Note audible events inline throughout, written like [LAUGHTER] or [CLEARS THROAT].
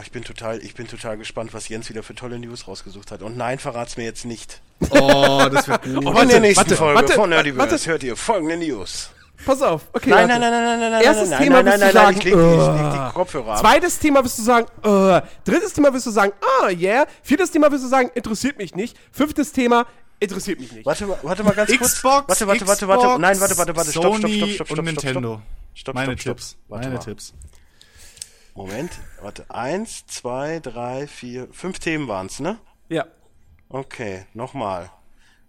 Oh, ich bin total, ich bin total gespannt, was Jens wieder für tolle News rausgesucht hat. Und nein, verrat's mir jetzt nicht. Oh, das wird [LAUGHS] gut. Oh, in der nächsten warte, Folge warte, von Nerdiverse warte. hört ihr folgende News. Pass auf. Okay. Nein, warte. nein, nein, nein, nein, nein, Erstes nein, Thema nein, wirst nein, du nein, ich sagen, leg, die, ich äh, leg die Kopfhörer ab. Zweites Thema wirst du sagen, äh. Drittes Thema wirst du sagen, ah, yeah. Viertes Thema wirst du sagen, interessiert mich nicht. Fünftes Thema, interessiert mich nicht. Warte, mal- warte mal ganz kurz. Xbox, Warte, warte, warte, warte. Xbox, Nein, warte, warte, warte. Stopp, stopp, Sony stopp, stopp, stopp, und stopp, Nintendo. Stopp, stopp, Meine stopp, stopp. Tipps. Warte Meine mal. Tipps. Moment, warte. Eins, zwei, drei, vier, fünf Themen waren's, ne? Ja. Okay, nochmal.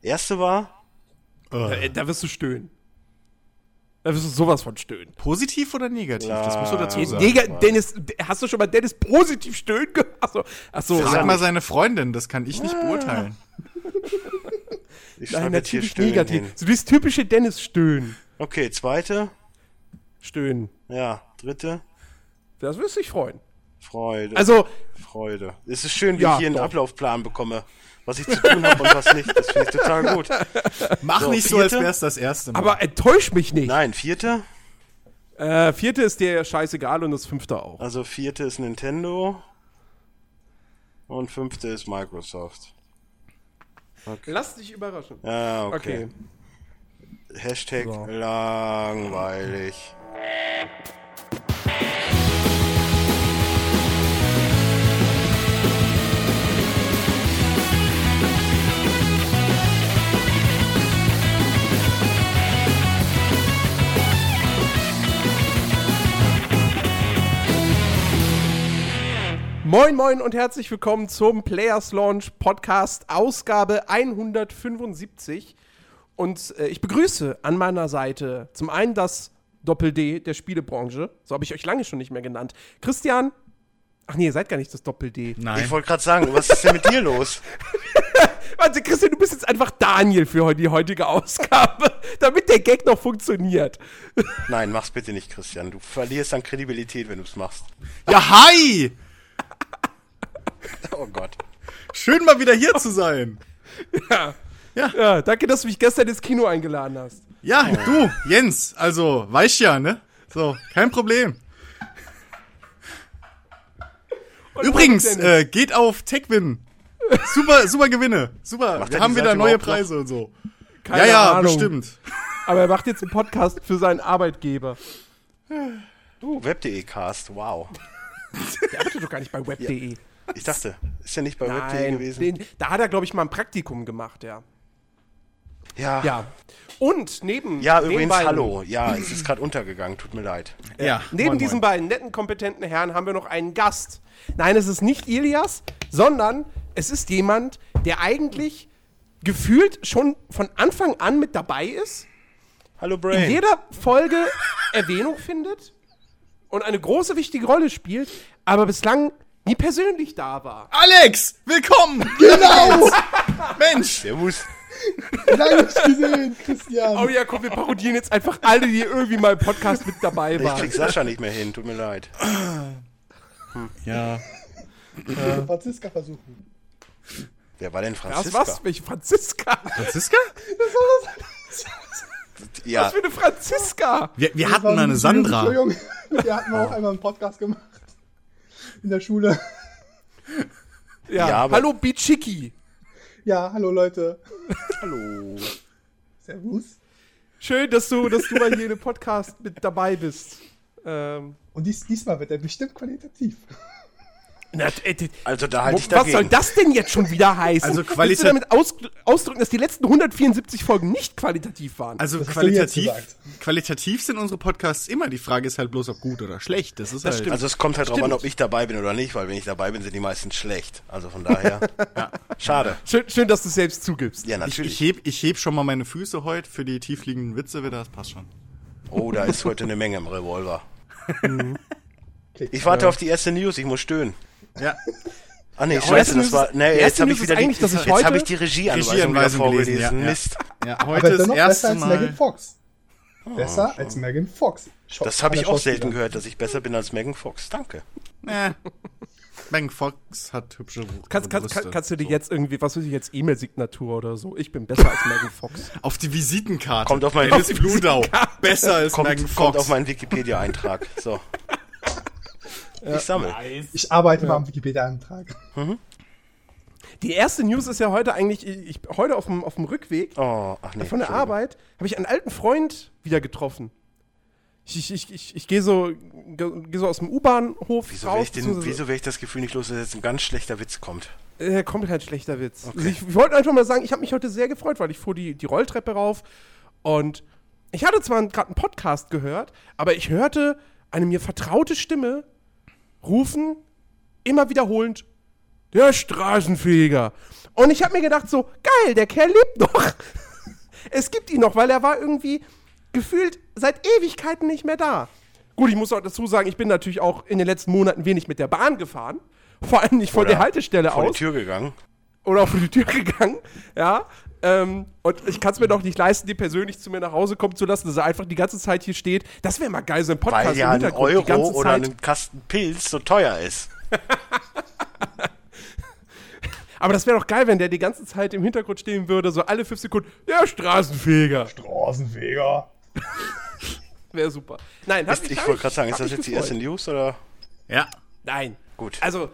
Erste war, Da, da wirst du stöhnen. Da wirst du sowas von stöhnen. Positiv oder negativ? Das musst du dazu Ja. sagen. Digga, Dennis, hast du schon mal Dennis positiv stöhnen gehört? Achso, achso. Frag ja. mal seine Freundin, das kann ich nicht beurteilen. ich Nein, natürlich Stöhnen negativ. hin. So dieses typische Dennis-Stöhnen. Okay, zweite. Stöhnen. Ja, dritte. Das würde dich freuen. Freude. Also, Freude. Es ist schön, wie Ja, ich hier einen doch. Ablaufplan bekomme. Was ich zu tun habe und was nicht. Das finde ich total gut. Mach So, nicht so, als vierte? wär's das erste Mal. aber enttäusch mich nicht. Nein, vierte. Äh, vierte ist dir scheißegal und das fünfte auch. Also vierte ist Nintendo. Und fünfte ist Microsoft. Lass dich überraschen. Ja, okay. Okay. Hashtag So. langweilig. Moin, moin und herzlich willkommen zum Players Launch Podcast, Ausgabe 175. Und äh, ich begrüße an meiner Seite zum einen das Doppel-D der Spielebranche, so habe ich euch lange schon nicht mehr genannt. Christian, ach nee, ihr seid gar nicht das Doppel-D. Nein. Ich wollte gerade sagen, was ist denn mit dir los? [LAUGHS] Warte, Christian, du bist jetzt einfach Daniel für die heutige Ausgabe, [LAUGHS] damit der Gag noch funktioniert. [LAUGHS] Nein, mach's bitte nicht, Christian. Du verlierst an Kredibilität, wenn du's machst. Ja, hi! [LAUGHS] Oh Gott. Schön mal wieder hier zu sein. Ja, danke, dass du mich gestern ins Kino eingeladen hast. Ja, du, Jens, also, weißt ja, ne? So, kein Problem. Und Übrigens, äh, geht auf TechWin. Super, super Gewinne. Super. Macht Wir haben wieder Seite neue überhaupt noch? Preise und so. Keine ja, ja, Ahnung. bestimmt. Aber er macht jetzt einen Podcast für seinen Arbeitgeber. Du, web.de Cast, wow. Der arbeitet doch gar nicht bei web.de. Ich dachte, ist ja nicht bei Nein, gewesen? den, da hat er, glaube ich, mal ein Praktikum gemacht, ja. ja. Ja. Und neben. Ja, übrigens, beiden, hallo. Ja, es ist gerade untergegangen, tut mir leid. Ja. Neben moin, diesen moin. beiden netten, kompetenten Herren haben wir noch einen Gast. Nein, es ist nicht Ilias, sondern es ist jemand, der eigentlich gefühlt schon von Anfang an mit dabei ist, Hallo in Brain. jeder Folge Erwähnung findet und eine große, wichtige Rolle spielt, aber bislang nie persönlich da war. Alex, willkommen! Genau! [LAUGHS] Mensch! Servus. Lange nicht gesehen, Christian. Oh ja, komm, wir parodieren jetzt einfach alle, die irgendwie mal im Podcast mit dabei Ich waren. krieg Sascha nicht mehr hin, tut mir leid. Ja. Franziska versuchen. Wer war denn Franziska? was? Welche Franziska? Franziska? Ja, Was für eine Franziska? Wir, wir Das hatten war eine Sandra. Entschuldigung, Wir hatten auch einmal einen Podcast gemacht. In der Schule. [LAUGHS] Ja, Ja, aber- hallo Bichiki. Ja, hallo Leute. hallo. Servus. Schön, dass du, dass du bei jedem Podcast mit dabei bist. Ähm, Und dies, diesmal wird er bestimmt qualitativ. Na, äh, Also da halte ich was soll dagegen. das denn jetzt schon wieder heißen? Also Willst qualita- du damit aus, ausdrücken, dass die letzten 174 Folgen nicht qualitativ waren? Also Das qualitativ, qualitativ sind unsere Podcasts immer. Die Frage ist halt bloß, ob gut oder schlecht. Das ist halt. stimmt. Also es kommt halt drauf an, ob ich dabei bin oder nicht, weil wenn ich dabei bin, sind die meisten schlecht. Also von daher. [LAUGHS] Schade. schön, schön, dass du es selbst zugibst. Ja, ich, natürlich. ich, heb, ich heb schon mal meine Füße heute für die tiefliegenden Witze wieder. Das passt schon. Oh, da ist heute eine Menge im Revolver. Klick. [LAUGHS] Ich warte auf die erste News, ich muss stöhnen. Ja. Ah nee, erste scheiße, das war. ist- Nee, jetzt habe ich wieder ist die, dass ich jetzt heute- habe ich die Regieanweisung Regieanweisung vorgelesen. gelesen, ja, ja. Mist. Ja, Aber heute das dennoch besser erste als Megan Mal. Fox. Besser als Megan Fox. Schau- Das habe ich auch selten gehört, dass ich besser bin als Megan Fox. Danke. Äh. Megan Fox hat hübsche Kannst, kannst, kann, kannst du dir jetzt irgendwie, was weiß ich jetzt, E-Mail-Signatur oder so? Ich bin besser als Megan Fox. [LAUGHS] Auf die Visitenkarte. Kommt auf mein- Dennis Bludau. Besser als Kommt, Megan kommt Fox. auf meinen Wikipedia-Eintrag. So. [LAUGHS] Ich sammle. Ich arbeite mal am Wikipedia-Eintrag. Die erste News ist ja heute eigentlich, ich, heute auf dem, auf dem Rückweg Oh, ach nee. von der. Arbeit habe ich einen alten Freund wieder getroffen. Ich, ich, ich, ich, ich gehe so, geh, so aus dem U-Bahnhof Wieso wäre ich, den- wieso wär ich das Gefühl nicht los, dass jetzt ein ganz schlechter Witz kommt? Äh, kommt kein schlechter Witz. Okay. Also ich, ich wollte einfach mal sagen, ich habe mich heute sehr gefreut, weil ich fuhr die, die Rolltreppe rauf und ich hatte zwar gerade einen Podcast gehört, aber ich hörte eine mir vertraute Stimme rufen, immer wiederholend, der Straßenfeger. Und ich habe mir gedacht so, geil, der Kerl lebt noch. [LAUGHS] es gibt ihn noch, weil er war irgendwie gefühlt seit Ewigkeiten nicht mehr da. Gut, ich muss auch dazu sagen, ich bin natürlich auch in den letzten Monaten wenig mit der Bahn gefahren. Vor allem nicht von Oder der Haltestelle Vor die aus Tür gegangen. Oder vor die Tür gegangen, ja. Ähm, und ich kann es mir doch nicht leisten, die persönlich zu mir nach Hause kommen zu lassen, dass er einfach die ganze Zeit hier steht. Das wäre mal geil, so ein Podcast Weil ja im ein Hintergrund die Euro ganze oder Zeit. ein Kasten Pilz so teuer ist. [LAUGHS] Aber das wäre doch geil, wenn der die ganze Zeit im Hintergrund stehen würde, so alle fünf Sekunden, der Straßenfeger. Straßenfeger. [LAUGHS] Wäre super. Nein, mich- ich wollte gerade sagen, ist das jetzt die erste News oder? Ja. Nein. Gut. Also,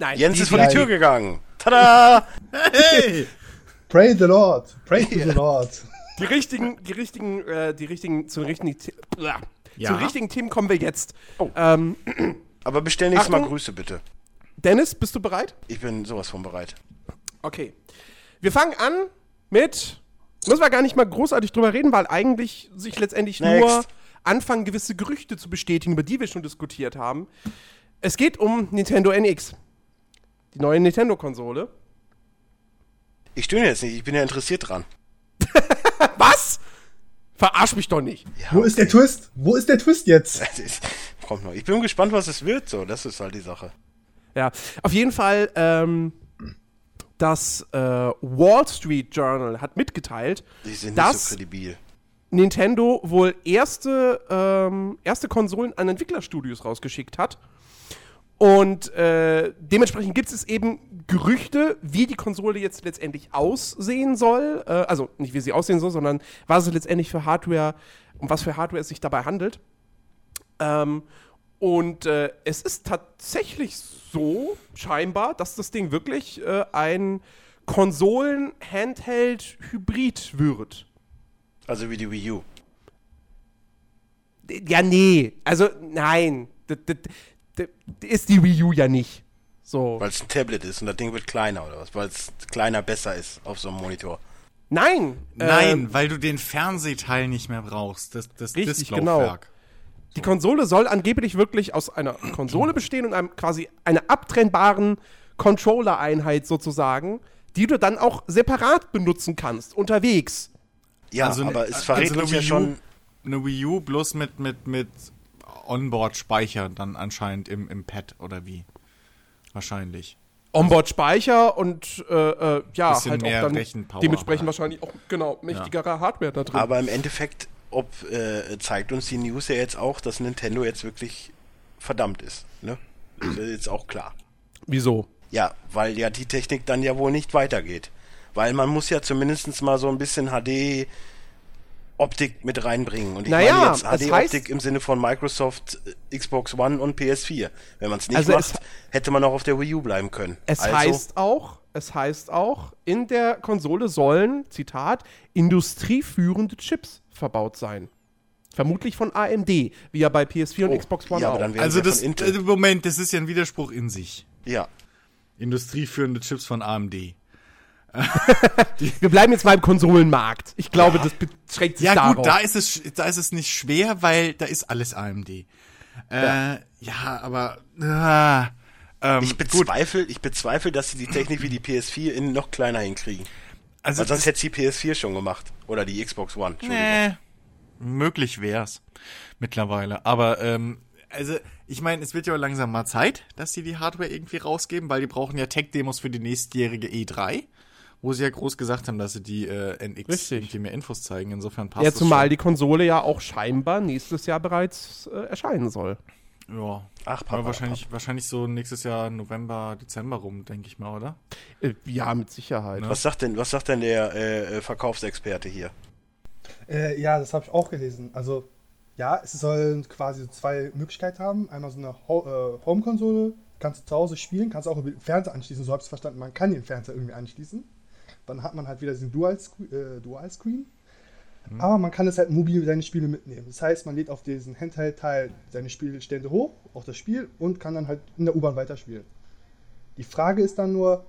nein. Jens ist vor die die- Tür gegangen. Tada! Hey! Pray the Lord. Pray to [LAUGHS] the Lord. Die richtigen, die richtigen, äh, die richtigen, zu den richtigen. Ja. zu den richtigen Themen kommen wir jetzt. Ähm, Aber bestell nächstes Mal Achtung. Grüße bitte. Dennis, bist du bereit? Ich bin sowas von bereit. Okay. Wir fangen an mit. Müssen wir gar nicht mal großartig drüber reden, weil eigentlich sich letztendlich nur Next. anfangen, gewisse Gerüchte zu bestätigen, über die wir schon diskutiert haben. Es geht um Nintendo NX. Die neue Nintendo-Konsole. Ich stöhne jetzt nicht, ich bin ja interessiert dran. [LAUGHS] Was? Verarsch mich doch nicht. Ja, Wo ist der Twist? Wo ist der Twist jetzt? [LAUGHS] Kommt noch. Ich bin gespannt, was es wird. So, das ist halt die Sache. Ja, auf jeden Fall, ähm, das äh, Wall Street Journal hat mitgeteilt, Die sind nicht dass so kredibil. Nintendo wohl erste, ähm, erste Konsolen an Entwicklerstudios rausgeschickt hat. Und äh, dementsprechend gibt es eben Gerüchte, wie die Konsole jetzt letztendlich aussehen soll. Äh, also nicht wie sie aussehen soll, sondern was es letztendlich für Hardware, um was für Hardware es sich dabei handelt. Ähm, und äh, es ist tatsächlich so, scheinbar, dass das Ding wirklich äh, ein Konsolen-Handheld-Hybrid wird. Also wie die Wii U. Ja, nee. Also, nein. Das, das, das ist die Wii U ja nicht. So. Weil es ein Tablet ist und das Ding wird kleiner oder was? Weil es kleiner besser ist auf so einem Monitor. Nein. Nein, ähm, weil du den Fernsehteil nicht mehr brauchst. Das, das Richtig, Disklaufwerk. die Konsole soll angeblich wirklich aus einer Konsole bestehen und einem quasi einer abtrennbaren Controller-Einheit sozusagen, die du dann auch separat benutzen kannst, unterwegs. Ja, Also aber es verrät also uns ja schon. Eine Wii U bloß mit, mit, mit Onboard-Speicher dann anscheinend im, im Pad oder wie? Wahrscheinlich. Onboard-Speicher und äh, äh, ja, Bisschen halt auch mehr dann Rechenpower dementsprechend halt. wahrscheinlich auch, genau, mächtigere Hardware da drin. Aber im Endeffekt, ob äh, zeigt uns die News ja jetzt auch, dass Nintendo jetzt wirklich verdammt ist. Ne? Das ist jetzt auch klar. Wieso? Ja, weil ja die Technik dann ja wohl nicht weitergeht. Weil man muss ja zumindest mal so ein bisschen HD Optik mit reinbringen. Und ich Naja, meine jetzt es HD heißt- Optik im Sinne von Microsoft, äh, Xbox One und PS4. Wenn man es nicht Also es- macht, hätte man auch auf der Wii U bleiben können. Es also, heißt auch, es heißt auch, in der Konsole sollen, Zitat, industrieführende Chips verbaut sein. Vermutlich von AMD, wie ja bei PS4 und Oh, Xbox One ja, auch. aber dann wären Also das, äh, Moment, das ist ja ein Widerspruch in sich. ja. Industrieführende Chips von AMD. [LAUGHS] Wir bleiben jetzt mal im Konsolenmarkt. Ich glaube, das beschränkt sich Ja darauf. gut, da ist es, da ist es nicht schwer, weil da ist alles AMD. Äh, ja. aber äh, ähm, Ich gut, bezweifle, ich bezweifle, dass sie die Technik wie die PS4 in noch kleiner hinkriegen. also Weil sonst das- hätte die PS4 schon gemacht. Oder die Xbox One. Entschuldigung. Nee, möglich wär's mittlerweile. Aber ähm, also ich meine, es wird ja langsam mal Zeit, dass die die Hardware irgendwie rausgeben, weil die brauchen ja Tech-Demos für die nächstjährige E3, wo sie ja groß gesagt haben, dass sie die äh, NX Richtig. irgendwie mehr Infos zeigen. Insofern passt ja, das zumal schon. die Konsole ja auch scheinbar nächstes Jahr bereits äh, erscheinen soll. Ja. Ach, Papa, Aber wahrscheinlich, wahrscheinlich so nächstes Jahr November, Dezember rum, denke ich mal, oder? Äh, ja, mit Sicherheit. Was sagt denn, was sagt denn der äh, äh, Verkaufsexperte hier? Äh, ja, das habe ich auch gelesen. Also, Ja, es soll quasi zwei Möglichkeiten haben. Einmal so eine Ho äh, Home-Konsole, kannst du zu Hause spielen, kannst auch über den Fernseher anschließen. So habe ich es verstanden, man kann den Fernseher irgendwie anschließen. Dann hat man halt wieder diesen Dual-Screen. Äh, Dual Aber man kann es halt mobil seine Spiele mitnehmen. Das heißt, man lädt auf diesen Handheld-Teil seine Spielstände hoch, auch das Spiel, und kann dann halt in der U-Bahn weiterspielen. Die Frage ist dann nur,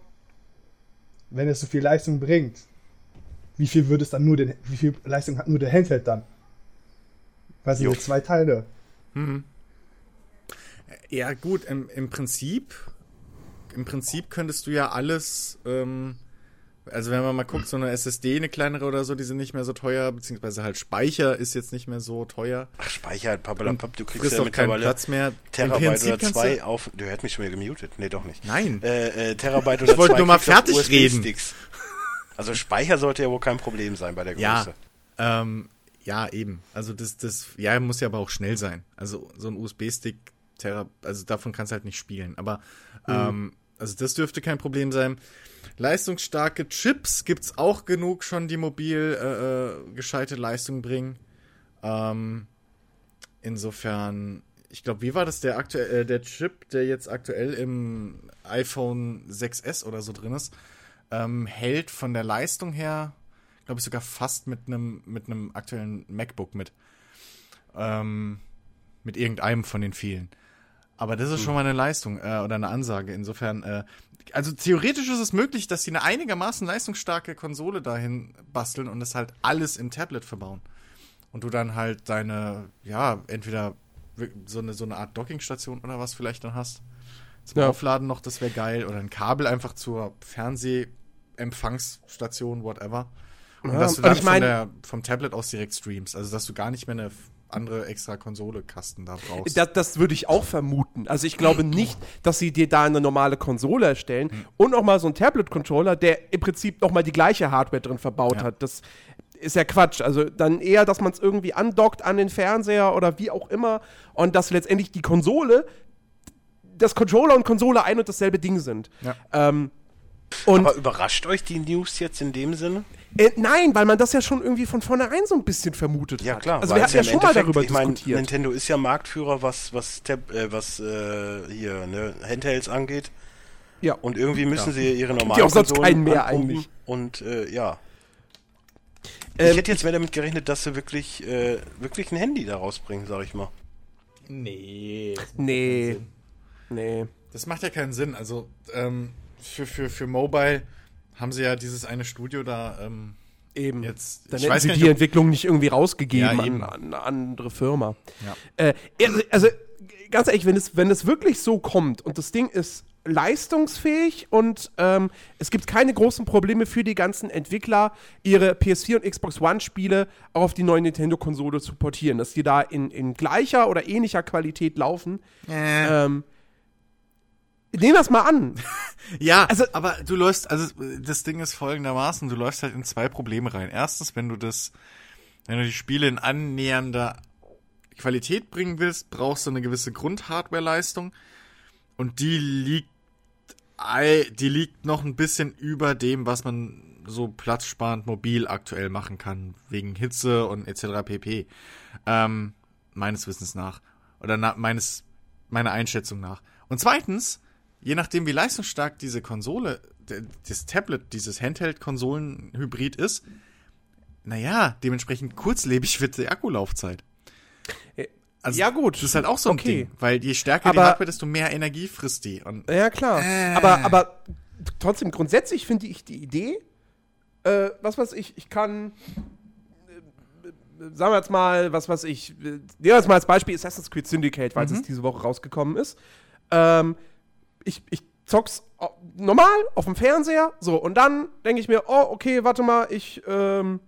wenn es so viel Leistung bringt, wie viel würde es dann nur den, wie viel Leistung hat nur der Handheld dann? Weil sind zwei Teile. Ja, gut, im, im Prinzip, im Prinzip könntest du ja alles, ähm, also wenn man mal guckt, so eine SSD, eine kleinere oder so, die sind nicht mehr so teuer, beziehungsweise halt Speicher ist jetzt nicht mehr so teuer. Ach, Speicher halt, pappelapapp, du kriegst ja keinen mittlerweile Platz mehr. Terabyte oder zwei du- auf. Du hört mich schon wieder gemutet. Nee, doch nicht. Nein. Äh, äh, Terabyte oder Ich wollte zwei nur mal fertig reden. Also Speicher sollte ja wohl kein Problem sein bei der Größe. Ja, ähm, ja, eben. Also das, das, ja, muss ja aber auch schnell sein. Also so ein USB-Stick, Tera, also davon kannst du halt nicht spielen. Aber ähm, also das dürfte kein Problem sein. Leistungsstarke Chips gibt's auch genug schon, die mobil äh, äh, gescheite Leistung bringen. Ähm, insofern, ich glaube, wie war das der aktuell, äh, der Chip, der jetzt aktuell im iPhone 6s oder so drin ist, ähm, hält von der Leistung her, glaube ich, sogar fast mit einem mit einem aktuellen MacBook mit. Ähm, mit irgendeinem von den vielen. Aber das ist schon mal eine Leistung äh, oder eine Ansage. Insofern, äh, also theoretisch ist es möglich, dass sie eine einigermaßen leistungsstarke Konsole dahin basteln und das halt alles im Tablet verbauen. Und du dann halt deine, ja, entweder so eine, so eine Art Dockingstation oder was vielleicht dann hast. Zum Ja. Aufladen noch, das wäre geil. Oder ein Kabel einfach zur Fernsehempfangsstation, whatever. Und Ja, dass du dann ich mein- von der, vom Tablet aus direkt streamst. Also, dass du gar nicht mehr eine andere extra Konsole-Kasten da brauchst. Das, das würde ich auch vermuten. Also ich glaube nicht, dass sie dir da eine normale Konsole erstellen und noch mal so einen Tablet-Controller, der im Prinzip noch mal die gleiche Hardware drin verbaut Ja. hat. Das ist ja Quatsch. Also dann eher, dass man es irgendwie andockt an den Fernseher oder wie auch immer und dass letztendlich die Konsole, das Controller und Konsole ein und dasselbe Ding sind. Ja. Ähm, und Aber überrascht euch die News jetzt in dem Sinne? Äh, nein, weil man das ja schon irgendwie von vornherein so ein bisschen vermutet Ja hat. klar, Also weil wir es hatten ja im schon mal Endeffekt- darüber ich mein, diskutiert. Nintendo ist ja Marktführer, was was Tab, äh, was äh, hier ne, Handhelds angeht. Ja. Und irgendwie müssen Ja. sie ihre normalen auch sonst keinen mehr anpumpen. eigentlich. Und äh, ja. Ähm, ich hätte jetzt mehr damit gerechnet, dass sie wirklich äh, wirklich ein Handy da rausbringen, sag ich mal. Nee. Nee. Nee. Das macht ja keinen Sinn. Also, ähm, für, für, für Mobile haben sie ja dieses eine Studio da, ähm, Eben. Jetzt- Dann ich hätten weiß sie die nicht, Entwicklung nicht irgendwie rausgegeben Ja, an, an eine andere Firma. Ja. Äh, also, also, ganz ehrlich, wenn es, wenn es wirklich so kommt und das Ding ist leistungsfähig und ähm, es gibt keine großen Probleme für die ganzen Entwickler, ihre PS4 und Xbox One-Spiele auch auf die neue Nintendo-Konsole zu portieren, dass die da in, in gleicher oder ähnlicher Qualität laufen. Äh. Ähm, nehmen wir es mal an. [LAUGHS] Ja, Also- aber du läufst, also das Ding ist folgendermaßen, du läufst halt in zwei Probleme rein. Erstens, wenn du das, wenn du die Spiele in annähernder Qualität bringen willst, brauchst du eine gewisse Grundhardware-Leistung und die liegt, die liegt noch ein bisschen über dem, was man so platzsparend mobil aktuell machen kann, wegen Hitze und etc. pp. Ähm, meines Wissens nach. Oder na, meines, meiner Einschätzung nach. Und zweitens, je nachdem, wie leistungsstark diese Konsole, das Tablet, dieses Handheld-Konsolen-Hybrid ist, naja, dementsprechend kurzlebig wird die Akkulaufzeit. Also, Ja, gut. Das ist halt auch so ein Okay. Ding, weil je stärker die Aber- Hardware, desto mehr Energie frisst die. Und Ja, klar. Äh. Aber, aber trotzdem, grundsätzlich finde ich die Idee, äh, was weiß ich, ich kann, äh, äh, sagen wir jetzt mal, was weiß ich, äh, nehmen wir jetzt mal als Beispiel Assassin's Creed Syndicate, weil es jetzt diese Woche rausgekommen ist. Ähm, ich, ich zock's normal auf dem Fernseher, so, und dann denke ich mir, oh, okay, warte mal, ich, ähm,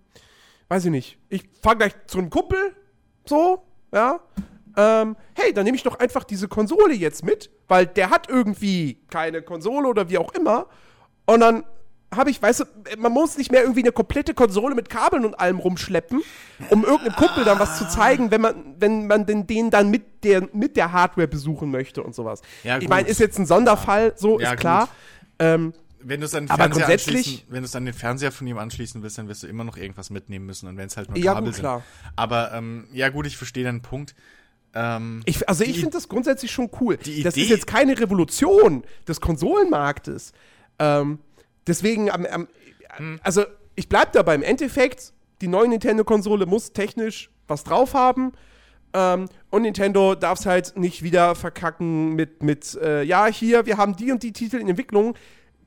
weiß ich nicht, ich fahr gleich zu einem Kumpel, so, ja, ähm, hey, dann nehme ich doch einfach diese Konsole jetzt mit, weil der hat irgendwie keine Konsole oder wie auch immer. Und dann habe ich, weißt du, man muss nicht mehr irgendwie eine komplette Konsole mit Kabeln und allem rumschleppen, um irgendeinem Kumpel dann was zu zeigen, wenn man, wenn man den, den dann mit der, mit der Hardware besuchen möchte und sowas. Ja, ich gut. meine, ist jetzt ein Sonderfall, so Ja, ist klar. gut. Ähm, wenn du es an den Aber Fernseher grundsätzlich- wenn du es an den Fernseher von ihm anschließen willst, dann wirst du immer noch irgendwas mitnehmen müssen und wenn es halt nur Ja, Kabel gut, klar. sind. Aber ähm, ja gut, ich verstehe deinen Punkt. Ähm, Ich, also ich finde das grundsätzlich schon cool. Die das Idee- ist jetzt keine Revolution des Konsolenmarktes. Ähm, deswegen, am, am, Hm. also ich bleib dabei. Im Endeffekt, die neue Nintendo-Konsole muss technisch was drauf haben. Ähm, und Nintendo darf es halt nicht wieder verkacken mit, mit äh, ja, hier, wir haben die und die Titel in Entwicklung.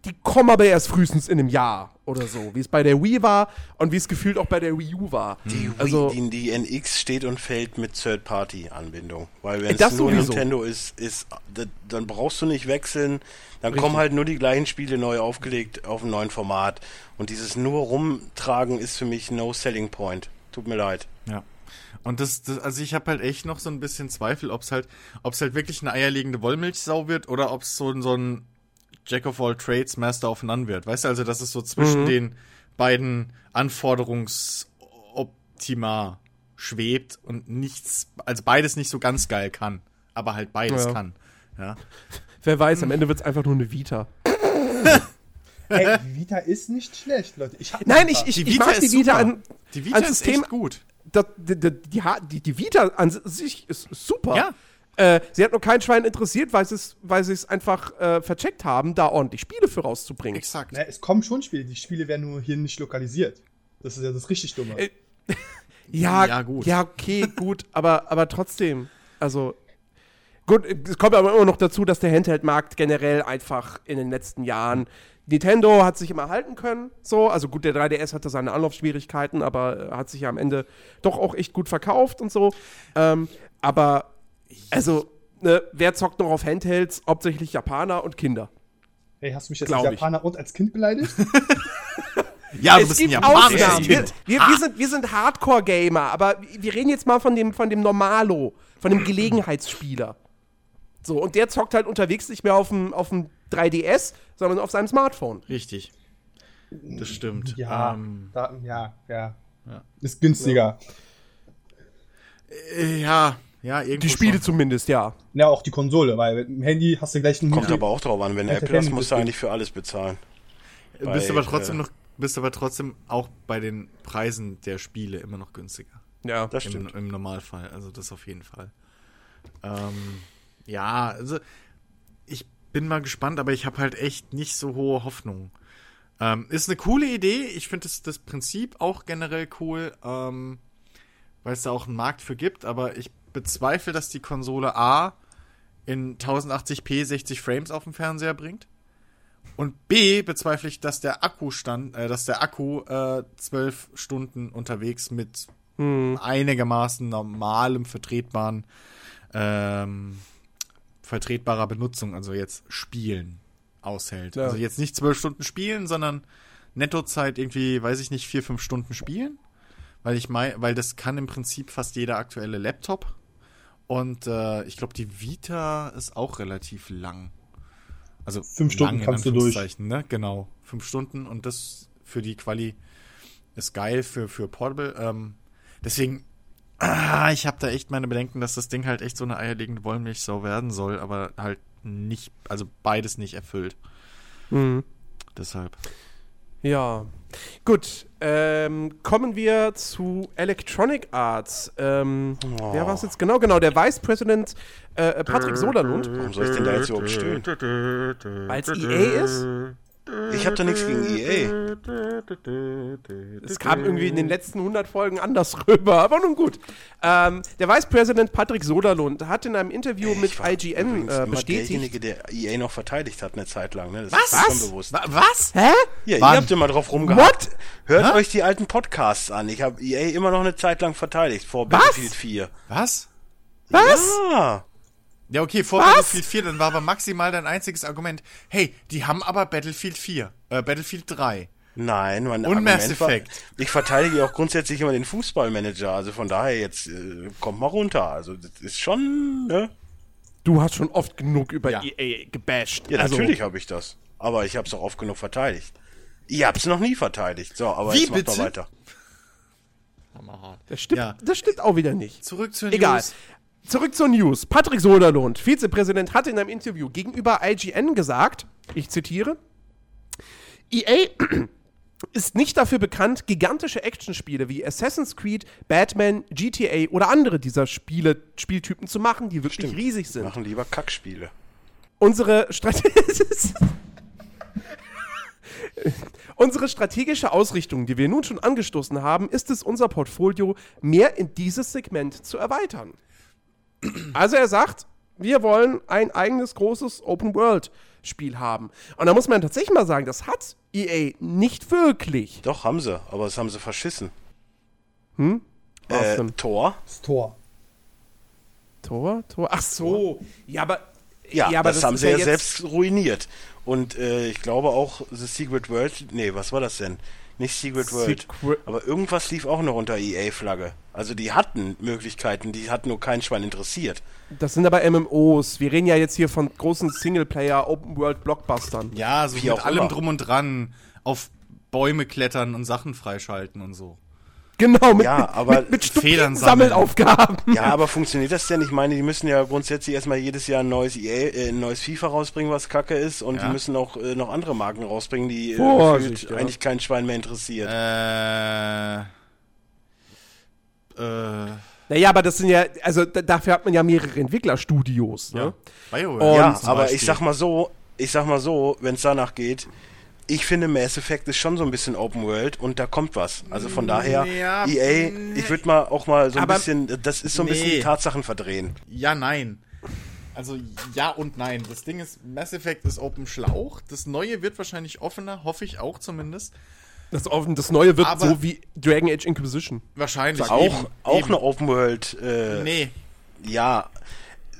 Die kommen aber erst frühestens in einem Jahr oder so, wie es bei der Wii war und wie es gefühlt auch bei der Wii U war. Die, also, Wii, die, die NX steht und fällt mit Third-Party-Anbindung. Weil wenn Das es nur sowieso. Nintendo ist, ist, dann brauchst du nicht wechseln. Dann Richtig. kommen halt nur die gleichen Spiele neu aufgelegt auf einem neuen Format. Und dieses nur rumtragen ist für mich no selling point. Tut mir leid. Ja. Und das, das also ich habe halt echt noch so ein bisschen Zweifel, ob es halt, ob es halt wirklich eine eierlegende Wollmilchsau wird oder ob es so, ein- so ein Jack of all Trades Master of None wird. Weißt du, also dass es so zwischen Mhm. den beiden Anforderungsoptima schwebt und nichts, also beides nicht so ganz geil kann, aber halt beides Ja. kann. Ja. wer weiß, am Ende wird es einfach nur eine Vita. Ey, Vita ist nicht schlecht, Leute. Ich hab Nein, ich, ich, Die ich mag die ist Vita super. an, Die Vita an ist System, echt gut. das, die, die, die, die, die Vita an sich ist super. Ja. Äh, sie hat nur kein Schwein interessiert, weil sie es weil sie es einfach äh, vercheckt haben, da ordentlich Spiele für rauszubringen. Exakt. Na, es kommen schon Spiele. Die Spiele werden nur hier nicht lokalisiert. Das ist ja das richtig Dumme. Äh, [LAUGHS] Ja, Ja, gut. Ja, okay, gut, aber, aber trotzdem. Also. Gut, es kommt aber immer noch dazu, dass der Handheld-Markt generell einfach in den letzten Jahren. Nintendo hat sich immer halten können, so. Also gut, der 3DS hatte seine Anlaufschwierigkeiten, aber hat sich ja am Ende doch auch echt gut verkauft und so. Ähm, aber, also, ne, wer zockt noch auf Handhelds? Hauptsächlich Japaner und Kinder. Ey, hast du mich jetzt als ich. Japaner und als Kind beleidigt? [LAUGHS] Ja, du es bist ein Ausnahmen. Wir, Kind. wir, wir, sind, wir sind Hardcore-Gamer, aber wir reden jetzt mal von dem, von dem Normalo, von dem Gelegenheitsspieler. So, und der zockt halt unterwegs nicht mehr auf dem, auf dem 3DS, sondern auf seinem Smartphone. Richtig. Das stimmt. Ja, Ähm, da, ja, ja, Ja. Ist günstiger. äh, ja, ja, Die Spiele schon. zumindest, ja. Ja, auch die Konsole, weil mit dem Handy hast du gleich einen Kommt aber auch drauf an. Wenn Apple hast, Handy musst du eigentlich für alles bezahlen. Du bist aber trotzdem äh, noch, bist aber trotzdem auch bei den Preisen der Spiele immer noch günstiger. Ja. Das Im, stimmt. Im Normalfall, also das auf jeden Fall. Ähm, ja, also ich bin mal gespannt, aber ich habe halt echt nicht so hohe Hoffnungen. Ähm, ist eine coole Idee. Ich finde das, das Prinzip auch generell cool, ähm, weil es da auch einen Markt für gibt, aber ich bezweifle, dass die Konsole A in 1080p 60 Frames auf dem Fernseher bringt. Und B bezweifle ich, dass der Akkustand, äh, dass der Akku äh, 12 Stunden unterwegs mit einigermaßen normalem, vertretbaren, ähm, vertretbarer Benutzung, also jetzt Spielen, aushält. Ja. Also jetzt nicht zwölf Stunden spielen, sondern Nettozeit irgendwie, weiß ich nicht, vier, fünf Stunden spielen. Weil ich mein, weil das kann im Prinzip fast jeder aktuelle Laptop. Und äh, ich glaube, die Vita ist auch relativ lang. Also Fünf Stunden kannst du durch. Ne? Genau, fünf Stunden und das für die Quali ist geil für, für Portable. Ähm, deswegen, ah, ich habe da echt meine Bedenken, dass das Ding halt echt so eine eierlegende Wollmilchsau werden soll, aber halt nicht, also beides nicht erfüllt. Mhm. Deshalb. Ja. Gut, ähm, kommen wir zu Electronic Arts. Ähm, Oh. Wer war es jetzt genau? Genau, der Vice President äh, Patrick Soderlund. Warum soll ich denn da jetzt überhaupt stöhnen? Weil es EA ist? Ich habe da nichts gegen EA. Es kam irgendwie in den letzten 100 Folgen anders [LAUGHS] rüber, aber nun gut. Ähm, der Vice President Patrick Soderlund hat in einem Interview mit Ich war IGN äh, bestätigt. derjenige, der EA noch verteidigt hat eine Zeit lang. Ne? Das Was? ist schon bewusst. Wa- Was? Hä? Ja, Wann? ihr habt immer drauf rumgehackt. What? Hört euch die alten Podcasts an. Ich habe EA immer noch eine Zeit lang verteidigt vor Was? Battlefield 4. Was? Was? Ja. Ja, okay, vor Was? Battlefield 4, dann war aber maximal dein einziges Argument, hey, die haben aber Battlefield 4, äh, Battlefield 3. Nein, mein Und Mass Argument war, Effect. ich verteidige auch grundsätzlich immer den Fußballmanager. Also von daher jetzt äh, kommt mal runter. Also das ist schon, ne? Du hast schon oft genug über Ja. EA gebasht. Ja, Also, natürlich habe ich das. Aber ich habe es auch oft genug verteidigt. Ihr habt es noch nie verteidigt. So, aber Wie jetzt macht mal weiter. Das stimmt, Ja. das stimmt auch wieder nicht. Zurück zur Egal. News. Zurück zur News. Patrick Soderlund, Vizepräsident, hat in einem Interview gegenüber IGN gesagt, ich zitiere, EA [CLEARS THROAT] ist nicht dafür bekannt, gigantische Actionspiele wie Assassin's Creed, Batman, GTA oder andere dieser Spiele, Spieltypen zu machen, die wirklich Stimmt. riesig sind. Machen lieber Kackspiele. Unsere Strategie. [LAUGHS] Unsere strategische Ausrichtung, die wir nun schon angestoßen haben, ist es, unser Portfolio mehr in dieses Segment zu erweitern. Also er sagt, wir wollen ein eigenes großes Open-World-Spiel haben. Und da muss man tatsächlich mal sagen, das hat EA nicht wirklich. Doch, haben sie, aber das haben sie verschissen. Was Äh? Tor? Das Tor. Tor? Tor? Ach so. Ja, aber. Ja, aber das, haben ist sie ja jetzt- selbst ruiniert. Und äh, ich glaube auch The Secret World, nee, was war das denn? Nicht Secret World. Secret- Aber irgendwas lief auch noch unter EA-Flagge. Also die hatten Möglichkeiten, die hat nur kein Schwein interessiert. Das sind aber MMOs. Wir reden ja jetzt hier von großen Singleplayer, Open-World-Blockbustern. Ja, so Wie mit auch allem immer. drum und dran. Auf Bäume klettern und Sachen freischalten und so. Genau, mit, Ja, mit, aber mit, mit Federn sammeln. Sammelaufgaben. Ja, aber funktioniert das denn? Ich meine, die müssen ja grundsätzlich erstmal jedes Jahr ein neues EA, äh, ein neues FIFA rausbringen, was kacke ist. Und Ja. die müssen auch äh, noch andere Marken rausbringen, die äh, Vorsicht, ja. eigentlich kein Schwein mehr interessiert. Äh. Äh. Naja, aber das sind ja, also da, dafür hat man ja mehrere Entwicklerstudios. Ne? Ja, zum aber Beispiel. ich sag mal so, ich sag mal so, wenn es danach geht, ich finde Mass Effect ist schon so ein bisschen Open World und da kommt was. Also von daher, Ja, EA, ich würde mal auch mal so ein bisschen, das ist so ein bisschen Nee. die Tatsachen verdrehen. Ja, nein. Also ja und nein. Das Ding ist, Mass Effect ist Open Schlauch. Das neue wird wahrscheinlich offener, hoffe ich auch zumindest. Das, offen- das neue wird Aber- so wie Dragon Age Inquisition. Wahrscheinlich. Auch, eben, auch eben. eine Open World, äh, Nee. ja,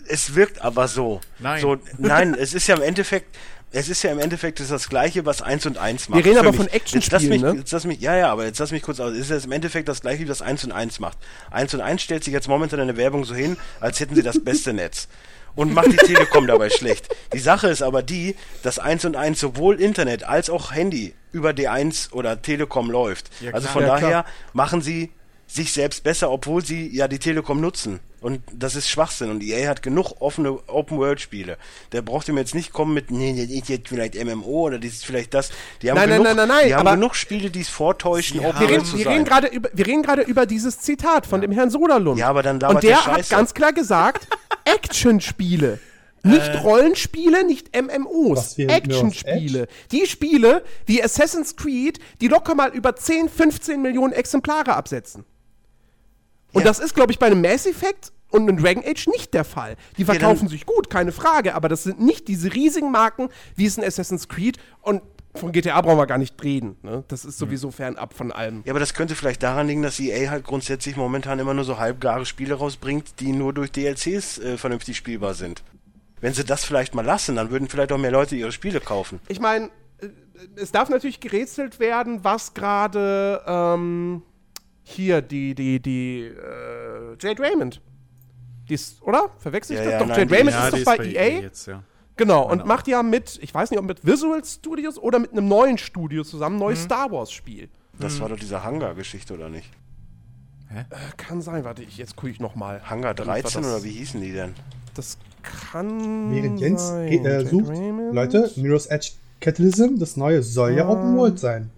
es wirkt aber so. Nein. So, nein, es ist ja im Endeffekt, es ist ja im Endeffekt das, ist das Gleiche, was 1 und 1 macht. reden Für aber mich. von Jetzt lass mich, ne? jetzt lass mich, ja, ja, aber jetzt lass mich kurz aus. Es ist ja im Endeffekt das Gleiche, was 1 und 1 macht. 1 und 1 stellt sich jetzt momentan in der Werbung so hin, als hätten sie das beste Netz. Und macht die Telekom [LAUGHS] dabei schlecht. Die Sache ist aber die, dass 1 und 1 sowohl Internet als auch Handy über D1 oder Telekom läuft. Ja, also von Ja, daher klar. machen sie sich selbst besser, obwohl sie ja die Telekom nutzen. Und das ist Schwachsinn. Und EA hat genug offene Open-World-Spiele. Der braucht ihm jetzt nicht kommen mit, nee, das ist jetzt vielleicht MMO oder das ist vielleicht das. Die haben Nein, nein, genug, nein, nein, nein, die haben aber- genug Spiele, die es vortäuschen, Sie Open zu wir reden sein. gerade über, wir reden gerade über dieses Zitat von dem Herrn Soderlund. Ja, aber dann Und der der hat ganz klar gesagt, [LAUGHS] Actionspiele. Nicht Rollenspiele, nicht MMOs. Actionspiele. Die Spiele wie Assassin's Creed, die locker mal über 10, 15 Millionen Exemplare absetzen. Und Ja. das ist, glaube ich, bei einem Mass Effect und einem Dragon Age nicht der Fall. Die verkaufen sich gut, keine Frage, aber das sind nicht diese riesigen Marken, wie es in Assassin's Creed und von GTA brauchen wir gar nicht reden. Ne? Das ist sowieso fernab von allem. Ja, aber das könnte vielleicht daran liegen, dass EA halt grundsätzlich momentan immer nur so halbgare Spiele rausbringt, die nur durch DLCs äh, vernünftig spielbar sind. Wenn sie das vielleicht mal lassen, dann würden vielleicht auch mehr Leute ihre Spiele kaufen. ich meine, äh, es darf natürlich gerätselt werden, was gerade ähm, hier die, die, die äh, Jade Raymond. Die ist, oder? Verwechsel ich Ja, das? ja, Doch, nein, Jade Raymond Ja, ist doch bei EA. jetzt, ja. Genau, und macht ja mit, ich weiß nicht, ob mit Visual Studios oder mit einem neuen Studio zusammen ein neues Star Wars Spiel. Das war doch diese Hangar-Geschichte, oder nicht? Äh, kann sein, warte, ich, jetzt gucke ich nochmal. Hangar 13 oder wie hießen die denn? Das kann Während Jens sein. ge- äh, sucht, Raymond? Leute, Mirror's Edge Catalysm, das neue, soll ja Open World sein.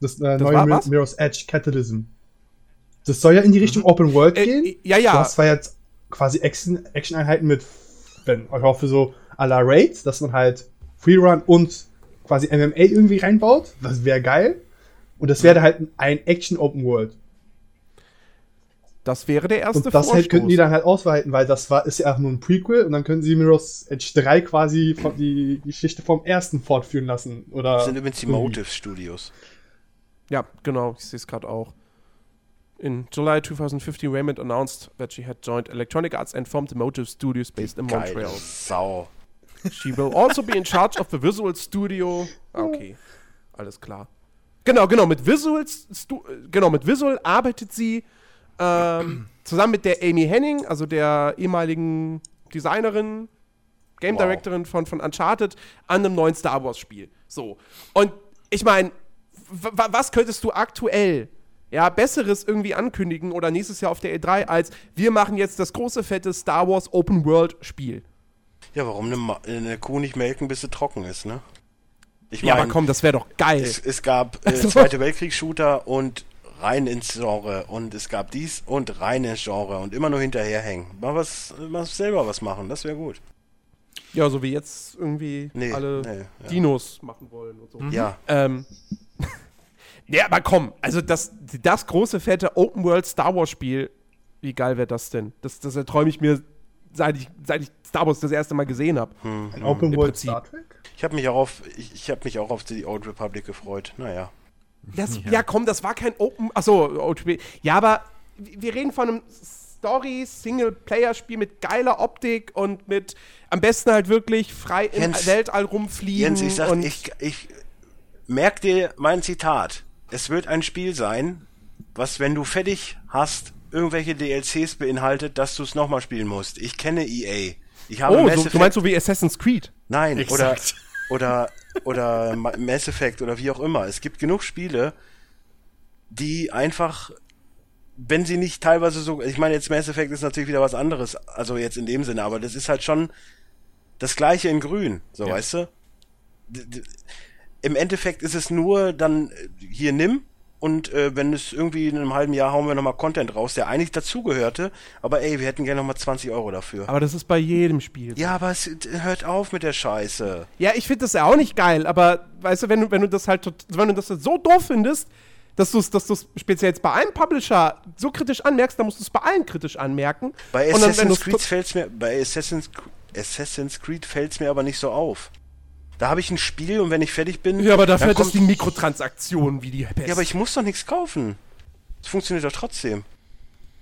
Das, äh, neue war Mir was? Mirror's Edge Catalysm. Das soll ja in die Richtung Open World Äh, gehen. ja, ja. Du hast zwar jetzt quasi Action- Action-Einheiten mit, wenn, ich hoffe so à la Raid, dass man halt Freerun und quasi MMA irgendwie reinbaut. Das wäre geil. Und das wäre halt ein Action Open World. Das wäre der erste Und das halt könnten die dann halt ausweiten, weil das war, ist ja auch nur ein Prequel und dann können sie Mirror's Edge 3 quasi von, die Geschichte vom ersten fortführen lassen. Oder Das sind übrigens die. Motive Studios. Ja, genau, ich sehe es gerade auch. In July 2015, Raymond announced that she had joined Electronic Arts and formed the Motive Studios based in Geil. Montreal. Sau. She will also be in charge of the Visual Studio. Ah, Okay, alles klar. Genau, genau, mit Visual, Stu genau, mit Visual arbeitet sie ähm, [CLEARS THROAT] zusammen mit der Amy Henning, also der ehemaligen Designerin, Game Wow. Directorin von, von Uncharted, an einem neuen Star Wars Spiel. So. Und ich meine, was könntest du aktuell ja, Besseres irgendwie ankündigen oder nächstes Jahr auf der E3 als wir machen jetzt das große, fette Star Wars Open World Spiel? Ja, warum eine, eine Kuh nicht melken, bis sie trocken ist, ne? Ich Ja, aber mein, komm, das wäre doch geil. Es, es gab äh, Also- Zweite Weltkriegs-Shooter und rein ins Genre und es gab dies und rein ins Genre und immer nur hinterherhängen. Mal was, mal selber was machen, das wäre gut. Ja, so wie jetzt irgendwie Nee, alle nee, ja. Dinos machen wollen und so. Ja, Ähm, ja, aber komm, also das, das große, fette Open-World Star Wars-Spiel, wie geil wäre das denn? Das, das erträume ich mir, seit ich, seit ich Star Wars das erste Mal gesehen habe. Ein Open Im World Prinzip. Star Trek? ich habe mich auch auf, ich, ich habe mich auch auf die Old Republic gefreut. Naja, Das, ja. komm, das war kein Open. Achso, OTP. Ja, aber wir reden von einem Story-Single-Player-Spiel mit geiler Optik und mit am besten halt wirklich frei im Jens- Weltall rumfliegen. Jens, ich sag, und ich, ich merk dir mein Zitat. Es wird ein Spiel sein, was, wenn du fertig hast, irgendwelche DLCs beinhaltet, dass du es nochmal spielen musst. Ich kenne EA. Ich habe Oh, Mass so, du meinst so wie Assassin's Creed? Nein, Exakt. oder, oder, oder Ma- Mass Effect oder wie auch immer. Es gibt genug Spiele, die einfach, wenn sie nicht teilweise so, ich meine jetzt Mass Effect ist natürlich wieder was anderes, also jetzt in dem Sinne, aber das ist halt schon das gleiche in grün, so Ja. weißt du? Im Endeffekt ist es nur dann äh, hier nimm und äh, wenn es irgendwie in einem halben Jahr hauen wir nochmal Content raus, der eigentlich dazugehörte, aber ey, wir hätten gerne nochmal 20 Euro dafür. Aber das ist bei jedem Spiel. so. Ja, aber es, hört auf mit der Scheiße. Ja, ich finde das ja auch nicht geil, aber weißt du, wenn du, wenn du das halt wenn du das so doof findest, dass du es dass du's speziell jetzt bei einem Publisher so kritisch anmerkst, dann musst du es bei allen kritisch anmerken. Bei dann, Assassin's Creed fällt's mir, bei Assassin's, Assassin's Creed fällt's mir aber nicht so auf. Da habe ich ein Spiel und wenn ich fertig bin, Ja, aber dafür hat das die Mikrotransaktionen wie die Pest. ja, aber ich muss doch nichts kaufen. Es funktioniert doch trotzdem.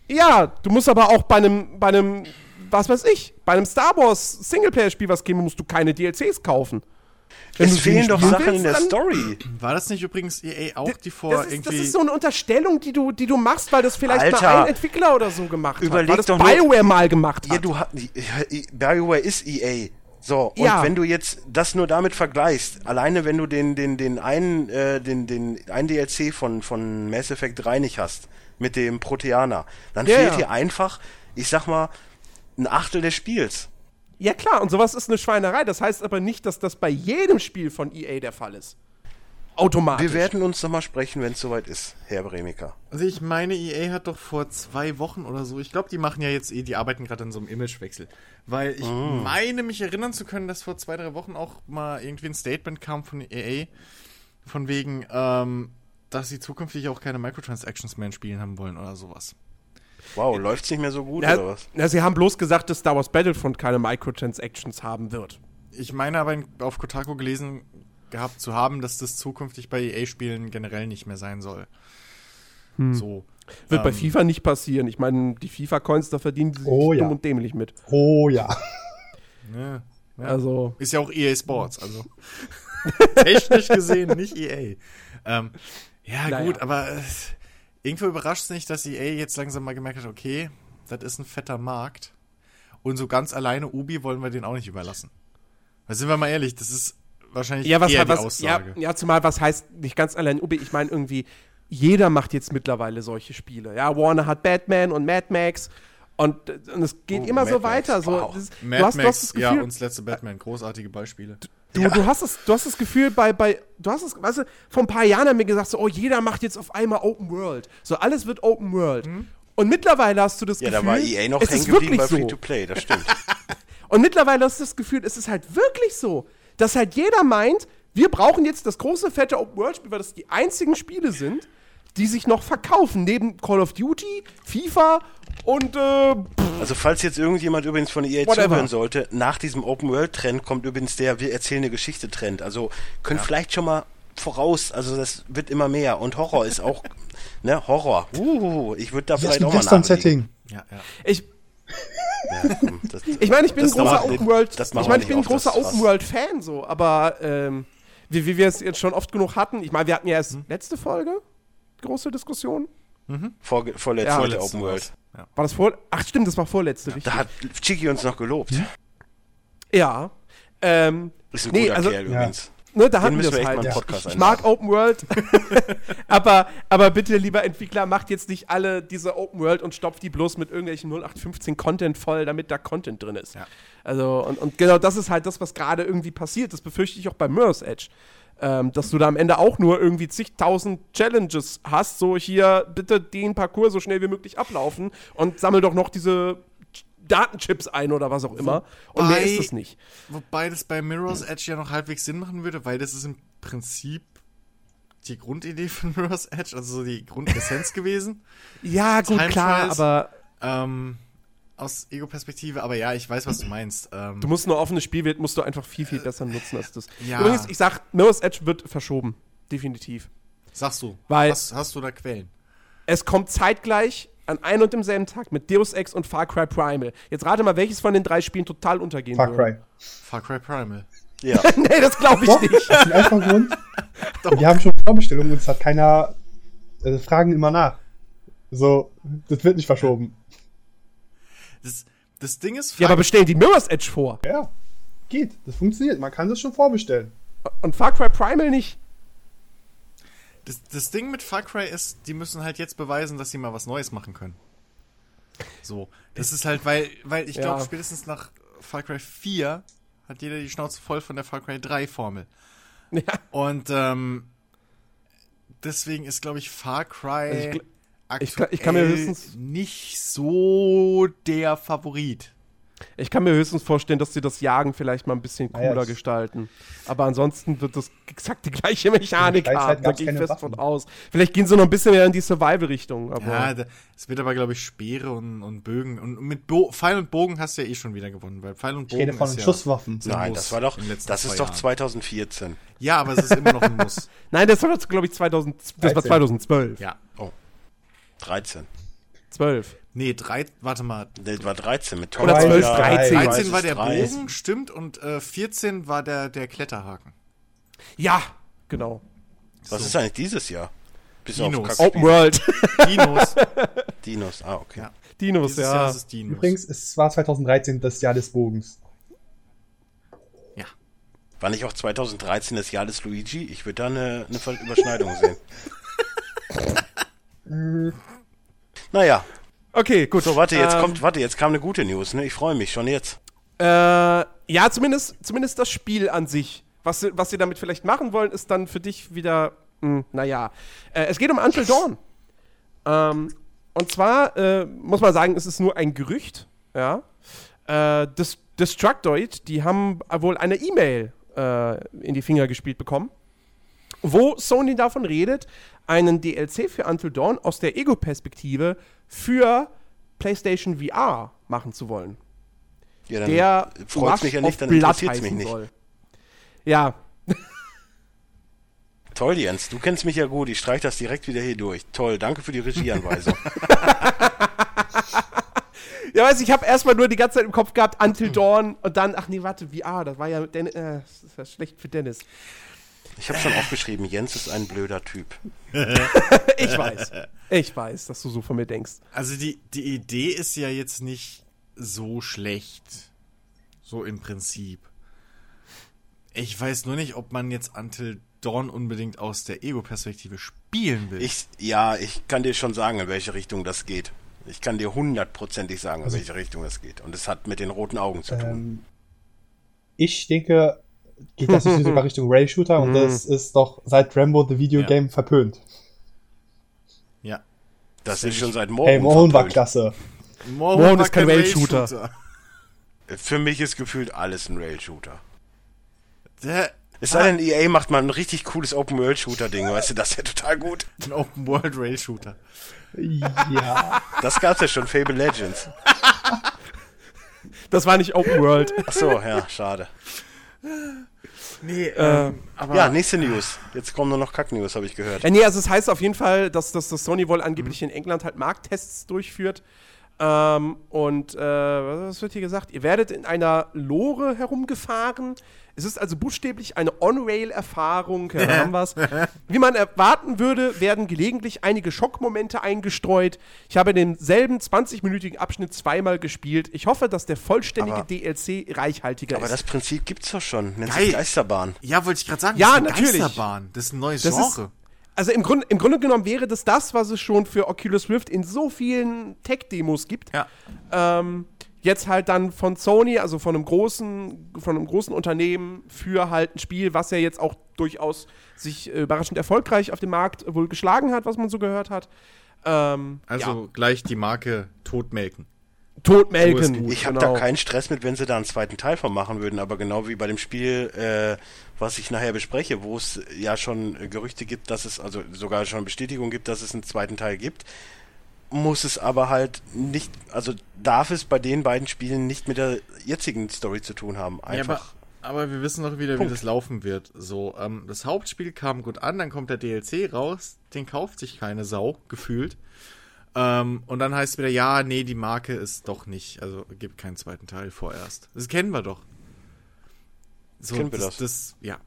Ja, du musst aber auch bei einem, bei einem, was weiß ich, bei einem Star Wars Singleplayer-Spiel was käme, musst du keine DLCs kaufen. Wenn es du sie fehlen doch Sachen willst, in der Story. War das nicht übrigens EA auch, die vor Das ist, irgendwie. das ist so eine Unterstellung, die du, die du machst, weil das vielleicht Alter, mal ein Entwickler oder so gemacht überleg hat. Weil das doch nur- BioWare mal gemacht hat. Ja, du hast, [LAUGHS] BioWare ist EA. So, und Ja. wenn du jetzt das nur damit vergleichst, alleine wenn du den, den, den einen, äh, den, den, einen DLC von, von Mass Effect 3 nicht hast, mit dem Proteaner, dann Ja, fehlt dir einfach, ich sag mal, ein Achtel des Spiels. Ja klar, und sowas ist eine Schweinerei. Das heißt aber nicht, dass das bei jedem Spiel von EA der Fall ist. Automatisch. Wir werden uns nochmal sprechen, wenn es soweit ist, Herr Bremiker. Also ich meine, EA hat doch vor zwei Wochen oder so, ich glaube, die machen ja jetzt eh, die arbeiten gerade an so einem Imagewechsel. Weil ich meine, mich erinnern zu können, dass vor zwei, drei Wochen auch mal irgendwie ein Statement kam von EA, von wegen, ähm, dass sie zukünftig auch keine Microtransactions mehr in Spielen haben wollen oder sowas. Wow, läuft's nicht mehr so gut ja, oder was? ja, sie haben bloß gesagt, dass Star Wars Battlefront keine Microtransactions haben wird. Ich meine aber auf Kotaku gelesen gehabt zu haben, dass das zukünftig bei EA-Spielen generell nicht mehr sein soll. So. Wird bei Ähm, FIFA nicht passieren. Ich meine, die FIFA-Coins, da verdienen sie sich Oh, ja. dumm und dämlich mit. Oh ja. Ja, ja. Also, Ist ja auch EA Sports, also [LAUGHS] technisch gesehen nicht EA. Ähm, ja, Naja. gut, aber äh, irgendwo überrascht es nicht, dass EA jetzt langsam mal gemerkt hat, okay, das ist ein fetter Markt. Und so ganz alleine Ubi wollen wir den auch nicht überlassen. Weil sind wir mal ehrlich, das ist wahrscheinlich ja, was, eher was, die ja, Aussage. ja, zumal was heißt nicht ganz allein Ubi, ich meine irgendwie, jeder macht jetzt mittlerweile solche Spiele. Ja, Warner hat Batman und Mad Max und, und es geht Oh, immer so Mad Max, weiter. So, wow. das, Mad du, hast, du hast Max, das ja, Gefühl, und das letzte Batman, großartige Beispiele. du, du, hast das, du hast das Gefühl bei, bei du hast es, weißt du, vor ein paar Jahren haben wir gesagt, so, oh, jeder macht jetzt auf einmal Open World. So, alles wird Open World. Und mittlerweile hast du das Ja, Gefühl, da war EA noch es hängen ist geblieben wirklich bei so. Free-to-Play, das stimmt. [LAUGHS] Und mittlerweile hast du das Gefühl, es ist halt wirklich so, dass halt jeder meint, wir brauchen jetzt das große, fette Open-World-Spiel, weil das die einzigen Spiele sind, die sich noch verkaufen, neben Call of Duty, FIFA und, äh, Also falls jetzt irgendjemand übrigens von EA Whatever. zuhören sollte, nach diesem Open-World-Trend kommt übrigens der Wir erzählen eine Geschichte-Trend. Also könnt vielleicht schon mal voraus, also das wird immer mehr. Und Horror ist auch, ne, Horror. Uh, ich würde da ist vielleicht auch mal nachlegen. Western-Setting. Ja, ja. ich, Ja, komm, das, [LAUGHS] ich meine, ich bin ein großer Open-World, das ich meine, ich bin ein großer das Fass. Open-World-Fan, so, aber, ähm, wie, wie wir es jetzt schon oft genug hatten, ich meine, wir hatten ja erst letzte Folge, große Diskussion. Vor, vorletzte Ja, Vorletzte Open World. Ja. War das vor, ach stimmt, das war vorletzte, richtig. Da hat Chiki uns noch gelobt. Ja. Ähm, Ist ein nee, guter also, Kerl Ja. übrigens. Ne, da haben wir es halt. Ja. Ich, ich mag Open World, [LAUGHS] aber, aber bitte, lieber Entwickler, macht jetzt nicht alle diese Open World und stopft die bloß mit irgendwelchen 0815 Content voll, damit da Content drin ist. Ja. Also, und, und genau das ist halt das, was gerade irgendwie passiert. Das befürchte ich auch bei Mirror's Edge. Ähm, dass du da am Ende auch nur irgendwie zigtausend Challenges hast, so hier bitte den Parcours so schnell wie möglich ablaufen und sammel doch noch diese Datenchips ein oder was auch immer. Und mehr Wobei- ist es nicht. Wobei das bei Mirror's Edge ja noch halbwegs Sinn machen würde, weil das ist im Prinzip die Grundidee von [LAUGHS] Mirror's Edge, also so die Grundessenz [LAUGHS] gewesen. Ja, gut, Time klar, Trials. aber Ähm, aus Ego-Perspektive, aber ja, ich weiß, was du meinst. Ähm, Du musst eine offene Spielwelt musst du einfach viel, viel besser nutzen als das. ja. Übrigens, ich sag, Mirror's Edge wird verschoben. Definitiv. sagst du, weil- hast, hast du da Quellen? Es kommt zeitgleich an einem und demselben Tag mit Deus Ex und Far Cry Primal. Jetzt rate mal, welches von den drei Spielen total untergehen Far würde. Cry. Far Cry Primal. Ja. [LAUGHS] nee, das glaube ich Doch, nicht. aus dem einfachen [LAUGHS] Grund. Die haben schon Vorbestellungen und es hat keiner. Äh, fragen immer nach. So, das wird nicht verschoben. Das, das Ding ist, Ja, aber bestellen die Mirror's Edge vor. Ja, geht. Das funktioniert. Man kann das schon vorbestellen. Und Far Cry Primal nicht. Das, das Ding mit Far Cry ist, die müssen halt jetzt beweisen, dass sie mal was Neues machen können. So, das ist halt, weil, weil ich Ja. glaube, spätestens nach Far Cry 4 hat jeder die Schnauze voll von der Far Cry 3 Formel. Ja. Und ähm, deswegen ist, glaube ich, Far Cry Also ich aktuell ich ich kann mir höchstens- nicht so der Favorit. Ich kann mir höchstens vorstellen, dass sie das Jagen vielleicht mal ein bisschen Naja, cooler das- gestalten. Aber ansonsten wird das exakt die gleiche Mechanik haben. Da gehe ich fest von Waffen. aus. Vielleicht gehen sie noch ein bisschen mehr in die Survival-Richtung. Ja, es wird aber, glaube ich, Speere und, und Bögen. Und mit Bo Pfeil und Bogen hast du ja eh schon wieder gewonnen, weil Pfeil und Ich Bogen rede von ist ja, Schusswaffen. Nein, das war doch, das ist doch Jahren. 2014. Ja, aber es ist immer noch ein Muss. [LAUGHS] Nein, das war, glaube ich, 2000, das war 13. 2012. Ja. 13. 12. Nee, drei, warte mal. Das war 13 mit Oder Tom 12, Holland, 13. 13 Weißes war der. Bogen, stimmt, und äh, 14 war der, der Kletterhaken. Ja, genau. Was ist eigentlich dieses Jahr? Bis Dinos. auf Open World. [LAUGHS] Dinos. Dinos. Ah, okay. Ja. Dinos, Dieses Jahr ja. ist es Dinos. Übrigens, es war 2013 das Jahr des Bogens. Ja. War nicht auch 2013 das Jahr des Luigi? Ich würde da eine, eine Überschneidung sehen. [LAUGHS] naja, Okay, gut. so warte, jetzt Ähm, kommt, warte, jetzt kam eine gute News, ne? Ich freue mich schon jetzt. Äh, ja, zumindest, zumindest das Spiel an sich. Was, sie- was sie damit vielleicht machen wollen, ist dann für dich wieder, mh, naja. Äh, es geht um Until Dawn. Ähm, und zwar äh, muss man sagen, es ist nur ein Gerücht. Ja. Äh, Des Destructoid, die haben wohl eine E-Mail äh, in die Finger gespielt bekommen, wo Sony davon redet, einen DLC für Until Dawn aus der Ego-Perspektive für PlayStation VR machen zu wollen Ja, dann der freut's Rush mich ja nicht, dann Blood interessiert's mich nicht. soll. Ja, [LAUGHS] Toll, Jens, du kennst mich ja gut, ich streich das direkt wieder hier durch. Toll, danke für die Regieanweisung. [LAUGHS] ja, weiß ich habe erstmal nur die ganze Zeit im Kopf gehabt Until Dawn und dann ach nee, warte, VR, das war ja Den äh, das ja schlecht für Dennis. Ich habe schon aufgeschrieben, Jens ist ein blöder Typ. [LAUGHS] Ich weiß. Ich weiß, dass du so von mir denkst. Also die, die Idee ist ja jetzt nicht so schlecht. So im Prinzip. Ich weiß nur nicht, ob man jetzt Until Dawn unbedingt aus der Ego-Perspektive spielen will. Ich, ja, ich kann dir schon sagen, in welche Richtung das geht. Ich kann dir hundertprozentig sagen, in welche Richtung das geht. Und es hat mit den roten Augen zu tun. Ähm, ich denke, geht das nicht [LAUGHS] sogar Richtung Rail-Shooter und das ist doch seit Rambo the Video Ja. Game verpönt. ja. das ist schon seit morgen. Hey, Mohn war klasse. Morgen ist kein Rail-Shooter. Für mich ist gefühlt alles ein Rail-Shooter. Es sei denn, EA macht mal ein richtig cooles Open-World-Shooter-Ding, weißt du, das wäre total gut. ein Open World Rail Shooter. Ja. Das gab's ja schon, Fable Legends. Das war nicht Open World. Ach so, ja, schade. Nee, ähm, aber Ja, nächste News. Jetzt kommen nur noch Kack-News, habe ich gehört. Ja, nee, also es heißt auf jeden Fall, dass, dass, dass Sony wohl angeblich in England halt Markttests durchführt. Ähm, und äh, was wird hier gesagt? Ihr werdet in einer Lore herumgefahren. Es ist also buchstäblich eine On-Rail-Erfahrung. Ja, da haben wir's. Wie man erwarten würde, werden gelegentlich einige Schockmomente eingestreut. Ich habe denselben 20-minütigen Abschnitt zweimal gespielt. Ich hoffe, dass der vollständige Aber- DLC reichhaltiger Aber ist. das Prinzip gibt's doch schon. Nennt Geil. sich Geisterbahn. Ja, wollte ich gerade sagen. Ja, das ist eine natürlich. Geisterbahn. Das ist ein neues Das ist- Genre. Also im, Grund, im Grunde genommen wäre das das, was es schon für Oculus Rift in so vielen Tech-Demos gibt. ja. Ähm, jetzt halt dann von Sony, also von einem großen, von einem großen Unternehmen für halt ein Spiel, was ja jetzt auch durchaus sich äh, überraschend erfolgreich auf dem Markt wohl geschlagen hat, was man so gehört hat. Ähm, Also gleich die Marke totmelken. Ja, totmelken. So. Ich habe genau. da keinen Stress mit, wenn sie da einen zweiten Teil von machen würden, aber genau wie bei dem Spiel, äh, was ich nachher bespreche, wo es ja schon Gerüchte gibt, dass es, also sogar schon Bestätigung gibt, dass es einen zweiten Teil gibt, muss es aber halt nicht, also darf es bei den beiden Spielen nicht mit der jetzigen Story zu tun haben. Ja, Einfach. aber, aber wir wissen doch wieder, Punkt. wie das laufen wird. So, ähm, das Hauptspiel kam gut an, dann kommt der DLC raus, den kauft sich keine Sau, gefühlt. Ähm, und dann heißt es wieder, ja, nee, die Marke ist doch nicht, also gibt keinen zweiten Teil vorerst. Das kennen wir doch. So, Kennen wir das, das. das, ja.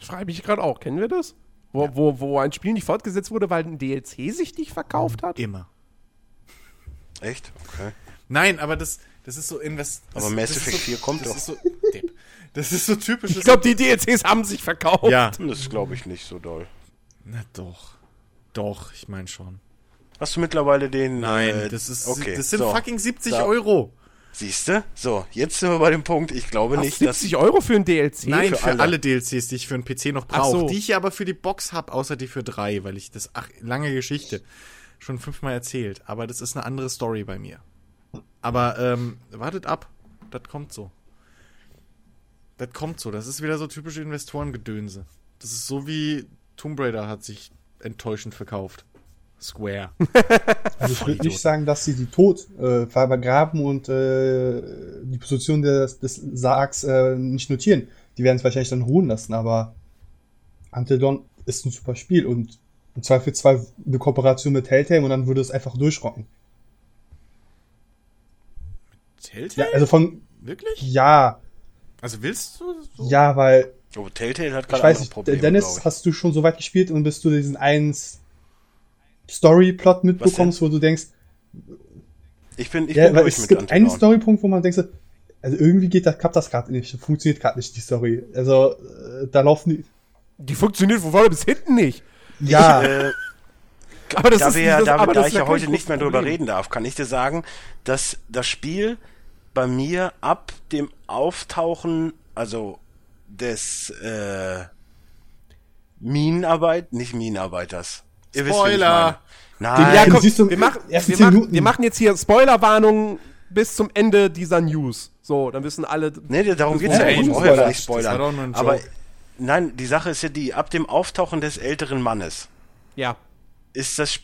Schreibe ich gerade auch. Kennen wir das? Wo, wo, wo ein Spiel nicht fortgesetzt wurde, weil ein DLC sich nicht verkauft hat? Immer. Echt? Okay. Nein, aber das, das ist so invest. das- Aber Mass Effect so, 4 kommt das doch. Ist so, das ist so typisch. Ich glaube, die DLCs haben sich verkauft. Ja. Das glaube ich nicht so doll. Na doch. Doch, ich meine schon. Hast du mittlerweile den. Nein, äh, das ist, okay. das sind so. fucking 70 Da- Euro. Siehst du? So, jetzt sind wir bei dem Punkt. Ich glaube Was, nicht, dass. 70 Euro für ein DLC? Nein, für für, alle. alle. DLCs, die ich für einen PC noch Ach brauche. so. Die ich aber für die Box habe, außer die für drei, weil ich das, ach, lange Geschichte, schon fünfmal erzählt. Aber das ist eine andere Story bei mir. Aber, ähm, wartet ab. Das kommt so. Das kommt so. Das ist wieder so typische Investorengedönse. Das ist so wie Tomb Raider hat sich enttäuschend verkauft. Square. [LAUGHS] Also ich würde nicht sagen, dass sie die tot äh, vergraben und äh, die Position des, des Sargs äh, nicht notieren. Die werden es wahrscheinlich dann ruhen lassen, aber Until Dawn ist ein super Spiel und im Zweifelsfall eine Kooperation mit Telltale und dann würde es einfach durchrocken. Ja, Telltale? also von, Wirklich? ja, Also willst du so? ja, weil, Oh, Telltale hat ich gerade weiß andere nicht, Probleme. Dennis, hast du schon so weit gespielt und bis du diesen einen Story-Plot mitbekommst, wo du denkst, Ich bin, ich ja, bin durch es mit gibt einen. Storypunkt, wo man denkt, so, also irgendwie geht das, klappt das gerade nicht, funktioniert gerade nicht, die Story. Also, äh, da laufen die, Die funktioniert von vorne bis hinten nicht. ja, [LAUGHS] Äh, Aber das da ist wir, ja- das- da, aber da das ich ja heute nicht mehr drüber reden darf, kann ich dir sagen, dass das Spiel bei mir ab dem Auftauchen, also des äh, Minenarbeit, nicht Minenarbeiters. Ihr wisst, Spoiler! Den- Nein, Ja, du wir, machen, wir, machen, wir machen jetzt hier Spoilerwarnung bis zum Ende dieser News. So, dann wissen alle. Nee, darum geht's ja nicht. Ich brauche ja Spoiler. nicht spoilern. Das war doch nur ein Aber nein, die Sache ist ja die, ab dem Auftauchen des älteren Mannes Ja. ist das,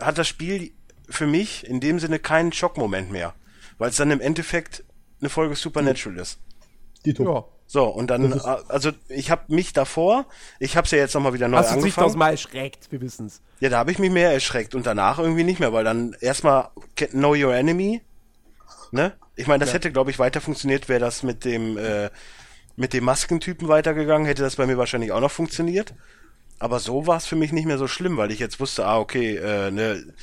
hat das Spiel für mich in dem Sinne keinen Schockmoment mehr. Weil es dann im Endeffekt eine Folge Supernatural ist. die Top. ja. So, und dann, äh, also ich habe mich davor, ich habe es ja jetzt nochmal wieder neu Hast du sich das angefangen. mal erschreckt? Wir wissen's. Ja, da habe ich mich mehr erschreckt und danach irgendwie nicht mehr, weil dann erstmal Know Your Enemy, ne? Ich meine, das hätte, glaube ich, weiter funktioniert, wäre das mit dem, äh, mit dem Maskentypen weitergegangen, hätte das bei mir wahrscheinlich auch noch funktioniert. Aber so war es für mich nicht mehr so schlimm, weil ich jetzt wusste, ah, okay, äh, ne,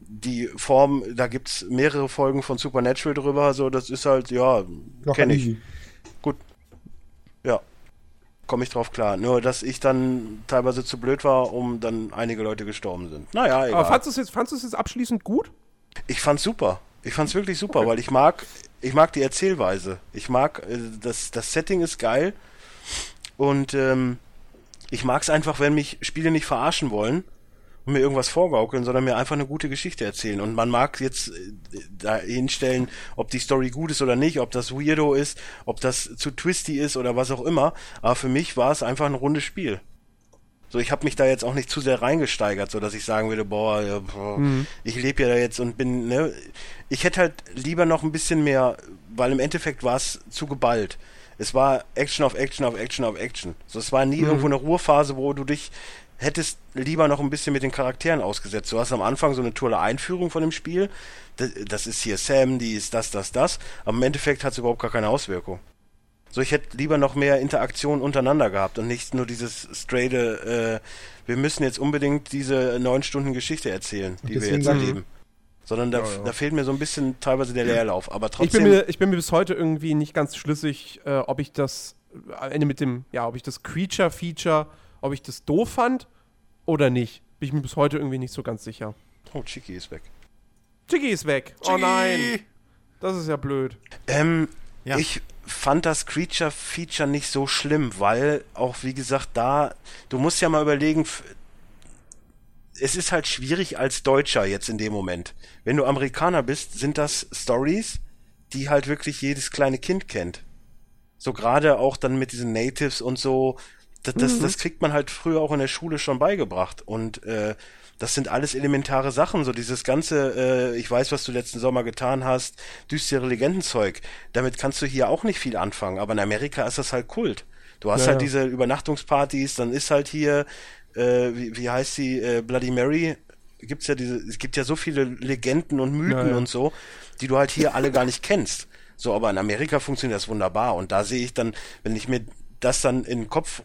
die Form, da gibt's mehrere Folgen von Supernatural drüber, so, das ist halt, ja, kenne ich. Komme ich drauf klar. Nur, dass ich dann teilweise zu blöd war, um dann einige Leute gestorben sind. Naja, egal. Aber fandst du es jetzt, fandst jetzt abschließend gut? ich fand's super. Ich fand's wirklich super, weil ich mag, ich mag die Erzählweise. Ich mag, äh, das, das Setting ist geil. Und ähm, ich mag's einfach, wenn mich Spiele nicht verarschen wollen und mir irgendwas vorgaukeln, sondern mir einfach eine gute Geschichte erzählen. Und man mag jetzt äh, da hinstellen, ob die Story gut ist oder nicht, ob das Weirdo ist, ob das zu twisty ist oder was auch immer. Aber für mich war es einfach ein rundes Spiel. So, ich habe mich da jetzt auch nicht zu sehr reingesteigert, so dass ich sagen würde, boah, ja, boah ich lebe ja da jetzt und bin, ne, ich hätte halt lieber noch ein bisschen mehr, weil im Endeffekt war es zu geballt. Es war Action auf Action auf Action auf Action. So, es war nie irgendwo eine Ruhephase, wo du dich hättest lieber noch ein bisschen mit den Charakteren ausgesetzt. Du hast am Anfang so eine tolle Einführung von dem Spiel. Das, das ist hier Sam, die ist das, das, das. Aber im Endeffekt hat es überhaupt gar keine Auswirkung. So, ich hätte lieber noch mehr Interaktion untereinander gehabt und nicht nur dieses straighte, äh, wir müssen jetzt unbedingt diese neun Stunden Geschichte erzählen, die wir jetzt ich- erleben. Sondern da, da fehlt mir so ein bisschen teilweise der Leerlauf. Aber Ich trotzdem. bin, mir, ich bin mir bis heute irgendwie nicht ganz schlüssig, äh, ob ich das äh, am Ende mit dem, ja, ob ich das Creature-Feature, ob ich das doof fand oder nicht. Bin ich mir bis heute irgendwie nicht so ganz sicher. oh, Chiki ist weg. Jiggy ist weg. Oh nein. Das ist ja blöd. Ähm, Ja. ich fand das Creature-Feature nicht so schlimm, weil auch, wie gesagt, da, du musst ja mal überlegen, es ist halt schwierig als Deutscher jetzt in dem Moment. Wenn du Amerikaner bist, sind das Stories, die halt wirklich jedes kleine Kind kennt. So gerade auch dann mit diesen Natives und so, das, das, das kriegt man halt früher auch in der Schule schon beigebracht. Und äh, das sind alles elementare Sachen, so dieses ganze, äh, ich weiß, was du letzten Sommer getan hast, düstere Legendenzeug. Damit kannst du hier auch nicht viel anfangen, aber in Amerika ist das halt Kult. Du hast Ja, halt diese Übernachtungspartys, dann ist halt hier, äh, wie, wie heißt sie, äh, Bloody Mary, gibt's ja diese, es gibt ja so viele Legenden und Mythen Ja, ja. und so, die du halt hier alle gar nicht kennst. So, aber in Amerika funktioniert das wunderbar und da sehe ich dann, wenn ich mir das dann in den Kopf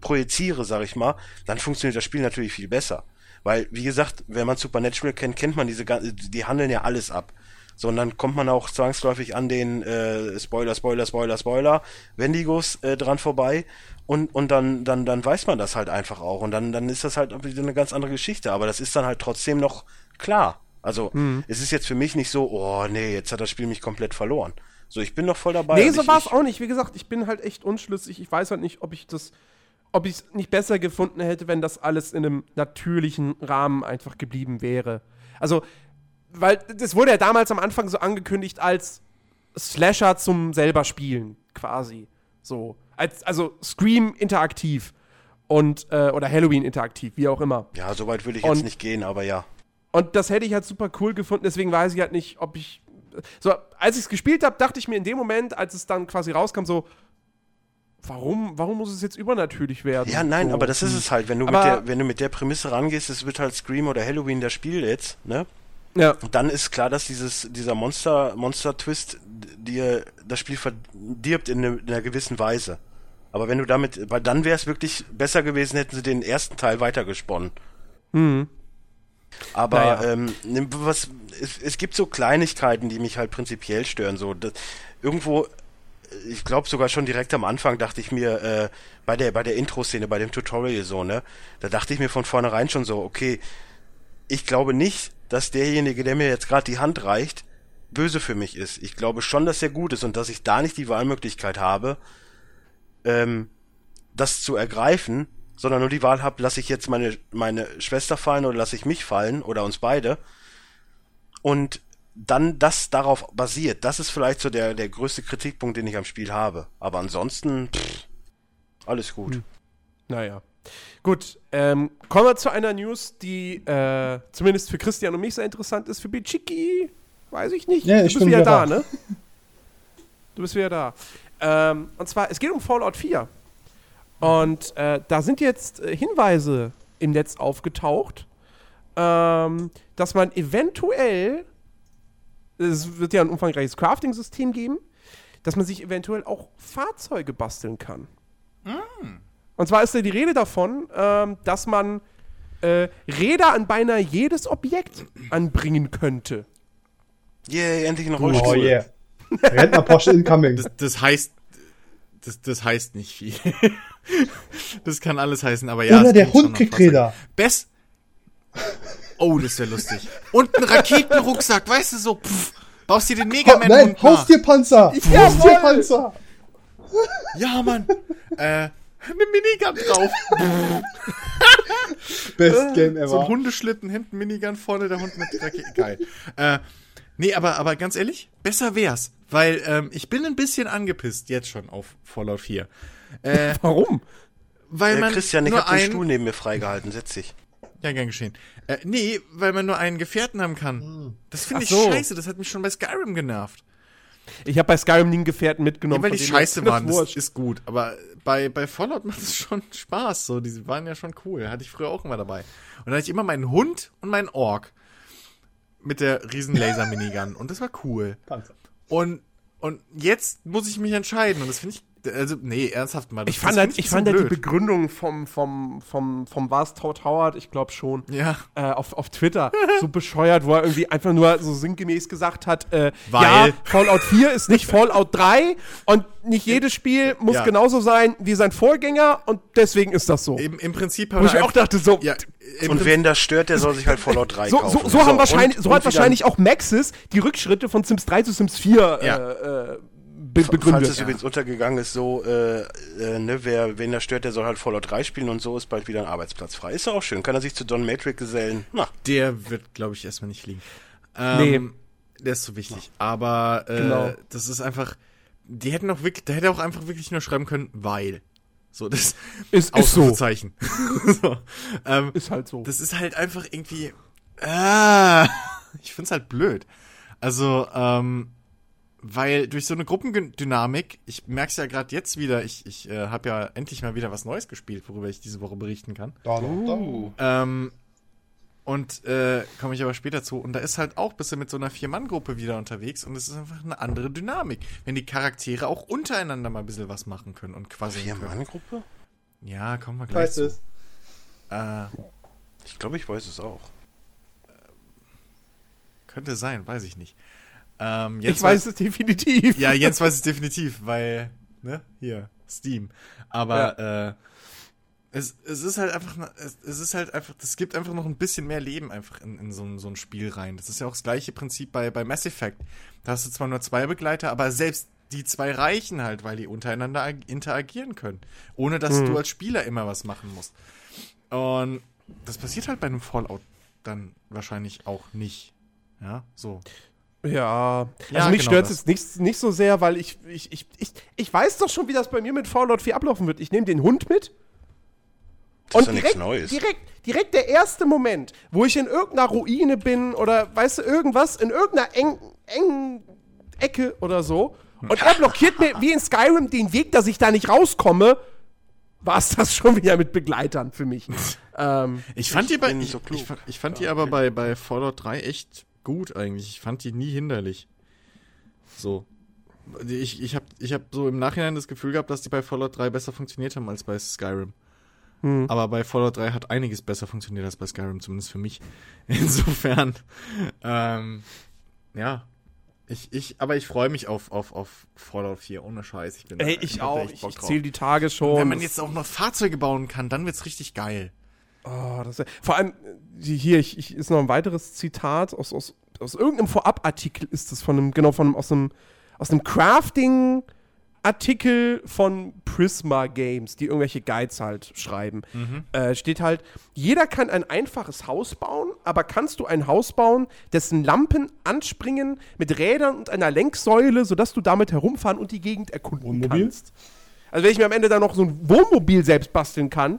projiziere, sag ich mal, dann funktioniert das Spiel natürlich viel besser. Weil, wie gesagt, wenn man Supernatural kennt, kennt man diese ganze, die handeln ja alles ab. So, und dann kommt man auch zwangsläufig an den äh, Spoiler, Spoiler, Spoiler, Spoiler, Wendigos äh, dran vorbei und, und dann, dann, dann weiß man das halt einfach auch. Und dann, dann ist das halt wieder eine ganz andere Geschichte. Aber das ist dann halt trotzdem noch klar. Also, es ist jetzt für mich nicht so, oh nee, jetzt hat das Spiel mich komplett verloren. So, ich bin noch voll dabei. Nee, so war es auch nicht. Wie gesagt, ich bin halt echt unschlüssig. Ich weiß halt nicht, ob ich das, ob ich es nicht besser gefunden hätte, wenn das alles in einem natürlichen Rahmen einfach geblieben wäre. Also, weil das wurde ja damals am Anfang so angekündigt als Slasher zum selber spielen, quasi. So. Als, also Scream interaktiv und äh, oder Halloween interaktiv, wie auch immer. Ja, so weit will ich jetzt Und- nicht gehen, aber ja. Und das hätte ich halt super cool gefunden, deswegen weiß ich halt nicht, ob ich. So, als ich es gespielt habe, dachte ich mir in dem Moment, als es dann quasi rauskam, so, warum, warum muss es jetzt übernatürlich werden? Ja, nein, so. aber das ist es halt, wenn du, mit der, wenn du mit der Prämisse rangehst, es wird halt Scream oder Halloween das Spiel jetzt, ne? Ja, Und dann ist klar, dass dieses, dieser Monster, Monster-Twist dir das Spiel verdirbt in, ne, in einer gewissen Weise. Aber wenn du damit, weil dann wäre es wirklich besser gewesen, hätten sie den ersten Teil weitergesponnen. Aber Naja. ähm, nimm- was, es, es gibt so Kleinigkeiten, die mich halt prinzipiell stören. So das, irgendwo, ich glaube sogar schon direkt am Anfang dachte ich mir äh, bei der bei der Intro-Szene, bei dem Tutorial so ne, da dachte ich mir von vornherein schon so, okay, ich glaube nicht, dass derjenige, der mir jetzt gerade die Hand reicht, böse für mich ist. Ich glaube schon, dass er gut ist und dass ich da nicht die Wahlmöglichkeit habe, ähm, das zu ergreifen, sondern nur die Wahl habe, lasse ich jetzt meine, meine Schwester fallen oder lasse ich mich fallen oder uns beide. Und dann das darauf basiert, das ist vielleicht so der, der größte Kritikpunkt, den ich am Spiel habe. Aber ansonsten, pff, alles gut. naja. Gut, ähm, kommen wir zu einer News, die äh, zumindest für Christian und mich sehr interessant ist. Für Bichiki, weiß ich nicht. Ja, du ich bist bin wieder wieder da, da. ne? Du bist wieder da. Ähm, und zwar, es geht um Fallout 4. Und äh, da sind jetzt äh, Hinweise im Netz aufgetaucht, ähm, dass man eventuell, es wird ja ein umfangreiches Crafting-System geben, dass man sich eventuell auch Fahrzeuge basteln kann. Und zwar ist da die Rede davon, ähm, dass man äh, Räder an beinahe jedes Objekt anbringen könnte. Yay, endlich ein Oh Rollstuhl. yeah. Rentner Porsche incoming. Das, das heißt, das, das heißt nicht viel. [LAUGHS] das kann alles heißen, aber ja. Oder der Hund kriegt. Räder. Best. Oh, das wäre lustig. Und ein Raketenrucksack, weißt du, so, pff, baust dir den Ha Mega Man nein, Hund nach. Haustierpanzer! Haustierpanzer! Ja, Mann. äh, eine Minigun drauf. [LAUGHS] Best Game ever. So ein Hundeschlitten, hinten Minigun, vorne der Hund mit Rakete. Geil. Äh, nee, aber, aber ganz ehrlich, besser wär's. Weil ähm, ich bin ein bisschen angepisst jetzt schon auf Fallout 4. Äh, [LAUGHS] Warum? weil Äh, man Christian, ich nur habe den einen, Stuhl neben mir freigehalten, setz dich. Ja, gern geschehen. Äh, nee, weil man nur einen Gefährten haben kann. Das finde ich so. scheiße, das hat mich schon bei Skyrim genervt. Ich habe bei Skyrim nie einen Gefährten mitgenommen. Ja, weil die scheiße das waren, das ist gut. Aber bei, bei Fallout macht es schon [LAUGHS] Spaß. So, die waren ja schon cool. Hatte ich früher auch immer dabei. Und da hatte ich immer meinen Hund und meinen Ork. Mit der riesen Laser-Minigun. und das war cool. [LAUGHS] Panzer. Und, und jetzt muss ich mich entscheiden. Und das finde ich. Also, nee, ernsthaft mal. Das, Ich fand, das halt, ich fand halt die Begründung vom, vom, vom, vom Vars Todd Howard, ich glaube schon, Ja. äh, auf, auf Twitter so bescheuert, wo er irgendwie einfach nur so sinngemäß gesagt hat, äh, Weil- ja, Fallout 4 ist nicht Fallout 3 und nicht jedes Spiel muss Ja. genauso sein wie sein Vorgänger und deswegen ist das so. Im, Im Prinzip Wo ich auch dachte, so, Ja, Und wen das stört, der soll sich halt Fallout 3 so, kaufen. so, so, haben und- wahrscheinlich, so hat wahrscheinlich auch Maxis die Rückschritte von Sims 3 zu Sims 4 Ja. äh, be Falls begründet. es übrigens untergegangen ist, so, äh, äh, ne, wer, wen das stört, der soll halt Fallout 3 spielen und so ist bald wieder ein Arbeitsplatz frei. Ist ja auch schön. Kann er sich zu Don Matrix gesellen? Na, Der wird, glaube ich, erstmal nicht fliegen. Ähm, Der ist zu wichtig. Aber äh, Genau. das ist einfach. Die hätten auch wirklich, da hätte auch einfach wirklich nur schreiben können, weil. So, das Ist- ist so. [LAUGHS] So. ähm, ist halt so. das ist halt einfach irgendwie. Ah, [LAUGHS] ich find's halt blöd. Also, ähm, weil durch so eine Gruppendynamik, ich merk's ja gerade jetzt wieder, ich, ich äh, habe ja endlich mal wieder was Neues gespielt, worüber ich diese Woche berichten kann. Da, da, da. Uh. Ähm, und äh, komme ich aber später zu. Und da ist halt auch bist du mit so einer Vier-Mann-Gruppe wieder unterwegs und es ist einfach eine andere Dynamik. Wenn die Charaktere auch untereinander mal ein bisschen was machen können und quasi. Vier-Mann-Gruppe? Ja, kommen wir gleich Weißt zu. es. Äh, Ich glaube, ich weiß es auch. könnte sein, weiß ich nicht. Ähm, ich weiß es definitiv. Ja, Jens weiß es definitiv, weil, ne, hier, Steam. Aber äh, es, es ist halt einfach, es, es ist halt einfach, es gibt einfach noch ein bisschen mehr Leben einfach in, in so, ein- so ein Spiel rein. Das ist ja auch das gleiche Prinzip bei, bei Mass Effect. Da hast du zwar nur zwei Begleiter, aber selbst die zwei reichen halt, weil die untereinander ag- interagieren können. Ohne dass du als Spieler immer was machen musst. Und das passiert halt bei einem Fallout dann wahrscheinlich auch nicht. Ja, so. Ja, also Ja, mich genau stört es nicht, nicht so sehr, weil ich, ich, ich, ich, ich weiß doch schon, wie das bei mir mit Fallout 4 ablaufen wird. Ich nehme den Hund mit. Das ist ja und nichts direkt, Neues. direkt, direkt der erste Moment, wo ich in irgendeiner Ruine bin oder weißt du, irgendwas, in irgendeiner eng, engen Ecke oder so, und er blockiert mir wie in Skyrim den Weg, dass ich da nicht rauskomme, war es das schon wieder mit Begleitern für mich. [LAUGHS] ähm, Ich fand die bei, ich, so ich, fand- ich fand die aber bei, bei Fallout 3 echt gut eigentlich. Ich fand die nie hinderlich. So. Ich, ich habe ich hab so im Nachhinein das Gefühl gehabt, dass die bei Fallout 3 besser funktioniert haben als bei Skyrim. Aber bei Fallout 3 hat einiges besser funktioniert als bei Skyrim, zumindest für mich. [LAUGHS] Insofern, ähm, ja. Ich, ich, aber ich freue mich auf, auf, auf Fallout 4, ohne Scheiß. Ich bin ey, da- ich auch. Ich, ich zähle die Tage schon. Wenn man jetzt auch noch Fahrzeuge bauen kann, dann wird's richtig geil. Oh, das, vor allem, die- hier ich, ich, ist noch ein weiteres Zitat aus, aus, aus irgendeinem Vorabartikel ist es von einem, genau, von einem, aus einem, aus einem Crafting-Artikel von Prisma Games, die irgendwelche Guides halt schreiben. Äh, steht halt, jeder kann ein einfaches Haus bauen, aber kannst du ein Haus bauen, dessen Lampen anspringen mit Rädern und einer Lenksäule, sodass du damit herumfahren und die Gegend erkunden Wohnmobil? kannst. Also wenn ich mir am Ende dann noch so ein Wohnmobil selbst basteln kann.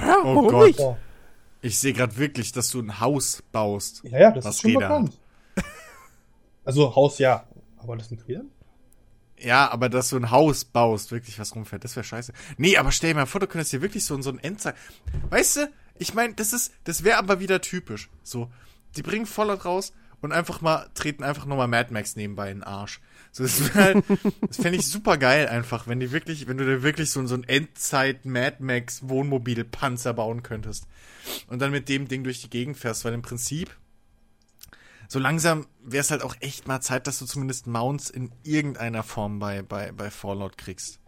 Ja, Oh warum Gott. nicht? Ich sehe gerade wirklich, dass du ein Haus baust. Ja, ja, das ist schon Räder bekannt. Also Haus ja, aber das mit Rädern? Ja, aber dass du ein Haus baust, wirklich was rumfährt, das wäre scheiße. Nee, aber stell dir mal vor, du könntest dir wirklich so, so ein Endzeit. Weißt du, ich meine, das ist, das wäre aber wieder typisch. So, die bringen Fallout raus und einfach mal, treten einfach nochmal Mad Max nebenbei in den Arsch. So, das halt, [LAUGHS] das fände ich super geil einfach, wenn die wirklich, wenn du dir wirklich so, so ein Endzeit Mad Max Wohnmobil Panzer bauen könntest. Und dann mit dem Ding durch die Gegend fährst, weil im Prinzip, so langsam wäre es halt auch echt mal Zeit, dass du zumindest Mounts in irgendeiner Form bei, bei, bei Fallout kriegst.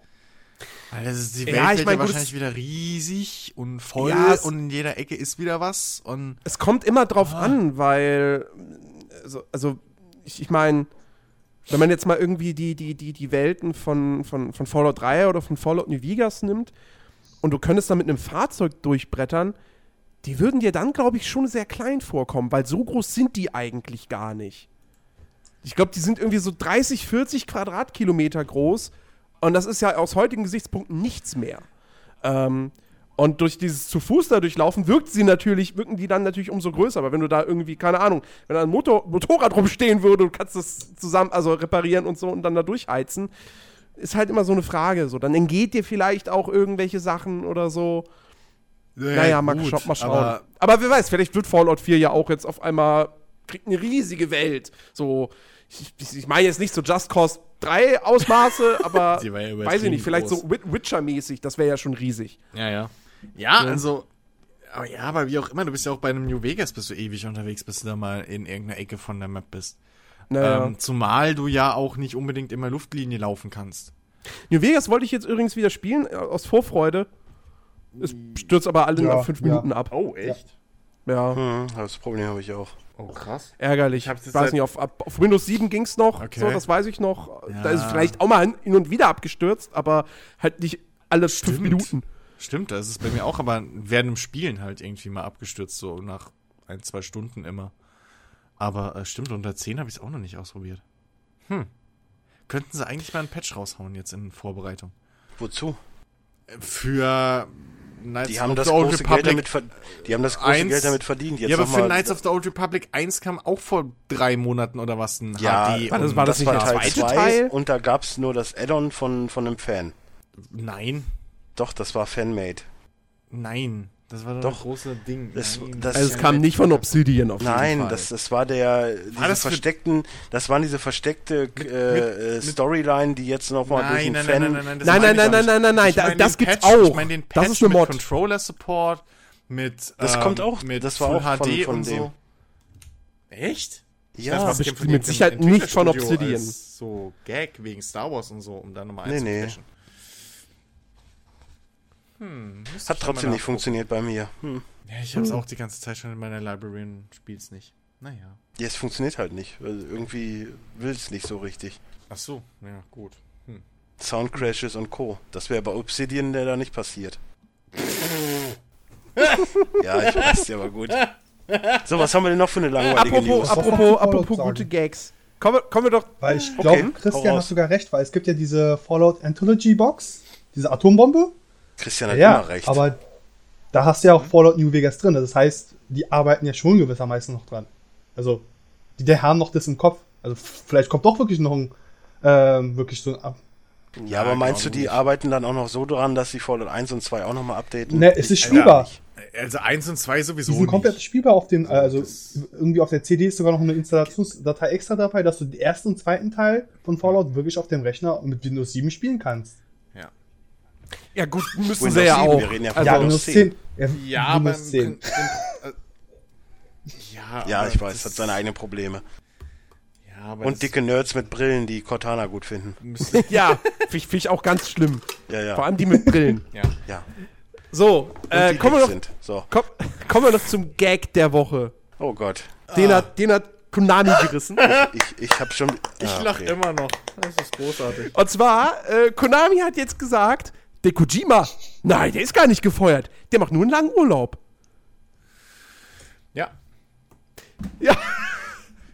Weil das ist, die Welt Ja, ich wird mein, ja gut, wahrscheinlich wieder riesig und voll Ja, und in jeder Ecke ist wieder was und Es kommt immer drauf Ah. an, weil, also, also ich, ich meine, wenn man jetzt mal irgendwie die, die, die, die Welten von, von, von Fallout 3 oder von Fallout New Vegas nimmt und du könntest da mit einem Fahrzeug durchbrettern, die würden dir dann, glaube ich, schon sehr klein vorkommen, weil so groß sind die eigentlich gar nicht. Ich glaube, die sind irgendwie so 30, 40 Quadratkilometer groß und das ist ja aus heutigen Gesichtspunkten nichts mehr. Ähm, Und durch dieses zu Fuß da durchlaufen wirkt sie natürlich, wirken die dann natürlich umso größer. Aber wenn du da irgendwie, keine Ahnung, wenn da ein Motor, Motorrad rumstehen würde und kannst das zusammen, also reparieren und so und dann da durchheizen, ist halt immer so eine Frage. So, dann entgeht dir vielleicht auch irgendwelche Sachen oder so. Naja, mal, gut, scha mal schauen. aber- Aber, wer weiß, vielleicht wird Fallout 4 ja auch jetzt auf einmal, kriegt eine riesige Welt. So, ich, ich, meine jetzt nicht so Just Cause 3 Ausmaße, [LAUGHS] aber ja weiß ich nicht, vielleicht groß. so Wi- Witcher-mäßig, das wäre ja schon riesig. Ja, ja. Ja, also. Aber ja, aber wie auch immer, du bist ja auch bei einem New Vegas bist du ewig unterwegs, bis du da mal in irgendeiner Ecke von der Map bist. Naja. Ähm, zumal du ja auch nicht unbedingt immer Luftlinie laufen kannst. New Vegas wollte ich jetzt übrigens wieder spielen, äh, aus Vorfreude. Es stürzt aber alle Ja, nach fünf ja. Minuten ab. Oh, echt? Ja, Hm, das Problem habe ich auch. Oh, krass. ärgerlich. Ich weiß nicht, auf, auf Windows 7 ging es noch, Okay. so, das weiß ich noch. Ja. Da ist es vielleicht auch mal hin und wieder abgestürzt, aber halt nicht alle fünf Stimmt. Minuten. Stimmt, das ist bei mir auch, aber während dem Spielen halt irgendwie mal abgestürzt, so nach ein, zwei Stunden immer. Aber äh, stimmt, unter 10 habe ich es auch noch nicht ausprobiert. Hm. Könnten sie eigentlich mal einen Patch raushauen jetzt in Vorbereitung? Wozu? Für Knights Die haben of das the Old große Geld Republic. damit, ver die haben das große Eins- Geld damit verdient. Jetzt ja, aber für Knights of the Old Republic 1 kam auch vor drei Monaten oder was ein ja, HD. War das- war das das war Teil zweite 2 Teil? und da gab es nur das Add-on von, von einem Fan. Nein, Doch, das war Fanmade. nein. Das war doch, Doch. das große Ding. Das- Nein. das- Also es kam nicht von Obsidian auf jeden Nein, Fall. das, das war der diese das für- versteckten, das waren diese versteckte äh, äh, Storyline, die jetzt nochmal durch Nein, einen nein, Fan. nein, nein, nein, das Nein, nein, nein, nein, nein, nein, meine das den gibt's Patch, auch. Ich meine den Das Patch ist eine mit Mod. Controller Support, mit Das ähm, kommt auch, mit das war Full auch von- HD von und dem. so. Echt? Ja, ich von mit Sicherheit nicht von Obsidian. So Gag wegen Star Wars und so, um da nochmal Nee, nee. Hm, hat trotzdem nicht funktioniert bei mir. Hm. Ja, ich hab's auch die ganze Zeit schon in meiner Library und spiel's nicht. Naja. Ja, es funktioniert halt nicht. Also irgendwie will es nicht so richtig. Ach so, ja, gut. Hm. Soundcrashes und Co. Das wäre bei Obsidian der da nicht passiert. [LAUGHS] ja, ich weiß, der war gut. So, was haben wir denn noch für eine langweilige apropos, News? apropos, apropos gute Gags. Kommen wir, kommen wir doch. Weil ich Okay, glaube, hau Christian hat sogar recht, weil es gibt ja diese Fallout Anthology Box, diese Atombombe. Christian hat Ja, immer recht. aber da hast du ja auch Fallout New Vegas drin. Das heißt, die arbeiten ja schon gewissermaßen noch dran. Also, die, die haben noch das im Kopf. Also, vielleicht kommt doch wirklich noch ein, ähm, wirklich so ein. Ab ja, aber meinst du, die ich. arbeiten dann auch noch so dran, dass sie Fallout 1 und 2 auch nochmal updaten? ne, es ist Ich- spielbar. nicht. Also eins und zwei sowieso Die sind komplett nicht. spielbar auf den, äh, also das- irgendwie auf der CD ist sogar noch eine Installationsdatei extra dabei, dass du den ersten und zweiten Teil von Fallout wirklich auf dem Rechner mit Windows 7 spielen kannst. Ja, Ja, gut, müssen Windows sie ja 7, auch. wir reden ja von also, ja, Windows Windows 10. 10. ja aber Windows im 10. Prin- im- äh, ja, Ja, aber ich weiß, hat seine eigenen Probleme. Ja, aber Und dicke Nerds mit Brillen, die Cortana gut finden. [LAUGHS] ja, finde ich, find ich auch ganz schlimm. Ja, ja. Vor allem die mit Brillen. ja. ja. So, äh, kommen, wir noch, sind. So. komm, kommen wir noch zum Gag der Woche. Oh Gott. Den, hat, den hat Konami gerissen. Ich, ich hab schon. Ich Ah, lach okay. immer noch. Das ist großartig. Und zwar, äh, Konami hat jetzt gesagt, der Kojima, nein, der ist gar nicht gefeuert. Der macht nur einen langen Urlaub. Ja. Ja. [LAUGHS]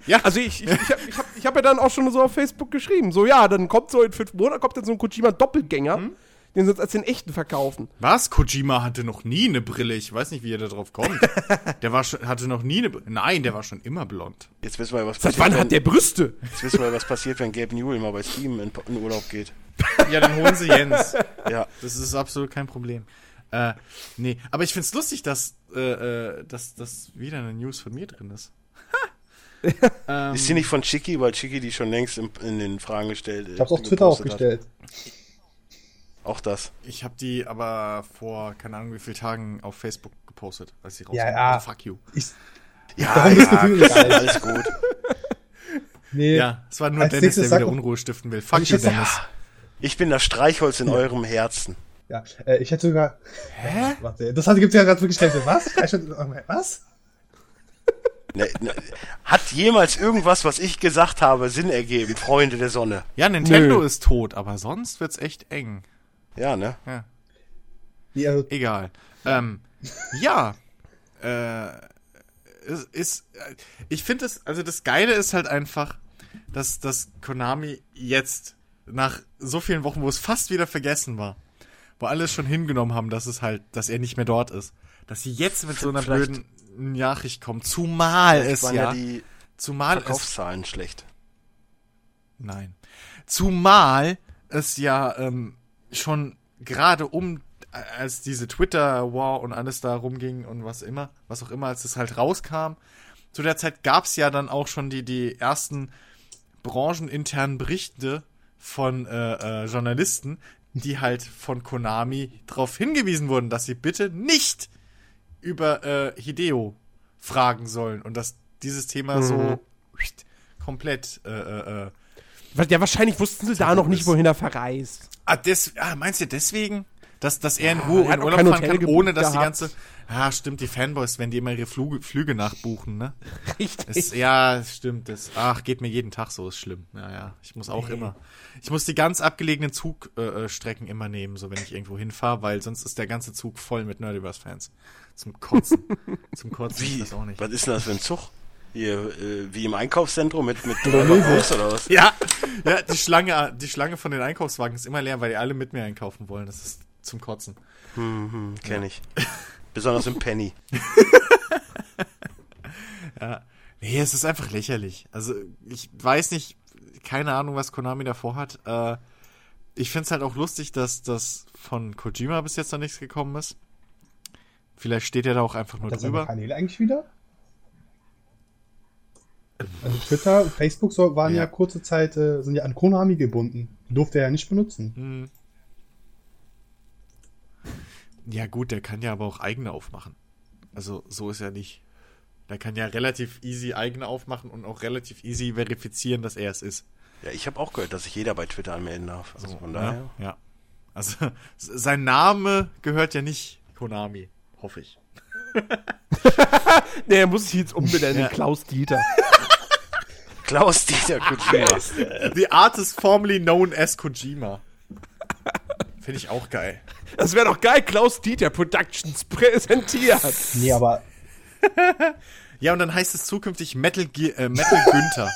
Ja. Also ich, ich, ich habe ich hab, ich hab ja dann auch schon so auf Facebook geschrieben, so ja, dann kommt so in fünf Monaten kommt dann so ein Kojima-Doppelgänger, den sie uns als den echten verkaufen. Was? Kojima hatte noch nie eine Brille. Ich weiß nicht, wie er da drauf kommt. [LAUGHS] der war schon, hatte noch nie eine Brille. Nein, der war schon immer blond. Jetzt wissen wir, was Seit passiert. wann wenn, hat der Brüste? Jetzt wissen wir, was passiert, wenn Gabe Newell mal bei Steam in, in Urlaub geht. [LAUGHS] Ja, dann holen sie Jens. [LAUGHS] Ja. Das ist absolut kein Problem. Äh, nee, aber ich find's lustig, dass, äh, äh, dass, dass wieder eine News von mir drin ist. ähm, Ist die nicht von Chicky, weil Chicky die schon längst in, in den Fragen gestellt Ich hab's auf Twitter aufgestellt. Auch das. ich habe die aber vor, keine Ahnung wie vielen Tagen auf Facebook gepostet, als sie rauskam. Ja, ja. Also, fuck you. Ich, Ja, ja, das? alles gut. [LAUGHS] nee, Ja, es war nur Als Dennis, der wieder Unruhe stiften will. Fuck ich you, Dennis. Ich bin das Streichholz in eurem Herzen. ja, äh, ich hätte sogar. Hä? Warte, das hat, gibt's ja gerade wirklich schnell. Was? Stunden- Was? Ne, ne, hat jemals irgendwas, was ich gesagt habe, Sinn ergeben, Freunde der Sonne? Ja, Nintendo Nö. ist tot, aber sonst wird's echt eng. Ja, ne? Ja. Also, Egal. Ähm, ja. Äh, es ist. äh, Ich finde es, also das Geile ist halt einfach, dass, dass Konami jetzt nach so vielen Wochen, wo es fast wieder vergessen war, wo alle schon hingenommen haben, dass es halt, dass er nicht mehr dort ist. Dass sie jetzt mit so einer Vielleicht- blöden Nachricht kommen, zumal es waren ja, ja die zumal es Verkaufszahlen schlecht. Nein. Zumal es ja ähm, schon gerade um, als diese Twitter-War und alles da rumging und was immer, was auch immer, als es halt rauskam, zu der Zeit gab es ja dann auch schon die, die ersten brancheninternen Berichte von äh, äh, Journalisten, die halt von Konami darauf hingewiesen wurden, dass sie bitte nicht über äh, Hideo fragen sollen und dass dieses Thema so komplett äh, äh, äh, Ja, wahrscheinlich wussten sie da noch nicht, wohin er verreist. Ah, des, ah, meinst du deswegen? Dass, dass er in Ruhe hat in Urlaub fahren Hotel kann, ohne dass die gehabt. ganze. Ah, stimmt, die Fanboys, wenn die immer ihre Flüge, Flüge nachbuchen, ne? [LAUGHS] Richtig. Es, ja, stimmt. Das, ach, geht mir jeden Tag so, ist schlimm. Ja, ja. Ich muss auch immer. Ich muss die ganz abgelegenen Zugstrecken äh, Strecken immer nehmen, so wenn ich irgendwo hinfahre, weil sonst ist der ganze Zug voll mit Nerdiverse-Fans. Zum Kotzen. [LAUGHS] Zum Kotzen. Ich Wie? weiß auch nicht. Was ist denn das für ein Zug? Hier, äh, wie im Einkaufszentrum mit, mit Bus oder was? Ja, ja, die Schlange, die Schlange von den Einkaufswagen ist immer leer, weil die alle mit mir einkaufen wollen. Das ist zum Kotzen. Hm, kenn ich. Besonders im Penny. [LAUGHS] Nee, es ist einfach lächerlich. Also, ich weiß nicht, keine Ahnung, was Konami davor hat. Äh, ich find's halt auch lustig, dass das von Kojima bis jetzt noch nichts gekommen ist. Vielleicht steht er da auch einfach nur Das seine drüber. Kanäle eigentlich wieder? Also Twitter, Facebook so, waren ja. Ja. kurze Zeit, äh, sind ja an Konami gebunden. Durfte er ja nicht benutzen. Hm. Ja, gut, der kann ja aber auch eigene aufmachen. Also, so ist er nicht. Der kann ja relativ easy eigene aufmachen und auch relativ easy verifizieren, dass er es ist. Ja, ich habe auch gehört, dass sich jeder bei Twitter anmelden darf. Also von daher. Ja, ja. Also, sein Name gehört ja nicht Konami, hoffe ich. [LAUGHS] Nee, er muss sich jetzt umbenennen, Ja. Klaus Dieter. [LAUGHS] Klaus Dieter Kojima. [LAUGHS] The artist formerly known as Kojima. Finde ich auch geil. Das wäre doch geil, Klaus Dieter Productions präsentiert. Nee, aber Ja, und dann heißt es zukünftig Metal, Ge äh, Metal Günther.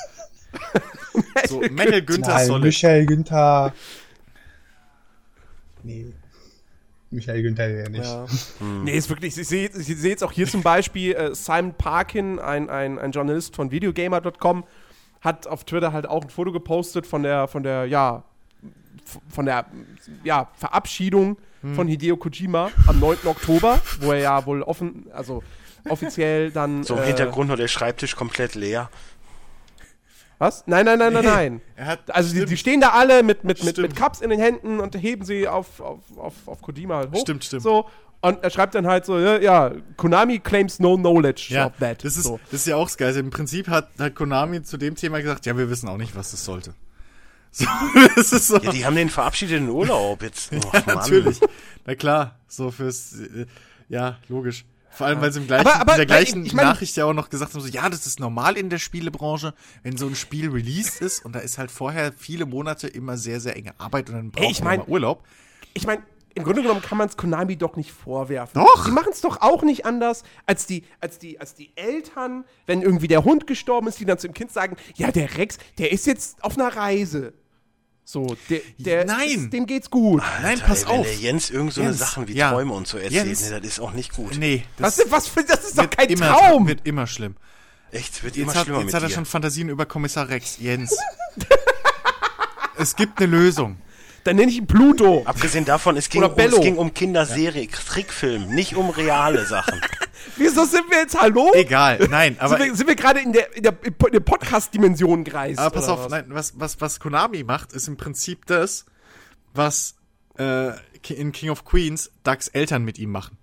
[LAUGHS] so, Metal Günther nein, Solid. Michael Günther. Nee. Michael Günther ja nicht. Ja. Nee, ist wirklich, ich sehe sehe jetzt auch hier zum Beispiel äh, Simon Parkin, ein, ein, ein Journalist von Videogamer.com, hat auf Twitter halt auch ein Foto gepostet von der, von der, ja, von der, ja, Verabschiedung von Hideo Kojima am 9. Oktober, wo er ja wohl offen, also offiziell dann. So im äh, Hintergrund noch der Schreibtisch komplett leer. Was? Nein, nein, nein, nein, nein. Er hat, Also die, die stehen da alle mit, mit, mit, Stimmt. mit Cups in den Händen und heben sie auf, auf, auf, auf Kojima halt hoch. Stimmt, stimmt. So. Und er schreibt dann halt so, ja, ja Konami claims no knowledge ja, of that. das ist, so. das ist ja auch das Geile. Im Prinzip hat, hat Konami zu dem Thema gesagt, ja, wir wissen auch nicht, was das sollte. [LAUGHS] So, das ist so. Ja, die haben den verabschiedet in den Urlaub jetzt. [LAUGHS] Oh, Ja, Mann. natürlich. Na klar, so fürs, äh, ja, logisch. Vor allem, weil sie im gleichen, Aber- aber, in der gleichen ich mein- Nachricht ja auch noch gesagt haben, so, ja, das ist normal in der Spielebranche, wenn so ein Spiel released ist und da ist halt vorher viele Monate immer sehr, sehr enge Arbeit und dann braucht Ey, ich man mein- mal Urlaub. Ich meine, im Grunde genommen kann man es Konami doch nicht vorwerfen. Doch. Sie machen es doch auch nicht anders, als die, als, die, als die Eltern, wenn irgendwie der Hund gestorben ist, die dann zum Kind sagen, ja, der Rex, der ist jetzt auf einer Reise. So, der, der Nein. Ist, dem geht's gut. Nein, Alter, pass ey, wenn auf. der Jens irgend so eine Jens, Sachen wie ja. Träume und so erzählt, Jens. nee, das ist auch nicht gut. Nee, Was, das was für, das ist doch kein immer, Traum. wird immer schlimm. Echt, wird immer Jetzt hat, schlimmer jetzt mit hat er dir. schon Fantasien über Kommissar Rex. Jens. [LAUGHS] es gibt eine Lösung. Dann nenne ich ihn Pluto. Abgesehen davon, es ging, um, es ging um Kinderserie, Trickfilm, nicht um reale Sachen. [LAUGHS] Wieso sind wir jetzt, hallo? Egal, nein, aber, sind wir, sind wir gerade in der, in der, in der Podcast-Dimension gereist? aber pass oder auf, was? nein, was, was, was Konami macht, ist im Prinzip das, was äh, in King of Queens Ducks Eltern mit ihm machen.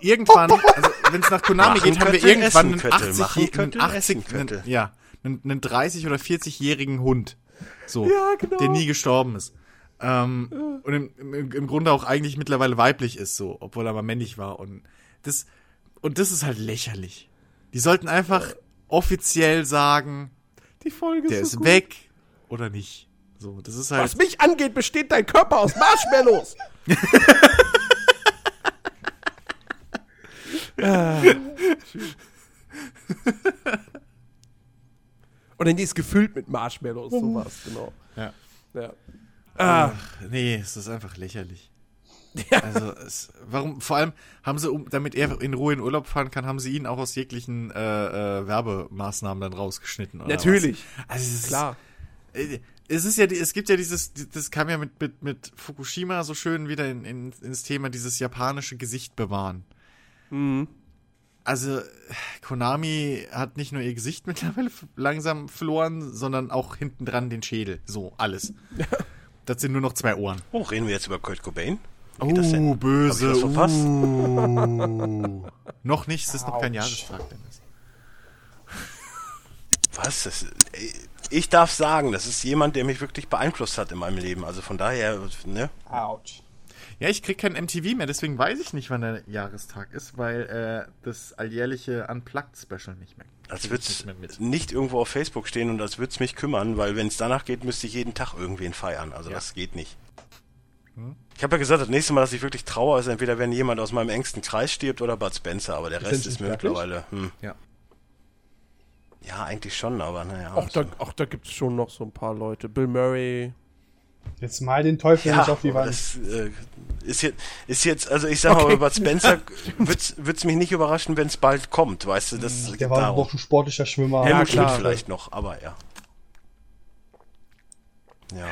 Irgendwann, [LAUGHS] also wenn es nach Konami Machen geht, haben wir irgendwann einen Köttel, 80, machen einen Köttel, 80 essen Köttel. einen, ja, einen, einen 30 oder 40-jährigen Hund. So, Ja, genau. der nie gestorben ist. Ähm, und im, im, im Grunde auch eigentlich mittlerweile weiblich ist, so, obwohl er mal männlich war. Und das, und das ist halt lächerlich. Die sollten einfach offiziell sagen, Die Folge der so ist weg oder nicht. So, das ist halt. Was mich angeht, besteht dein Körper aus Marshmallows. [LAUGHS] Ah. [LAUGHS] Oder die ist gefüllt mit Marshmallows, sowas, genau. Ja. Ja. Ah, Nee, es ist einfach lächerlich. Also, es, warum, vor allem haben sie, um, damit er in Ruhe in Urlaub fahren kann, haben sie ihn auch aus jeglichen äh, äh, Werbemaßnahmen dann rausgeschnitten. Oder Natürlich. Was? Also, es Klar. Ist, äh, es ist ja, es gibt ja dieses, das kam ja mit, mit, mit Fukushima so schön wieder in, in, ins Thema, dieses japanische Gesicht bewahren. Also, Konami hat nicht nur ihr Gesicht [LAUGHS] mittlerweile langsam verloren, sondern auch hinten dran den Schädel. So, alles. [LAUGHS] Das sind nur noch zwei Ohren. Oh, reden wir jetzt über Kurt Cobain? Wie geht das denn? Oh, böse. Uh. [LAUGHS] noch nicht, es ist noch kein Jahrestag, Dennis. Was? Das, ey, ich darf sagen, das ist jemand, der mich wirklich beeinflusst hat in meinem Leben. Also von daher, ne? Autsch. Ja, ich krieg kein MTV mehr, deswegen weiß ich nicht, wann der Jahrestag ist, weil äh, das alljährliche Unplugged-Special nicht mehr. Als würde ich es nicht mehr mit. nicht irgendwo auf Facebook stehen und als würde es mich kümmern, weil wenn es danach geht, müsste ich jeden Tag irgendwen feiern. Also Ja. das geht nicht. Hm? Ich habe ja gesagt, das nächste Mal, dass ich wirklich trauere, ist entweder, wenn jemand aus meinem engsten Kreis stirbt oder Bud Spencer, aber der Ist Rest ist mir wirklich? mittlerweile. Hm. Ja. Ja, eigentlich schon, aber naja. Auch da, auch da gibt es schon noch so ein paar Leute. Bill Murray. Jetzt mal den Teufel ja, nicht auf die Wand. das äh, ist, jetzt, ist jetzt, also ich sag mal, Okay. bei Bud Spencer [LAUGHS] wird's wird's mich nicht überraschen, wenn es bald kommt, weißt du, das Der war darum. doch ein sportlicher Schwimmer. Ja, Helmut Schmidt klar. vielleicht noch, aber ja. Ja.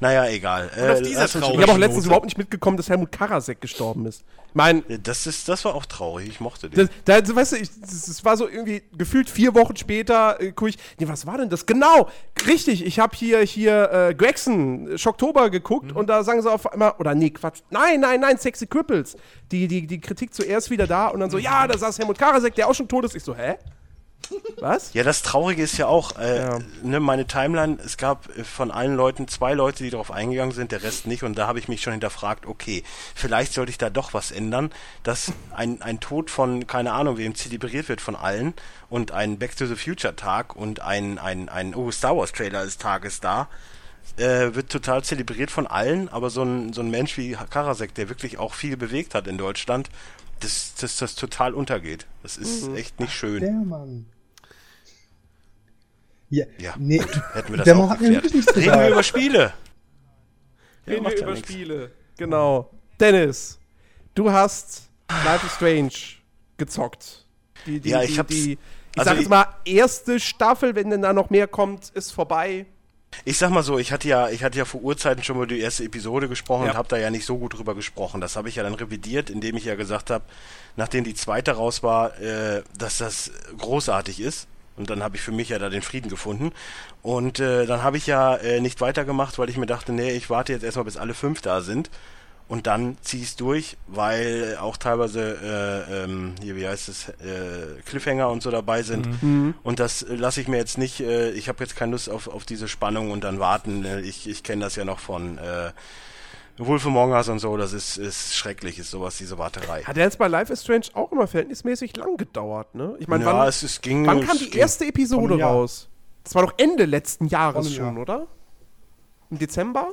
Ja. Naja, egal. Und auf Äh, dieser Ich habe auch Note. letztens überhaupt nicht mitgekommen, dass Helmut Karasek gestorben ist. Ich meine, Das, ist, das war auch traurig, ich mochte den. das, da, weißt du, ich, das, das war so irgendwie gefühlt vier Wochen später, äh, guck ich, nee, was war denn das? Genau, richtig, ich habe hier, hier äh, Gregson, Schocktober geguckt und da sagen sie auf einmal, oder nee, Quatsch, nein, nein, nein, Sexy Cripples. Die, die, die Kritik zuerst wieder da und dann so, ja, da saß Helmut Karasek, der auch schon tot ist. Ich so, hä? Was? Ja, das Traurige ist ja auch, äh, Ja. ne, meine Timeline, es gab äh, von allen Leuten zwei Leute, die darauf eingegangen sind, der Rest nicht. Und da habe ich mich schon hinterfragt, okay, vielleicht sollte ich da doch was ändern, dass ein, ein Tod von, keine Ahnung, wem zelebriert wird von allen und ein Back to the Future Tag und ein, ein, ein oh, Star Wars Trailer des Tages da, äh, wird total zelebriert von allen, aber so ein, so ein Mensch wie Karasek, der wirklich auch viel bewegt hat in Deutschland, dass das, das total untergeht. Das ist Mhm. echt nicht schön. Der Mann. Ja, Ja, nee. Hätten wir das Der auch Mann hat mir geklärt. nichts Reden wir über Spiele. Ja, Reden wir ja über nix. Spiele. Genau. Dennis, du hast Life is Strange gezockt. Die, die, Ja, ich die, hab's- die, ich also sag jetzt mal, erste Staffel, wenn denn da noch mehr kommt, ist vorbei. Ich sag mal so, ich hatte ja, ich hatte ja vor Urzeiten schon mal die erste Episode gesprochen Ja. und habe da ja nicht so gut drüber gesprochen. Das habe ich ja dann revidiert, indem ich ja gesagt habe, nachdem die zweite raus war, äh, dass das großartig ist. Und dann habe ich für mich ja da den Frieden gefunden. Und äh, dann habe ich ja äh, nicht weitergemacht, weil ich mir dachte, nee, ich warte jetzt erstmal, bis alle fünf da sind. Und dann zieh ich's durch, weil auch teilweise, äh, ähm, hier, wie heißt es, äh, Cliffhanger und so dabei sind. Und das lasse ich mir jetzt nicht, äh, ich habe jetzt keine Lust auf, auf diese Spannung und dann warten. Äh, Ich, ich kenne das ja noch von äh, Wolf Among Us und so, das ist, ist schrecklich, ist sowas, diese Warterei. Hat ja jetzt bei Life is Strange auch immer verhältnismäßig lang gedauert, ne? Ich meine, ja, wann, es, es ging. wann kam es die ging- erste Episode Jahr. raus? Das war doch Ende letzten Jahres schon, oder? Im Dezember?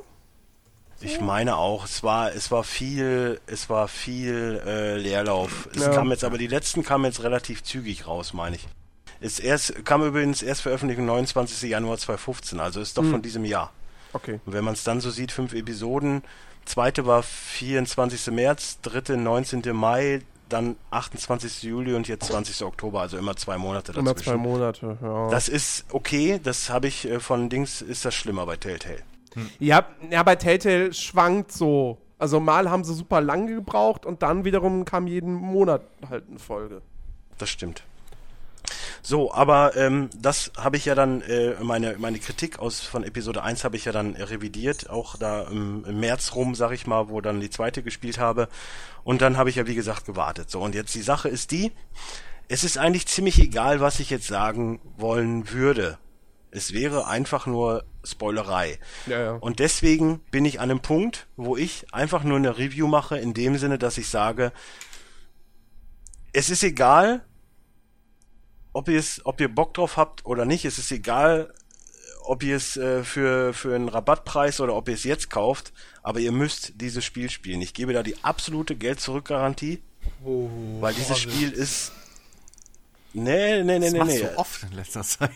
Ich meine auch, es war, es war viel, es war viel äh, Leerlauf. Es Ja. kam jetzt, aber die letzten kamen jetzt relativ zügig raus, meine ich. Es erst, kam übrigens erst veröffentlicht am 29. Januar 2015, also ist doch Hm. von diesem Jahr. Okay. Und wenn man es dann so sieht, fünf Episoden. Zweite war 24. März, dritte 19. Mai, dann 28. Juli und jetzt 20. Oktober, also immer zwei Monate dazwischen. Immer zwei Monate, ja. Das ist okay, das habe ich äh, von Dings, ist das schlimmer bei Telltale. Ja, ja, bei Telltale schwankt so. Also mal haben sie super lange gebraucht und dann wiederum kam jeden Monat halt eine Folge. Das stimmt. So, aber ähm, das habe ich ja dann, äh, meine, meine Kritik aus von Episode 1 habe ich ja dann äh, revidiert, auch da im, im März rum, sag ich mal, wo dann die zweite gespielt habe. Und dann habe ich ja, wie gesagt, gewartet. So, und jetzt die Sache ist die, es ist eigentlich ziemlich egal, was ich jetzt sagen wollen würde. Es wäre einfach nur Spoilerei. Ja, ja. Und deswegen bin ich an einem Punkt, wo ich einfach nur eine Review mache, in dem Sinne, dass ich sage, es ist egal, ob ihr es, ob ihr Bock drauf habt oder nicht. Es ist egal, ob ihr es äh, für für einen Rabattpreis oder ob ihr es jetzt kauft. Aber ihr müsst dieses Spiel spielen. Ich gebe da die absolute Geld zurück Garantie, Oh, weil dieses Spiel ist Nee, nee, nee, Das nee, nee. du oft in letzter Zeit.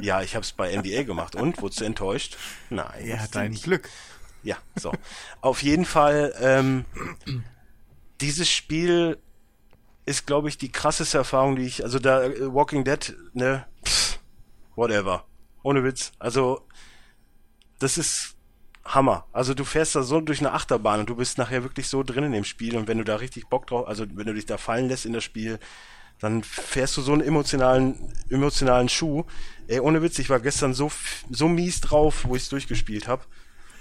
Ja, ich habe es bei NBA gemacht und wurdest du enttäuscht? Nein. Ja, dein nicht. Glück. Ja, so. Auf jeden Fall, ähm, dieses Spiel ist, glaube ich, die krasseste Erfahrung, die ich, also da äh, Walking Dead, ne, pff, whatever. Ohne Witz. Also, das ist Hammer. Also du fährst da so durch eine Achterbahn und du bist nachher wirklich so drin in dem Spiel und wenn du da richtig Bock drauf, also wenn du dich da fallen lässt in das Spiel, dann fährst du so einen emotionalen, emotionalen Schuh. Ey, ohne Witz, ich war gestern so, so mies drauf, wo ich es durchgespielt habe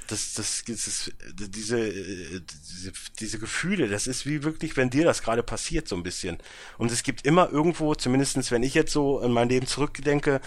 das, das, das, diese, diese, diese Gefühle, das ist wie wirklich, wenn dir das gerade passiert, so ein bisschen. Und es gibt immer irgendwo, zumindestens wenn ich jetzt so in mein Leben zurückdenke,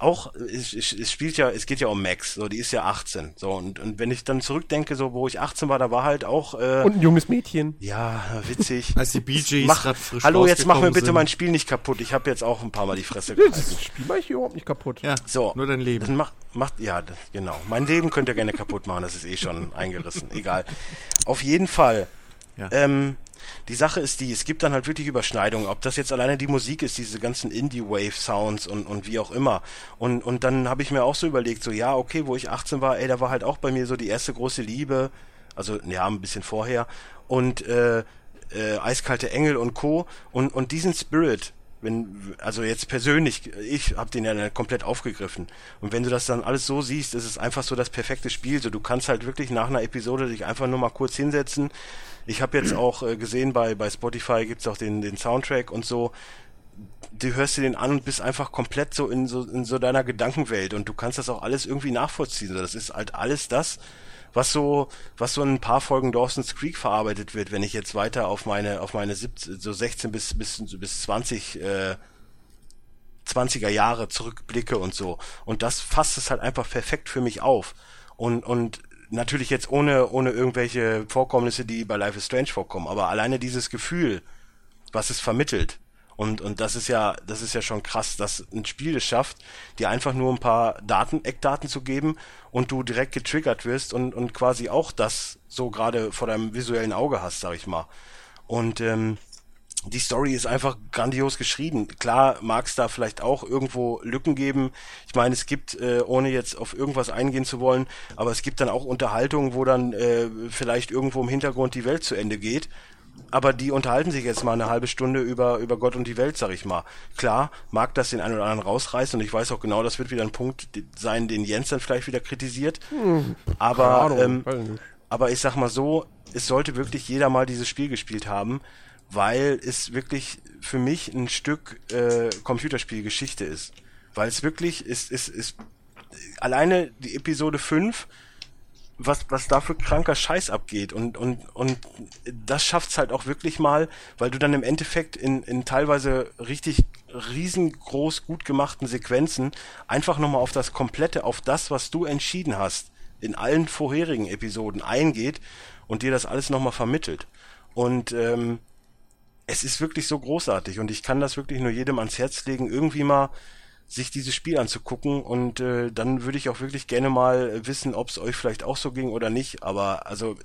auch, es, es spielt ja, es geht ja um Max, so, die ist ja 18, so, und, und wenn ich dann zurückdenke, so, wo ich 18 war, da war halt auch, äh, Und ein junges Mädchen. ja, witzig. [LAUGHS] Als die Gees Mach, grad frisch hallo, jetzt mach mir bitte sind. mein Spiel nicht kaputt. Ich habe jetzt auch ein paar Mal die Fresse Das gehalten. Spiel mache ich hier überhaupt nicht kaputt. Ja, So. nur dein Leben. Dann macht, macht, ja, das, genau. Mein Leben könnt ihr gerne kaputt machen, das ist eh schon eingerissen. Egal. Auf jeden Fall. Ja. Ähm, die Sache ist die, es gibt dann halt wirklich Überschneidungen, ob das jetzt alleine die Musik ist, diese ganzen Indie-Wave-Sounds und, und wie auch immer. Und, und dann habe ich mir auch so überlegt, so ja, okay, wo ich 18 war, ey, da war halt auch bei mir so die erste große Liebe, also ja, ein bisschen vorher, und äh, äh, Eiskalte Engel und Co. Und, und diesen Spirit, wenn, also jetzt persönlich, ich habe den ja komplett aufgegriffen. Und wenn du das dann alles so siehst, ist es einfach so das perfekte Spiel. So, du kannst halt wirklich nach einer Episode dich einfach nur mal kurz hinsetzen. Ich habe jetzt auch äh, gesehen, bei, bei Spotify gibt's auch den, den Soundtrack und so. Du hörst dir den an und bist einfach komplett so in so, in so deiner Gedankenwelt und du kannst das auch alles irgendwie nachvollziehen. So, das ist halt alles das, was so, was so in ein paar Folgen Dawson's Creek verarbeitet wird, wenn ich jetzt weiter auf meine, auf meine 17, so 16 bis, bis, bis 20, äh, 20er Jahre zurückblicke und so. Und das fasst es halt einfach perfekt für mich auf. Und, und natürlich jetzt ohne, ohne irgendwelche Vorkommnisse, die bei Life is Strange vorkommen, aber alleine dieses Gefühl, was es vermittelt. Und, und das ist ja, das ist ja schon krass, dass ein Spiel es schafft, dir einfach nur ein paar Daten, Eckdaten zu geben und du direkt getriggert wirst und, und quasi auch das so gerade vor deinem visuellen Auge hast, sag ich mal. Und ähm, die Story ist einfach grandios geschrieben. Klar mag es da vielleicht auch irgendwo Lücken geben. Ich meine, es gibt, äh, ohne jetzt auf irgendwas eingehen zu wollen, aber es gibt dann auch Unterhaltungen, wo dann äh, vielleicht irgendwo im Hintergrund die Welt zu Ende geht. Aber die unterhalten sich jetzt mal eine halbe Stunde über, über Gott und die Welt, sag ich mal. Klar, mag das den einen oder anderen rausreißen und ich weiß auch genau, das wird wieder ein Punkt sein, den Jens dann vielleicht wieder kritisiert. aber, Keine Ahnung, ähm, aber ich sag mal so, es sollte wirklich jeder mal dieses Spiel gespielt haben, weil es wirklich für mich ein Stück äh, Computerspielgeschichte ist. Weil es wirklich ist, ist, ist alleine die Episode 5, was, was da für kranker Scheiß abgeht und, und, und das schafft's halt auch wirklich mal, weil du dann im Endeffekt in, in teilweise richtig riesengroß gut gemachten Sequenzen einfach nochmal auf das Komplette, auf das, was du entschieden hast, in allen vorherigen Episoden eingeht und dir das alles nochmal vermittelt. Und ähm, es ist wirklich so großartig und ich kann das wirklich nur jedem ans Herz legen, irgendwie mal sich dieses Spiel anzugucken und äh, dann würde ich auch wirklich gerne mal wissen, ob es euch vielleicht auch so ging oder nicht. Aber also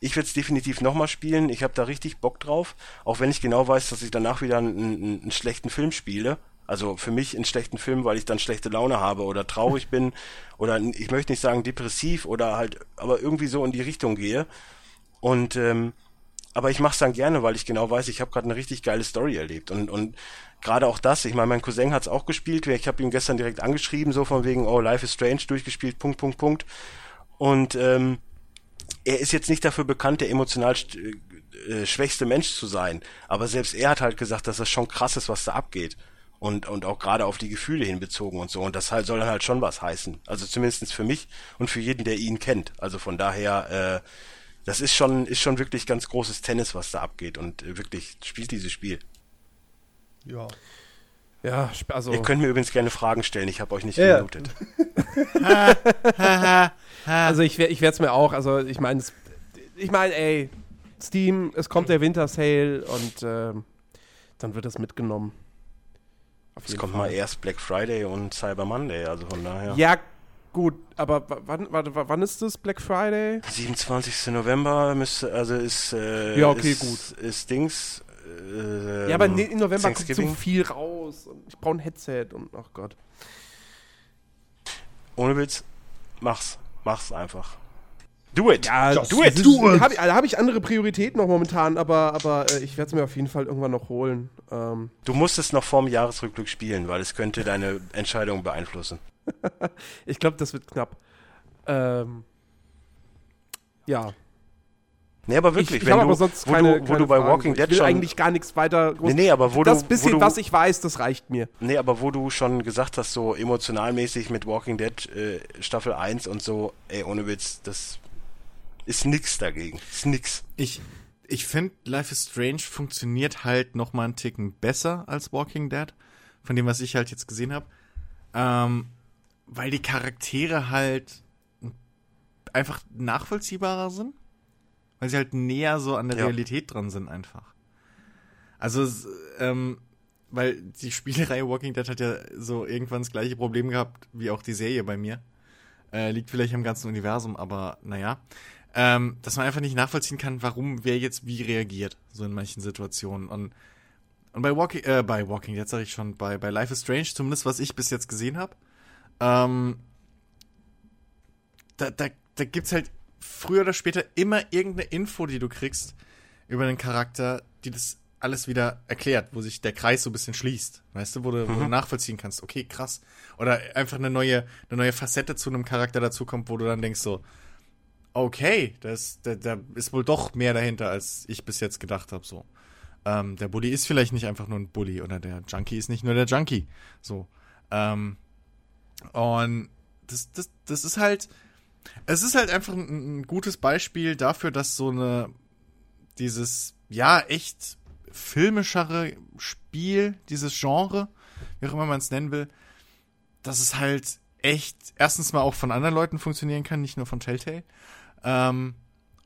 ich werde es definitiv nochmal spielen. Ich habe da richtig Bock drauf, auch wenn ich genau weiß, dass ich danach wieder einen, einen, einen schlechten Film spiele. Also für mich einen schlechten Film, weil ich dann schlechte Laune habe oder traurig bin [LAUGHS] oder ich möchte nicht sagen depressiv oder halt, aber irgendwie so in die Richtung gehe. Und ähm, aber ich mache es dann gerne, weil ich genau weiß, ich habe gerade eine richtig geile Story erlebt und und gerade auch das. Ich meine, mein Cousin hat es auch gespielt. Ich habe ihn gestern direkt angeschrieben, so von wegen, oh, Life is Strange durchgespielt, Punkt, Punkt, Punkt. Und ähm, er ist jetzt nicht dafür bekannt, der emotional st- äh, schwächste Mensch zu sein. Aber selbst er hat halt gesagt, dass das schon krass ist, was da abgeht. Und, und auch gerade auf die Gefühle hinbezogen und so. Und das halt soll dann halt schon was heißen. Also zumindestens für mich und für jeden, der ihn kennt. Also von daher, äh, das ist schon, ist schon wirklich ganz großes Tennis, was da abgeht. Und äh, wirklich spielt dieses Spiel. Ja. Ja, also. Ihr könnt mir übrigens gerne Fragen stellen, ich habe euch nicht Ja, ja. gemutet. [LAUGHS] Also ich, ich werde es mir auch, also ich meine, ich meine, ey, Steam, es kommt der Winter Sale und ähm, dann wird es mitgenommen. Auf Es kommt Fall. mal erst Black Friday und Cyber Monday, also von daher. Ja, gut, aber wann, warte, w- wann ist das Black Friday? 27. November müsste, also ist, äh, Ja, okay, ist, gut. ist Dings. Äh, ja, aber im November kommt so viel raus und ich brauche ein Headset und ach Gott. Ohne Witz, mach's. Mach's einfach. Do it. Ja, Just do it. Do it. Habe ich, hab ich andere Prioritäten noch momentan, aber, aber äh, ich werde es mir auf jeden Fall irgendwann noch holen. Ähm, Du musst es noch vorm Jahresrückblick spielen, weil es könnte deine Entscheidung beeinflussen. [LAUGHS] ich glaube, das wird knapp. Ähm, ja. Nee, aber Ich, wirklich, ich wenn habe du, aber sonst wo, keine, du, wo keine du bei Fragen. Walking Ich Dead will schon eigentlich gar nichts weiter. groß- Nee, nee, aber wo das du- bisschen, wo du- was ich weiß, das reicht mir. Nee, aber wo du schon gesagt hast, so emotionalmäßig mit Walking Dead äh, Staffel 1 und so, ey, ohne Witz, das ist nix dagegen. Ist nix. Ich, ich finde, Life is Strange funktioniert halt noch mal einen Ticken besser als Walking Dead, von dem, was ich halt jetzt gesehen habe. Ähm, weil die Charaktere halt einfach nachvollziehbarer sind. Weil sie halt näher so an der Ja. Realität dran sind einfach. Also, ähm, weil die Spielereihe Walking Dead hat ja so irgendwann das gleiche Problem gehabt wie auch die Serie bei mir. Äh, liegt vielleicht am ganzen Universum, aber naja. Ähm, dass man einfach nicht nachvollziehen kann, warum wer jetzt wie reagiert, so in manchen Situationen. Und, und bei Walking, äh, bei Walking, jetzt sage ich schon, bei, bei Life is Strange, zumindest was ich bis jetzt gesehen habe, ähm, da, da, da gibt's halt früher oder später immer irgendeine Info, die du kriegst über den Charakter, die das alles wieder erklärt, wo sich der Kreis so ein bisschen schließt. Weißt du, wo du, wo du nachvollziehen kannst, okay, krass. Oder einfach eine neue, eine neue Facette zu einem Charakter dazukommt, wo du dann denkst so, okay, das, da, da ist wohl doch mehr dahinter, als ich bis jetzt gedacht habe. So, ähm, der Bully ist vielleicht nicht einfach nur ein Bully oder der Junkie ist nicht nur der Junkie. So, ähm, und das, das, das ist halt, es ist halt einfach ein, ein gutes Beispiel dafür, dass so eine, dieses, ja, echt filmischere Spiel, dieses Genre, wie auch immer man es nennen will, dass es halt echt erstens mal auch von anderen Leuten funktionieren kann, nicht nur von Telltale. Ähm,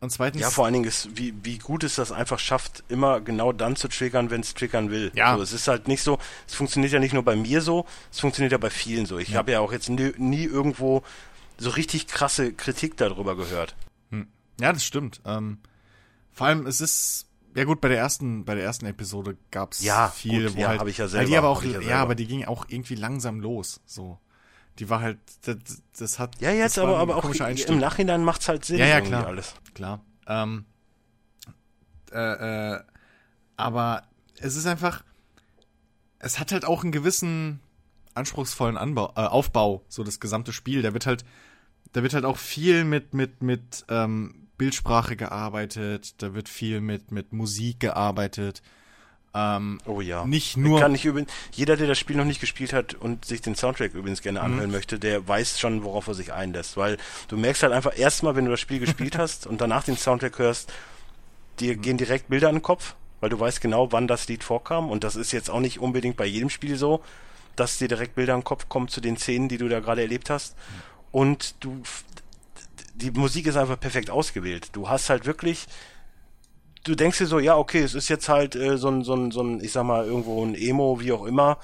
und zweitens. Ja, vor allen Dingen ist, wie, wie gut es das einfach schafft, immer genau dann zu triggern, wenn es triggern will. Ja. So, es ist halt nicht so, es funktioniert ja nicht nur bei mir so, es funktioniert ja bei vielen so. Ich habe ja auch jetzt nie, nie irgendwo so richtig krasse Kritik darüber gehört. Ja, das stimmt. Ähm, vor allem, es ist, ja gut, bei der ersten, bei der ersten Episode gab's Ja, viel, gut, wo ja, halt, hab ich ja selber, die aber auch, ja ja, aber die ging auch irgendwie langsam los, so. Die war halt, das, das hat, Ja, jetzt aber, aber auch Einstieg. im Nachhinein macht's halt Sinn. Ja, ja, klar. Alles. Klar. Ähm, äh, äh, aber es ist einfach, es hat halt auch einen gewissen anspruchsvollen Anbau, äh, Aufbau, so das gesamte Spiel. Da wird halt, da wird halt auch viel mit, mit, mit ähm, Bildsprache gearbeitet, da wird viel mit, mit Musik gearbeitet. Ähm, Oh ja. Nicht nur- Kann ich übrigens, jeder, der das Spiel noch nicht gespielt hat und sich den Soundtrack übrigens gerne Mhm. anhören möchte, der weiß schon, worauf er sich einlässt. Weil du merkst halt einfach erstmal, wenn du das Spiel gespielt [LAUGHS] hast und danach den Soundtrack hörst, Mhm. dir gehen direkt Bilder in den Kopf, weil du weißt genau, wann das Lied vorkam. Und das ist jetzt auch nicht unbedingt bei jedem Spiel so, dass dir direkt Bilder den Kopf kommen zu den Szenen, die du da gerade erlebt hast. Und du, die Musik ist einfach perfekt ausgewählt. Du hast halt wirklich, du denkst dir so, ja, okay, es ist jetzt halt äh, so ein, so ein, so ein, ich sag mal, irgendwo ein Emo, wie auch immer.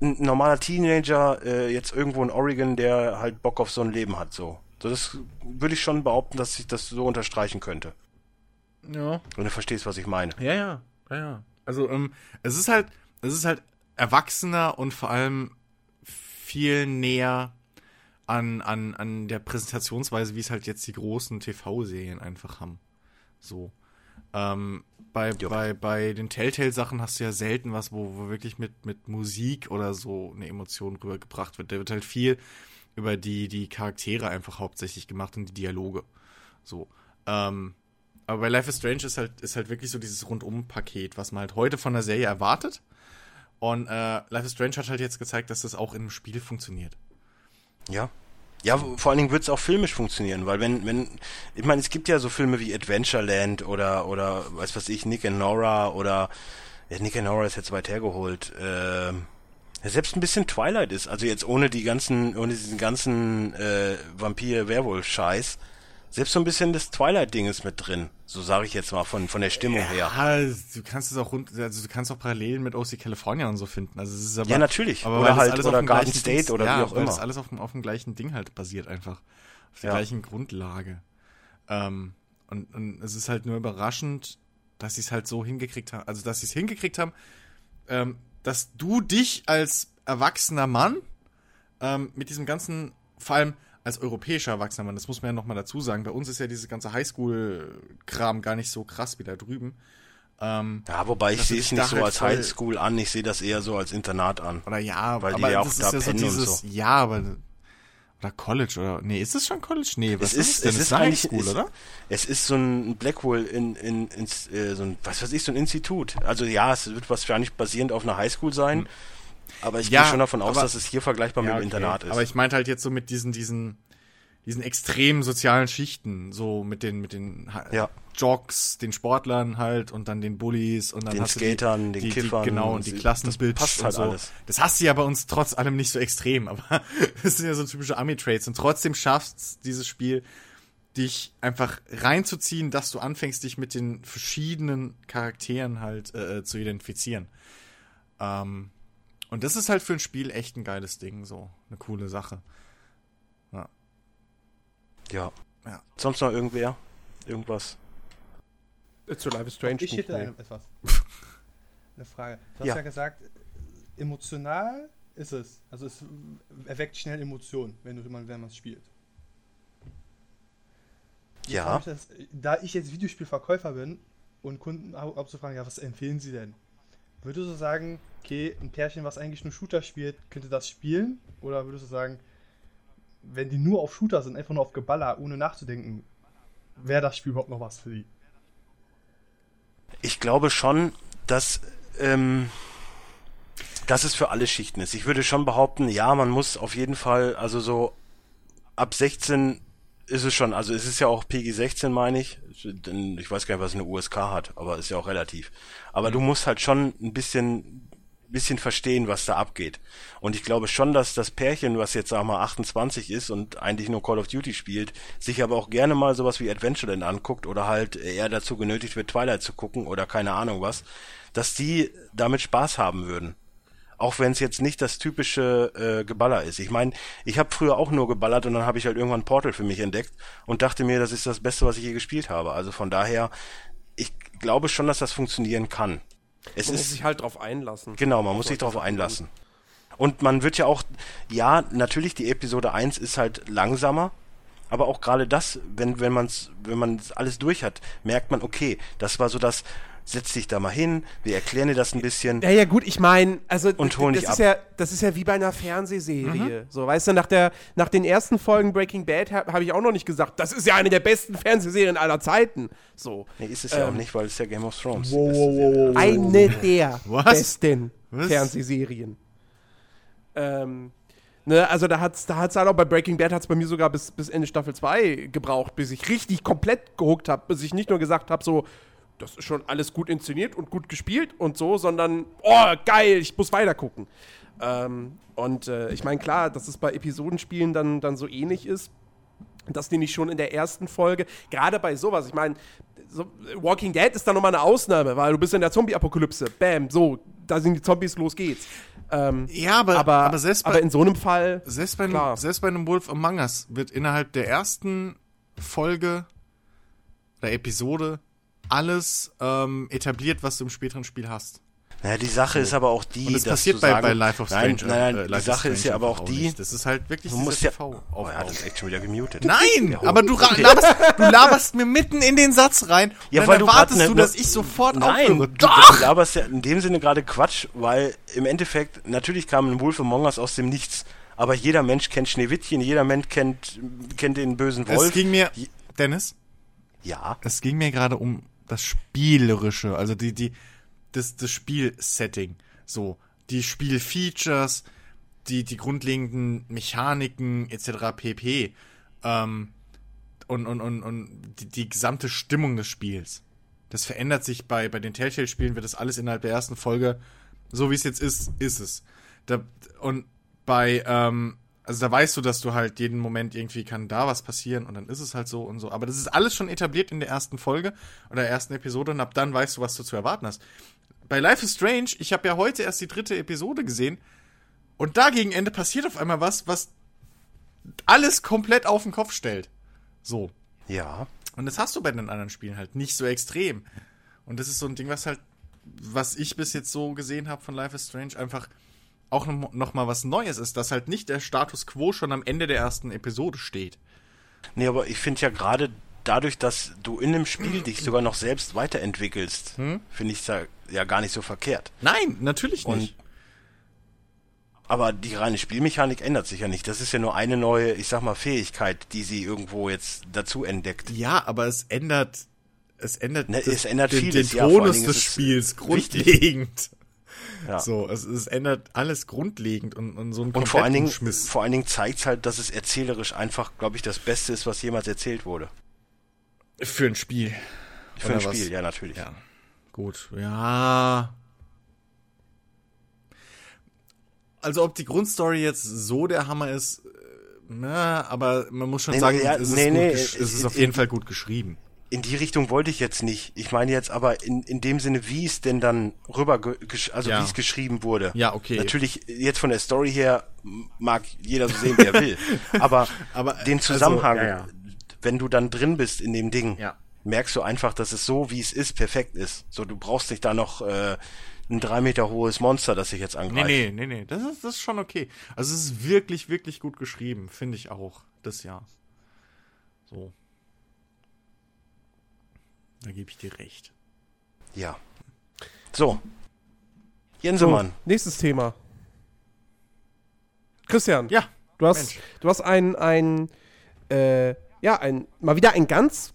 Ein normaler Teenager, äh, jetzt irgendwo in Oregon, der halt Bock auf so ein Leben hat, so. Das würde ich schon behaupten, dass ich das so unterstreichen könnte. ja. Wenn du verstehst, was ich meine. Ja, ja, ja, ja. Also, ähm, es ist halt, es ist halt erwachsener und vor allem viel näher an, an, an der Präsentationsweise, wie es halt jetzt die großen TV-Serien einfach haben. So. Ähm, bei, bei, bei den Telltale-Sachen hast du ja selten was, wo, wo wirklich mit, mit Musik oder so eine Emotion rübergebracht wird. Da wird halt viel über die, die Charaktere einfach hauptsächlich gemacht und die Dialoge. So. Ähm, aber bei Life is Strange ist halt, ist halt wirklich so dieses Rundum-Paket, was man halt heute von der Serie erwartet. Und äh, Life is Strange hat halt jetzt gezeigt, dass das auch einem Spiel funktioniert. Ja. Ja, vor allen Dingen wird es auch filmisch funktionieren, weil wenn, wenn, ich meine, es gibt ja so Filme wie Adventureland oder, oder, weiß was ich, Nick and Nora oder, ja, Nick and Nora ist jetzt weit hergeholt, ja, selbst ein bisschen Twilight ist, also jetzt ohne die ganzen, ohne diesen ganzen, äh, Vampir-Werwolf-Scheiß, selbst so ein bisschen das Twilight-Ding ist mit drin, so sage ich jetzt mal von, von der Stimmung her. Ja, du kannst es auch rund, also du kannst auch Parallelen mit OC California und so finden. Also es ist aber, Ja, natürlich. Aber Oder das halt- alles oder auf dem Garden gleichen State Dings- oder ja, wie auch weil das immer. alles auf dem, auf dem gleichen Ding halt basiert einfach. Auf der Ja. gleichen Grundlage. Ähm, und, und es ist halt nur überraschend, dass sie es halt so hingekriegt haben, also dass sie es hingekriegt haben, ähm, dass du dich als erwachsener Mann ähm, mit diesem ganzen, vor allem als europäischer Erwachsener, Mann, das muss man ja nochmal dazu sagen, bei uns ist ja dieses ganze Highschool-Kram gar nicht so krass wie da drüben. Ähm, Ja, wobei ich sehe es nicht so halt als Highschool an, ich sehe das eher so als Internat an. oder ja, Weil die aber ja auch da ist ja so dieses, so. ja, aber, oder College, oder, nee, ist es schon College? Nee, was Es ist, ist, denn? es ist Highschool, es, oder? es ist so ein Blackwell in, in, ins, äh, so ein, was weiß ich, so ein Institut. Also ja, es wird wahrscheinlich basierend auf einer Highschool sein, aber ich. Ja, gehe schon davon aus, aber- dass es hier vergleichbar mit Ja, dem okay. Internat ist. Aber ich meinte halt jetzt so mit diesen, diesen, diesen extremen sozialen Schichten, so mit den, mit den Ja. Jocks, den Sportlern halt und dann den Bullies und dann Den hast du Skatern, die, den die, Kiffern, Die, genau, und die das Klassenbilds passt halt so. alles. Das hast du ja bei uns trotz allem nicht so extrem, [LAUGHS] aber das sind ja so typische Army-Trades und trotzdem schaffst dieses Spiel, dich einfach reinzuziehen, dass du anfängst, dich mit den verschiedenen Charakteren halt äh, zu identifizieren. Ähm, und das ist halt für ein Spiel echt ein geiles Ding, so eine coole Sache. ja. Ja. Sonst noch irgendwer? Irgendwas? Äh, Zu Life is Strange. Ich hätte nee. etwas. [LAUGHS] Eine Frage. Du hast Ja. ja. gesagt, emotional ist es. Also es erweckt schnell Emotionen, wenn du wenn man es spielt. Ja. Ich das, da ich jetzt Videospielverkäufer bin und Kunden ab ab zu fragen, ja, was empfehlen sie denn? Würdest du sagen, okay, ein Pärchen, was eigentlich nur Shooter spielt, könnte das spielen? Oder würdest du sagen, wenn die nur auf Shooter sind, einfach nur auf Geballer, ohne nachzudenken, wäre das Spiel überhaupt noch was für die? Ich glaube schon, dass, ähm, dass es für alle Schichten ist. Ich würde schon behaupten, ja, man muss auf jeden Fall, also so ab 16 ist es schon, also es ist ja auch PG 16, meine ich. Ich weiß gar nicht, was eine USK hat, aber ist ja auch relativ. Aber du musst halt schon ein bisschen, bisschen verstehen, was da abgeht. Und ich glaube schon, dass das Pärchen, was jetzt sag mal 28 ist und eigentlich nur Call of Duty spielt, sich aber auch gerne mal sowas wie Adventureland anguckt oder halt eher dazu genötigt wird, Twilight zu gucken oder keine Ahnung was, dass die damit Spaß haben würden. Auch wenn es jetzt nicht das typische äh, Geballer ist. Ich meine, ich habe früher auch nur geballert und dann habe ich halt irgendwann Portal für mich entdeckt und dachte mir, das ist das Beste, was ich je gespielt habe. Also von daher, ich glaube schon, dass das funktionieren kann. Es Man muss ist sich halt drauf einlassen. Genau, man muss sich darauf einlassen. Und man wird ja auch, ja, natürlich, die Episode 1 ist halt langsamer, aber auch gerade das, wenn, wenn man's, wenn man alles durch hat, merkt man, okay, das war so das, setz dich da mal hin, wir erklären dir das ein bisschen. Ja, ja, gut, ich meine, also Und holen das dich ist ab. ja, das ist ja wie bei einer Fernsehserie. So, weißt du, nach der, nach den ersten Folgen Breaking Bad habe hab ich auch noch nicht gesagt, das ist ja eine der besten Fernsehserien aller Zeiten. So. Nee, ist es ja auch Ähm, nicht, weil es ja Game of Thrones Wow, ist. wow, wow, wow. Eine der Was? besten Was? Fernsehserien. Ähm, ne, also da hat's, da hat's halt auch bei Breaking Bad hat's bei mir sogar bis, bis Ende Staffel 2 gebraucht, bis ich richtig komplett gehuckt habe, bis ich nicht nur gesagt habe, so, das ist schon alles gut inszeniert und gut gespielt und so, sondern, oh, geil, ich muss weiter gucken. Ähm, und äh, ich meine, klar, dass es bei Episodenspielen dann, dann so ähnlich ist, dass die nicht schon in der ersten Folge, gerade bei sowas, ich meine, so, Walking Dead ist da nochmal eine Ausnahme, weil du bist in der Zombie-Apokalypse. Bam, so, da sind die Zombies, los geht's. Ähm, Ja, aber, aber, aber, selbst bei, aber in so einem Fall, selbst bei, klar. einem, selbst bei einem Wolf Among Us wird innerhalb der ersten Folge oder Episode alles ähm, etabliert, was du im späteren Spiel hast. Naja, die Sache ist aber auch die, Und das dass passiert bei, sagen, bei Life of Strange. Nein, nein, äh, nein Life die Sache ist ja aber auch die, nicht. Das ist halt wirklich du musst ja, TV oh, er hat uns echt schon wieder gemutet. Nein, Ja, aber du, okay. laberst, du laberst mir mitten in den Satz rein und [LAUGHS] Ja, dann weil du grad erwartest ne- du, dass ich sofort Nein, aufhöre. du, du laberst ja in dem Sinne gerade Quatsch, weil im Endeffekt, natürlich kam ein Wolf Among Us aus dem Nichts, aber jeder Mensch kennt Schneewittchen, jeder Mensch kennt, kennt den bösen Wolf. Es ging mir, Dennis, ja, es ging mir gerade um das Spielerische, also die, die, das, das Spielsetting. So, die Spielfeatures, die, die grundlegenden Mechaniken etc. pp. Ähm, und, und, und, und die, die gesamte Stimmung des Spiels. Das verändert sich bei, bei den Telltale-Spielen, wird das alles innerhalb der ersten Folge, so wie es jetzt ist, ist es. Da, und bei, ähm, also da weißt du, dass du halt jeden Moment irgendwie kann da was passieren und dann ist es halt so und so. Aber das ist alles schon etabliert in der ersten Folge oder der ersten Episode und ab dann weißt du, was du zu erwarten hast. Bei Life is Strange, ich habe ja heute erst die dritte Episode gesehen und da gegen Ende passiert auf einmal was, was alles komplett auf den Kopf stellt. So. ja. Und das hast du bei den anderen Spielen halt nicht so extrem. Und das ist so ein Ding, was halt, was ich bis jetzt so gesehen habe von Life is Strange, einfach auch noch, mal was Neues ist, dass halt nicht der Status quo schon am Ende der ersten Episode steht. Nee, aber ich finde ja gerade dadurch, dass du in dem Spiel dich sogar noch selbst weiterentwickelst, Hm? finde ich es ja, ja gar nicht so verkehrt. Nein, natürlich Und- nicht. Aber die reine Spielmechanik ändert sich ja nicht. Das ist ja nur eine neue, ich sag mal, Fähigkeit, die sie irgendwo jetzt dazu entdeckt. Ja, aber es ändert, es ändert, Ne, es ändert den, vieles, den ja, Tonus Dingen des Spiels grundlegend. Ja. So, es, es ändert alles grundlegend und, und so ein Und vor allen Dingen, Schmiss. vor allen Dingen zeigt halt, dass es erzählerisch einfach, glaube ich, das Beste ist, was jemals erzählt wurde. Für ein Spiel. Für Oder ein was? Spiel, ja, natürlich. Ja. Gut, ja. Also ob die Grundstory jetzt so der Hammer ist, äh, na, aber man muss schon Nee, sagen, ja, es ist, nee, gut nee, es ist auf jeden Fall gut geschrieben. In die Richtung wollte ich jetzt nicht. Ich meine jetzt aber in, in dem Sinne, wie es denn dann rüber, also Ja. wie es geschrieben wurde. Ja, okay. Natürlich, jetzt von der Story her mag jeder so sehen, wie er will. [LAUGHS] Aber, Aber, den also, Zusammenhang, ja, ja. wenn du dann drin bist in dem Ding, merkst du einfach, dass es so, wie es ist, perfekt ist. So, du brauchst nicht da noch äh, ein drei Meter hohes Monster, das sich jetzt Nee, angreift. nee, nee, nee, das ist, das ist schon okay. Also es ist wirklich, wirklich gut geschrieben, finde ich auch, das Jahr. So. Da gebe ich dir recht. Ja. So. So, Jensemann. nächstes Thema. Christian, Ja, du hast, Mensch. du hast ein, ein, äh, ja, ein, mal wieder ein ganz,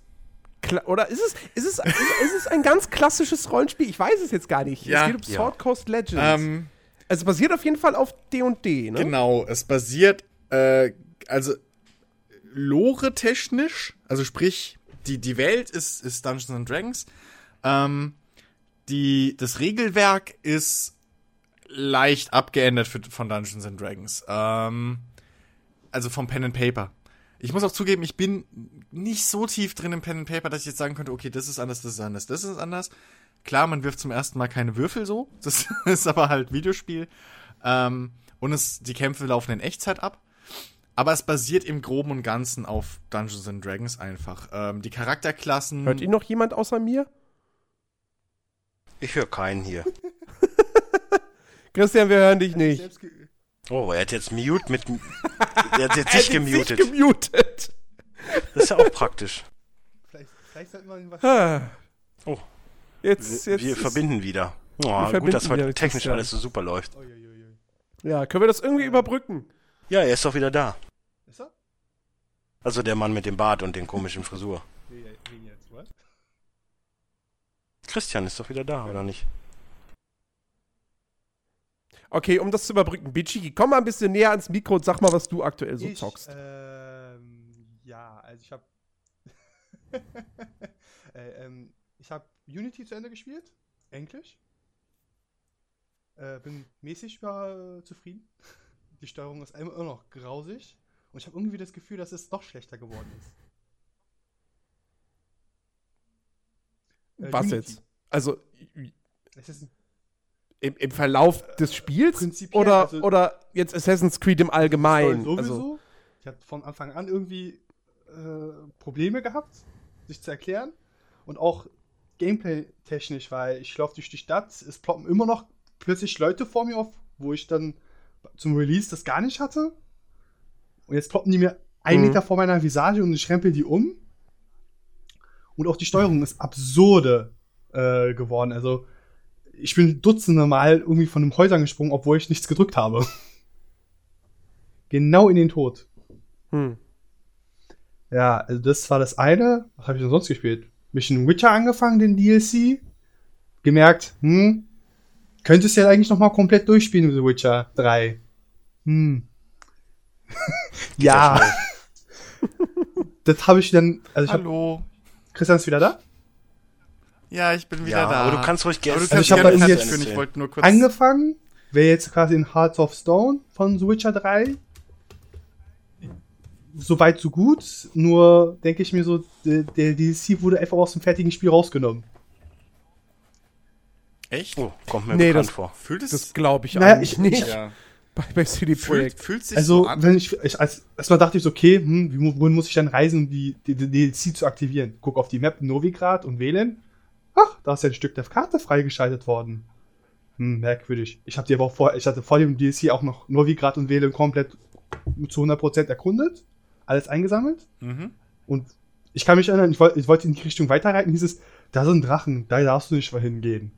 kla- oder ist es, ist es, ist, ist es ein ganz klassisches Rollenspiel? Ich weiß es jetzt gar nicht. Ja. es geht um Ja. Sword Coast Legends. ähm, also es basiert auf jeden Fall auf D&D, ne? Genau, es basiert, äh, also lore-technisch, also sprich, die, die Welt ist, ist Dungeons and Dragons. Ähm, die, das Regelwerk ist leicht abgeändert für, von Dungeons and Dragons. Ähm, also vom Pen and Paper. Ich muss auch zugeben, ich bin nicht so tief drin im Pen and Paper, dass ich jetzt sagen könnte, okay, das ist anders, das ist anders, das ist anders. Klar, man wirft zum ersten Mal keine Würfel so. Das [LAUGHS] ist aber halt Videospiel. Ähm, und es, die Kämpfe laufen in Echtzeit ab. Aber es basiert im Groben und Ganzen auf Dungeons and Dragons einfach. Ähm, die Charakterklassen. Hört ihn noch jemand außer mir? Ich höre keinen hier. [LAUGHS] Christian, wir hören dich nicht. Oh, er hat jetzt Mute mit. [LAUGHS] er hat jetzt sich gemutet. gemutet. Das ist ja auch praktisch. Vielleicht, vielleicht sollte man was. Ah. Oh. Jetzt, Wir, jetzt wir verbinden wieder. Oh, verbinden gut, dass wieder heute technisch Christian. alles so super läuft. Ja, können wir das irgendwie überbrücken? Ja, er ist doch wieder da. Also der Mann mit dem Bart und den komischen Frisur. Christian ist doch wieder da, oder nicht? Okay, um das zu überbrücken. Bichiki, komm mal ein bisschen näher ans Mikro und sag mal, was du aktuell so ich, zockst. Ähm, ja, also ich habe [LAUGHS] äh, ähm, ich habe Unity zu Ende gespielt, Englisch. Äh, bin mäßig äh, zufrieden. Die Steuerung ist immer noch grausig und ich habe irgendwie das Gefühl, dass es noch schlechter geworden ist. Äh, was Unity. jetzt? Also Es ist ein im, im Verlauf des Spiels oder, also- oder jetzt Assassin's Creed im Allgemeinen? Sowieso. Also, ich hatte von Anfang an irgendwie äh, Probleme gehabt, sich zu erklären. Und auch Gameplay-technisch, weil ich laufe durch die Stadt, es ploppen immer noch plötzlich Leute vor mir auf, wo ich dann zum Release das gar nicht hatte. Und jetzt ploppen die mir einen Mhm. Meter vor meiner Visage und ich rempel die um. Und auch die Steuerung ist absurde äh, geworden. Also, ich bin dutzende Mal irgendwie von einem Häusern gesprungen, obwohl ich nichts gedrückt habe. [LAUGHS] genau in den Tod. hm. Ja, also das war das eine. Was habe ich denn sonst gespielt? Mission Witcher angefangen, den DLC. Gemerkt, hm, könntest du ja eigentlich noch mal komplett durchspielen, The Witcher 3. Hm. Ja [LAUGHS] das habe ich dann, also ich hab, Hallo. Christian ist wieder da, Ja, ich bin wieder Ja, da. aber du kannst ruhig gerne. Also ich hab gerne da jetzt- führen. Ich wollte nur kurz. angefangen. Wäre jetzt quasi in Hearts of Stone von The Witcher 3. Soweit so gut, nur denke ich mir so, der, der DLC wurde einfach aus dem fertigen Spiel rausgenommen. Echt? Oh, kommt mir Nee, bekannt das- vor. Fühlt es Das glaube ich Naja, eigentlich ich- nicht ja. Bei, bei CD Fühlt, Projekt. fühlt sich Also, so an. wenn ich, ich als erstmal dachte ich so, okay, hm, wie, wohin muss ich dann reisen, um die, die, die DLC zu aktivieren? Guck auf die Map Novigrad und wählen. Ach, da ist ja ein Stück der Karte freigeschaltet worden. hm, merkwürdig. Ich habe die aber auch vor, ich hatte vor dem DLC auch noch Novigrad und Wählen komplett zu 100% erkundet, alles eingesammelt. Mhm. Und ich kann mich erinnern, ich, wollt, ich wollte in die Richtung weiterreiten, hieß es, da sind Drachen, da darfst du nicht vorhin gehen.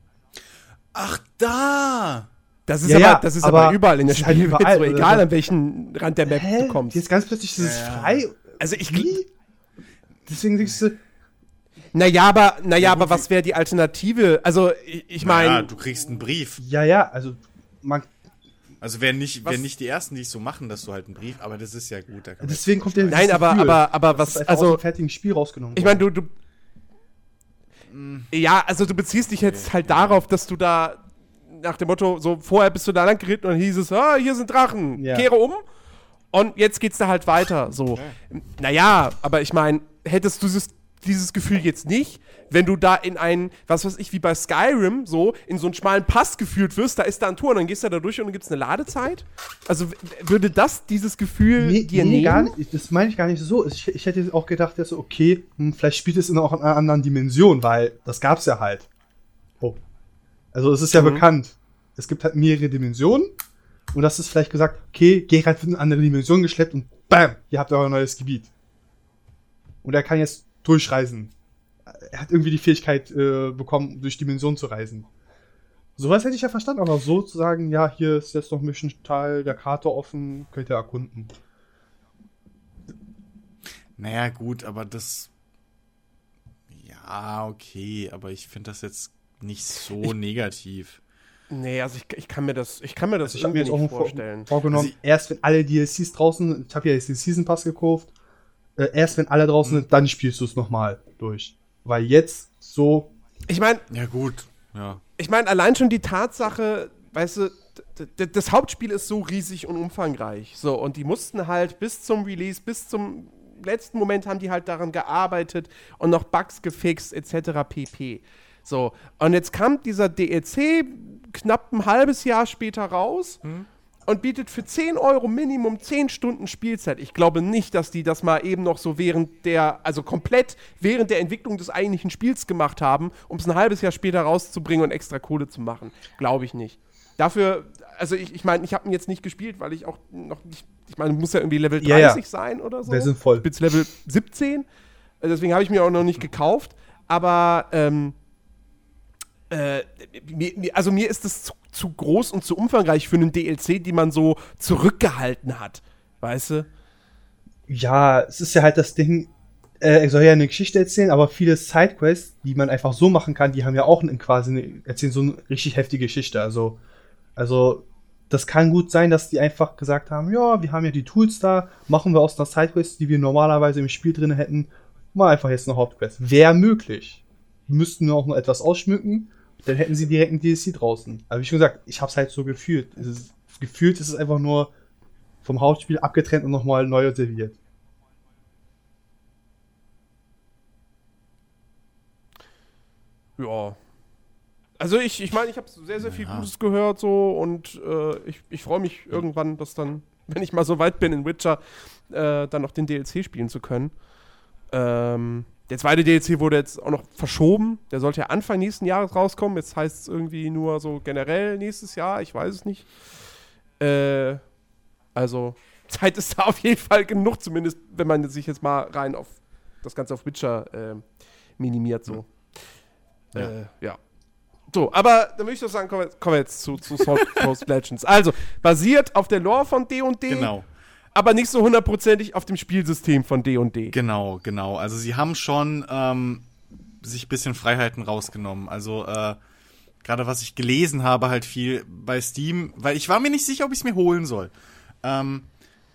Ach, da! Das ist, Ja, aber, ja, das ist aber, aber überall in der halt Spielwelt überall, so, also egal so- an welchen Rand der Map Hä? du kommst. Jetzt ganz plötzlich ist es Ja. frei. Also ich, Wie? Deswegen denkst du, naja, aber, naja, aber was wäre die Alternative? Also ich, ich meine, Naja, du kriegst einen Brief. ja, ja, also man, Also wären nicht, wären nicht die ersten, die es so machen, dass du halt einen Brief, aber das ist ja gut. Deswegen kommt der nein, aber, Gefühl. aber, aber Das was, ist einfach aus also dem fertigen Spiel rausgenommen. Ich meine, du, du. Ja, also du beziehst dich jetzt halt darauf, dass du da nach dem Motto, so vorher bist du da lang geritten und dann hieß es, ah, hier sind Drachen, Ja. kehre um. Und jetzt geht's da halt weiter. So. Naja, aber ich meine, hättest du dieses, dieses Gefühl jetzt nicht, wenn du da in einen, was weiß ich, wie bei Skyrim, so, in so einen schmalen Pass geführt wirst, da ist da ein Tor und dann gehst du da durch und dann gibt's eine Ladezeit? Also würde das dieses Gefühl Nee, dir nee, nehmen? gar nicht. Das meine ich gar nicht so. Ich, ich hätte auch gedacht, dass so, okay, hm, vielleicht spielt es in auch einer anderen Dimension, weil das gab's ja halt. Also es ist ja Mhm. bekannt. Es gibt halt mehrere Dimensionen. Und das ist vielleicht gesagt, okay, Geralt wird in eine andere Dimension geschleppt und bam, ihr habt euer neues Gebiet. Und er kann jetzt durchreisen. Er hat irgendwie die Fähigkeit äh, bekommen, durch Dimensionen zu reisen. Sowas hätte ich ja verstanden, aber so zu sagen, ja, hier ist jetzt noch ein bisschen Teil der Karte offen, könnt ihr erkunden. Naja, gut, aber das. Ja, okay, aber ich finde das jetzt nicht so negativ. Nee, also ich, ich kann mir das, ich kann mir das Also ich habe mir jetzt auch irgendwie vor, nicht vorstellen. vorgenommen, Also erst wenn alle DLCs draußen sind, ich habe ja jetzt den Season Pass gekauft, äh, erst wenn alle draußen sind, dann spielst du es nochmal durch. Weil jetzt so, Ich meine, Ja, gut, ja. ich meine, allein schon die Tatsache, weißt du, das Hauptspiel ist so riesig und umfangreich. So, und die mussten halt bis zum Release, bis zum letzten Moment haben die halt daran gearbeitet und noch Bugs gefixt, etc. pp. So, und jetzt kam dieser DLC knapp ein halbes Jahr später raus und bietet für 10 Euro Minimum 10 Stunden Spielzeit. Ich glaube nicht, dass die das mal eben noch so während der, also komplett während der Entwicklung des eigentlichen Spiels gemacht haben, um es ein halbes Jahr später rauszubringen und extra Kohle zu machen. Glaube ich nicht. Dafür, also ich ich meine, ich habe ihn jetzt nicht gespielt, weil ich auch noch nicht, ich meine, muss ja irgendwie Level 30 Ja, ja. sein oder so. Wäre sinnvoll. Ich bin jetzt Level 17, äh, deswegen habe ich mir auch noch nicht gekauft. Aber, ähm, äh, mir, also mir ist das zu, zu groß und zu umfangreich für einen DLC, die man so zurückgehalten hat. Weißt du? ja, es ist ja halt das Ding, äh, er soll ja eine Geschichte erzählen, aber viele Sidequests, die man einfach so machen kann, die haben ja auch quasi eine, erzählen so eine richtig heftige Geschichte. Also, also, das kann gut sein, dass die einfach gesagt haben, ja, wir haben ja die Tools da, machen wir aus einer Sidequest, die wir normalerweise im Spiel drin hätten, mal einfach jetzt eine Hauptquest. Wäre möglich. Müssten nur auch noch etwas ausschmücken, dann hätten sie direkt ein DLC draußen. Aber wie schon gesagt, ich hab's halt so gefühlt. Es ist, gefühlt ist es einfach nur vom Hauptspiel abgetrennt und nochmal neu serviert. Ja. Also ich, ich meine, ich habe sehr, sehr viel Ja. Gutes gehört so und äh, ich, ich freue mich irgendwann, dass dann, [LAUGHS] wenn ich mal so weit bin in Witcher, äh, dann noch den DLC spielen zu können. Ähm, der zweite DLC wurde jetzt auch noch verschoben. Der sollte ja Anfang nächsten Jahres rauskommen. Jetzt heißt es irgendwie nur so generell nächstes Jahr. Ich weiß es nicht. Äh, also [LAUGHS] Zeit ist da auf jeden Fall genug, zumindest wenn man sich jetzt mal rein auf das Ganze auf Witcher äh, minimiert so. Ja. Äh, ja. So, aber dann würde ich doch sagen, kommen wir, kommen wir jetzt zu, zu Sword Coast [LAUGHS] Legends. Also, basiert auf der Lore von D&D, Genau. Aber nicht so hundertprozentig auf dem Spielsystem von D&D. Genau, genau. Also sie haben schon ähm, sich ein bisschen Freiheiten rausgenommen. Also äh, gerade was ich gelesen habe, halt viel bei Steam, weil ich war mir nicht sicher, ob ich es mir holen soll. Ähm,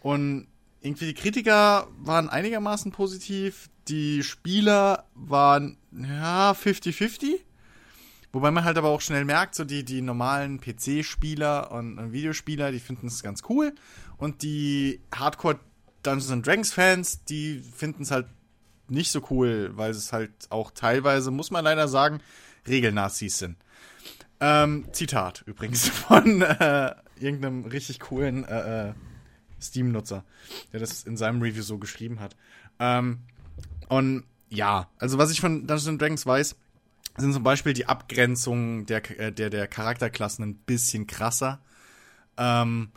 und irgendwie die Kritiker waren einigermaßen positiv, die Spieler waren ja 50-50. Wobei man halt aber auch schnell merkt, so die, die normalen PC-Spieler und, und Videospieler, die finden es ganz cool. Und die Hardcore Dungeons and Dragons Fans, die finden es halt nicht so cool, weil es halt auch teilweise, muss man leider sagen, Regelnazis sind. Ähm, Zitat übrigens [LAUGHS] von äh, irgendeinem richtig coolen äh, äh, Steam-Nutzer, der das in seinem Review so geschrieben hat. Ähm, und ja, also was ich von Dungeons Dragons weiß, sind zum Beispiel die Abgrenzung der, äh, der, der Charakterklassen ein bisschen krasser. Ähm,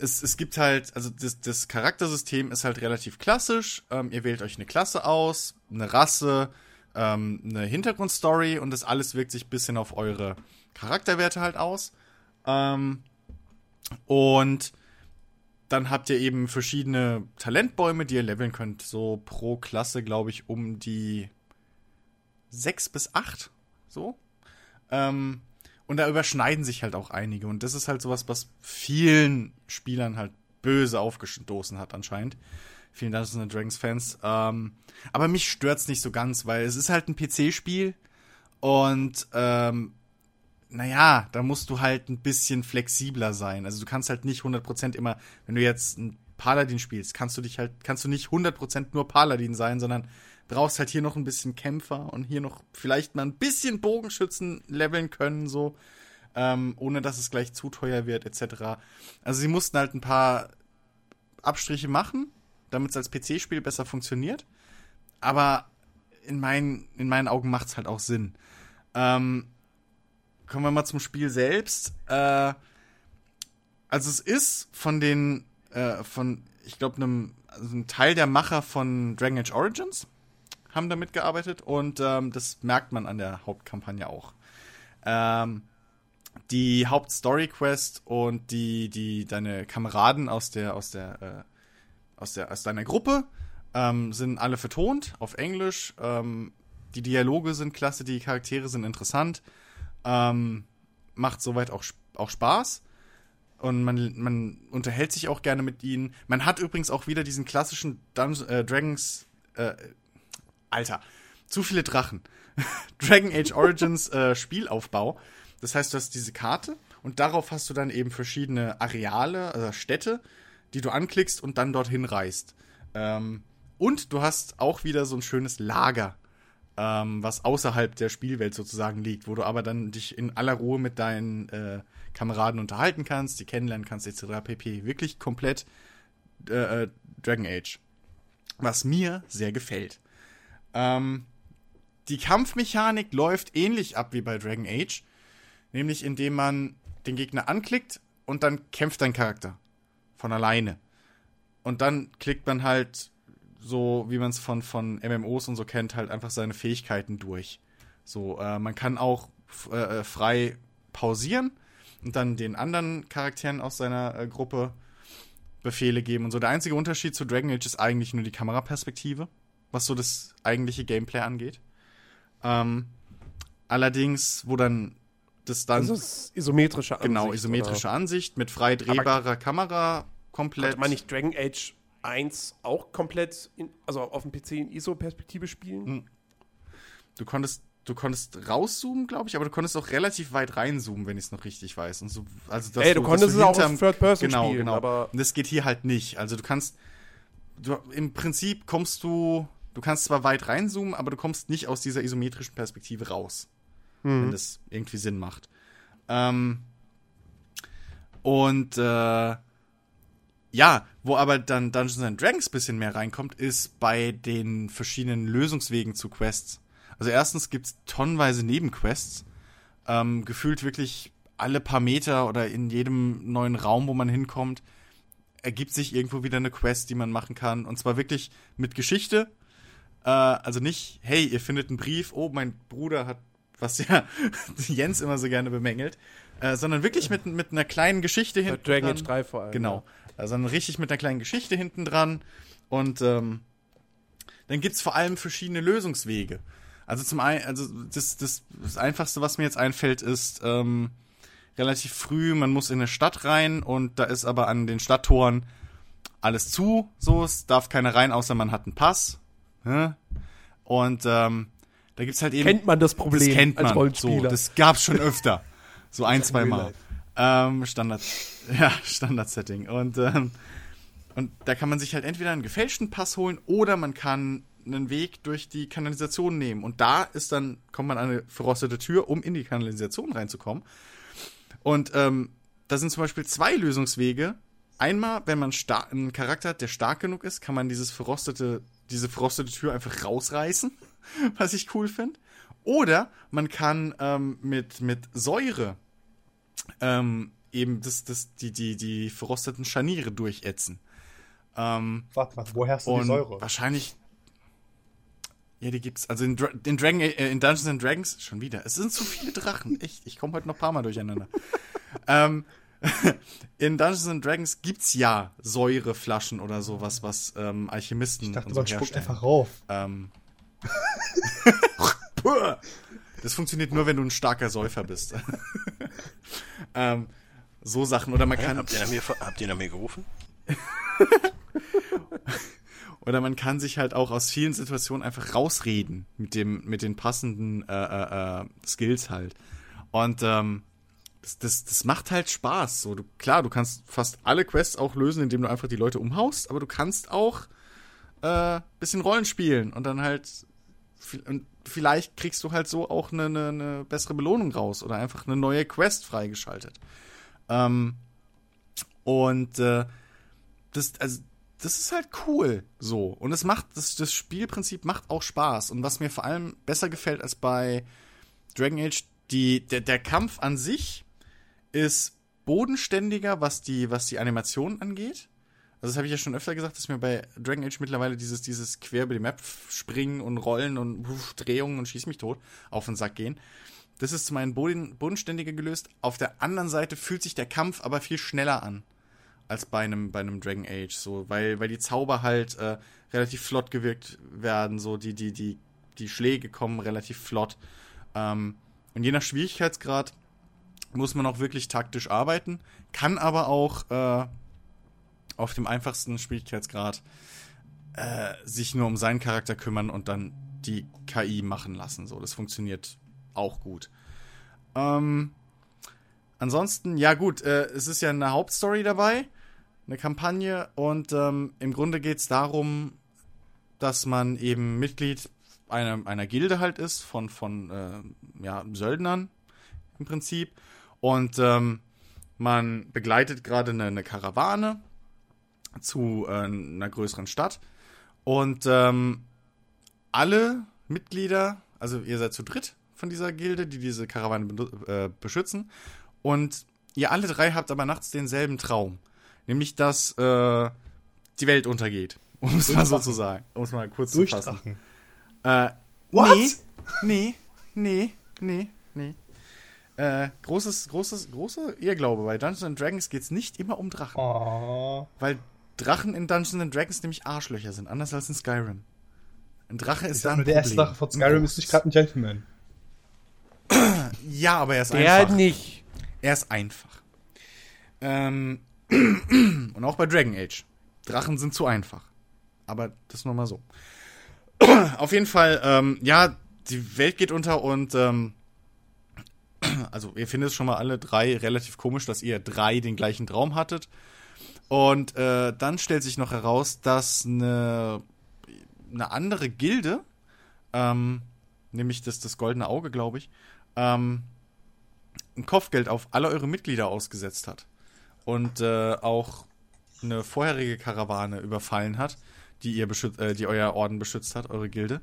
es, es gibt halt, also das, das Charaktersystem ist halt relativ klassisch. Ähm, ihr wählt euch eine Klasse aus, eine Rasse, ähm, eine Hintergrundstory und das alles wirkt sich ein bisschen auf eure Charakterwerte halt aus. Ähm, und dann habt ihr eben verschiedene Talentbäume, die ihr leveln könnt. So pro Klasse, glaube ich, um die sechs bis acht. So. Ähm, und da überschneiden sich halt auch einige. Und das ist halt sowas, was vielen Spielern halt böse aufgestoßen hat, anscheinend. Vielen Dungeons and Dragons Fans. Ähm, aber mich stört's nicht so ganz, weil es ist halt ein PC-Spiel. Und ähm, naja, da musst du halt ein bisschen flexibler sein. Also du kannst halt nicht 100% immer, wenn du jetzt ein Paladin spielst, kannst du dich halt, kannst du nicht 100% nur Paladin sein, sondern brauchst halt hier noch ein bisschen Kämpfer und hier noch vielleicht mal ein bisschen Bogenschützen leveln können, so, ähm, ohne dass es gleich zu teuer wird, etc. Also sie mussten halt ein paar Abstriche machen, damit es als PC-Spiel besser funktioniert. Aber in meinen, in meinen Augen macht es halt auch Sinn. Ähm, kommen wir mal zum Spiel selbst. Äh, also es ist von den, äh, von, ich glaube, einem, also ein Teil der Macher von Dragon Age Origins haben da mitgearbeitet und ähm, das merkt man an der Hauptkampagne auch. Ähm, die Hauptstory-Quest und die, die, deine Kameraden aus der, aus der, äh, aus der, aus deiner Gruppe ähm, sind alle vertont auf Englisch. Ähm, die Dialoge sind klasse, die Charaktere sind interessant. Ähm, macht soweit auch, auch Spaß. Und man, man unterhält sich auch gerne mit ihnen. Man hat übrigens auch wieder diesen klassischen Dungeons, äh, Dragons. Äh, Alter, zu viele Drachen. [LAUGHS] Dragon Age Origins äh, Spielaufbau. Das heißt, du hast diese Karte und darauf hast du dann eben verschiedene Areale, also Städte, die du anklickst und dann dorthin reist. Ähm, und du hast auch wieder so ein schönes Lager ähm, was außerhalb der Spielwelt sozusagen liegt, wo du aber dann dich in aller Ruhe mit deinen äh, Kameraden unterhalten kannst, die kennenlernen kannst, etc. pp. Wirklich komplett äh, äh, Dragon Age. Was mir sehr gefällt. Ähm, die Kampfmechanik läuft ähnlich ab wie bei Dragon Age, nämlich indem man den Gegner anklickt und dann kämpft dein Charakter von alleine. Und dann klickt man halt so wie man es von, von MMOs und so kennt, halt einfach seine Fähigkeiten durch. So, äh, man kann auch äh, frei pausieren und dann den anderen Charakteren aus seiner äh, Gruppe Befehle geben und so. Der einzige Unterschied zu Dragon Age ist eigentlich nur die Kameraperspektive, was so das eigentliche Gameplay angeht. Ähm, allerdings, wo dann das dann. Also das isometrische Ansicht. Genau, isometrische oder? Ansicht mit frei drehbarer Aber Kamera komplett. Konnte man nicht Dragon Age 1 auch komplett, in, also auf dem PC in ISO-Perspektive spielen. Hm. Du konntest, du konntest rauszoomen, glaube ich, aber du konntest auch relativ weit reinzoomen, wenn ich es noch richtig weiß. Und so, also dass Ey, du, du konntest es auch Third Person genau, spielen, genau. aber und das geht hier halt nicht. Also du kannst, du, im Prinzip kommst du, du kannst zwar weit reinzoomen, aber du kommst nicht aus dieser isometrischen Perspektive raus, mhm. wenn das irgendwie Sinn macht. Ähm, und äh, ja, wo aber dann Dungeons and Dragons bisschen mehr reinkommt, ist bei den verschiedenen Lösungswegen zu Quests. Also erstens gibt's tonnenweise Nebenquests, ähm, gefühlt wirklich alle paar Meter oder in jedem neuen Raum, wo man hinkommt, ergibt sich irgendwo wieder eine Quest, die man machen kann. Und zwar wirklich mit Geschichte. Äh, also nicht, hey, ihr findet einen Brief, oh, mein Bruder hat, was ja [LAUGHS] Jens immer so gerne bemängelt, äh, sondern wirklich mit, mit einer kleinen Geschichte hinten. Dragon Age 3 vor allem. Genau. Also dann richtig mit einer kleinen Geschichte hinten dran. Und ähm, dann gibt es vor allem verschiedene Lösungswege. Also zum einen, also das, das, das Einfachste, was mir jetzt einfällt, ist ähm, relativ früh, man muss in eine Stadt rein und da ist aber an den Stadttoren alles zu, so, es darf keiner rein, außer man hat einen Pass. Ja? Und ähm, da gibt's halt eben. Kennt man das Problem das kennt man, als Rollenspieler? So, das gab's schon öfter. So ein, zwei Mal. Ähm, Standard, [LAUGHS] ja, Standard-Setting. Und, ähm, und da kann man sich halt entweder einen gefälschten Pass holen oder man kann einen Weg durch die Kanalisation nehmen. Und da ist dann, kommt man an eine verrostete Tür, um in die Kanalisation reinzukommen. Und ähm, da sind zum Beispiel zwei Lösungswege. Einmal, wenn man einen Charakter hat, der stark genug ist, kann man dieses verrostete, diese verrostete Tür einfach rausreißen, [LAUGHS] was ich cool finde. Oder man kann ähm, mit, mit Säure ähm, eben das, das, die, die, die verrosteten Scharniere durchätzen. Ähm, Warte, warte, woher hast du die Säure? wahrscheinlich. Ja, die gibt's. Also in, Dra in, Dragon, äh, in Dungeons and Dragons schon wieder. Es sind zu viele Drachen. Echt, ich komme heute noch ein paar Mal durcheinander. [LAUGHS] ähm, [LAUGHS] in Dungeons and Dragons gibt's ja Säureflaschen oder sowas, was ähm, Alchemisten Ich dachte, und so man spuckt herstellen. einfach rauf. Ähm. [LAUGHS] Das funktioniert nur, wenn du ein starker Säufer bist. [LAUGHS] ähm, so Sachen. Oder man kann. Habt ihr nach mir, habt ihr nach mir gerufen? Oder man kann sich halt auch aus vielen Situationen einfach rausreden mit dem, mit den passenden äh, äh, äh, Skills halt. Und ähm, das, das, das macht halt Spaß. So, du, klar, du kannst fast alle Quests auch lösen, indem du einfach die Leute umhaust, aber du kannst auch äh, bisschen Rollen spielen und dann halt und vielleicht kriegst du halt so auch eine, eine, eine bessere Belohnung raus oder einfach eine neue Quest freigeschaltet. Ähm, und äh, das, also, das ist halt cool so. Und es macht, das, das Spielprinzip macht auch Spaß. Und was mir vor allem besser gefällt als bei Dragon Age, die, der, der Kampf an sich ist bodenständiger, was die, was die Animation angeht. Also das habe ich ja schon öfter gesagt, dass mir bei Dragon Age mittlerweile dieses, dieses quer über die Map springen und rollen und uff, Drehungen und schieß mich tot auf den Sack gehen. Das ist zum einen boden, bodenständiger gelöst. Auf der anderen Seite fühlt sich der Kampf aber viel schneller an als bei einem, bei einem Dragon Age, so, weil, weil die Zauber halt äh, relativ flott gewirkt werden, so, die, die, die, die Schläge kommen relativ flott. Ähm, und je nach Schwierigkeitsgrad muss man auch wirklich taktisch arbeiten, kann aber auch äh, auf dem einfachsten Schwierigkeitsgrad äh, sich nur um seinen Charakter kümmern und dann die KI machen lassen. So, das funktioniert auch gut. Ähm, ansonsten, ja gut, äh, es ist ja eine Hauptstory dabei, eine Kampagne und ähm, im Grunde geht es darum, dass man eben Mitglied einer, einer Gilde halt ist von, von äh, ja, Söldnern im Prinzip. Und ähm, man begleitet gerade eine, eine Karawane zu äh, einer größeren Stadt. Und ähm, alle Mitglieder, also ihr seid zu dritt von dieser Gilde, die diese Karawane be äh, beschützen. Und ihr alle drei habt aber nachts denselben Traum. Nämlich, dass äh, die Welt untergeht. [LAUGHS] Um es mal so zu sagen. Um es mal kurz zu fassen. Äh, What? Nee, nee, nee, nee, nee. Äh, großes, großes, große Irrglaube. Bei Dungeons and Dragons geht es nicht immer um Drachen. Oh. Weil Drachen in Dungeons and Dragons nämlich Arschlöcher sind, anders als in Skyrim. Ein Drache ist Ich da sag ein nur, der erste. Sache von Skyrim ist nicht gerade ein Gentleman. Ja, aber er ist Der einfach. nicht. Er ist einfach. Ähm, [CLEARS THROAT] und auch bei Dragon Age. Drachen sind zu einfach. Aber das nur mal so. [CLEARS THROAT] Auf jeden Fall, ähm, ja, die Welt geht unter und ähm, [CLEARS THROAT] also ihr findet es schon mal alle drei relativ komisch, dass ihr drei den gleichen Traum hattet. Und äh, dann stellt sich noch heraus, dass eine, eine andere Gilde, ähm, nämlich das, das Goldene Auge, glaube ich, ähm, ein Kopfgeld auf alle eure Mitglieder ausgesetzt hat. Und äh, auch eine vorherige Karawane überfallen hat, die ihr äh, die euer Orden beschützt hat, eure Gilde.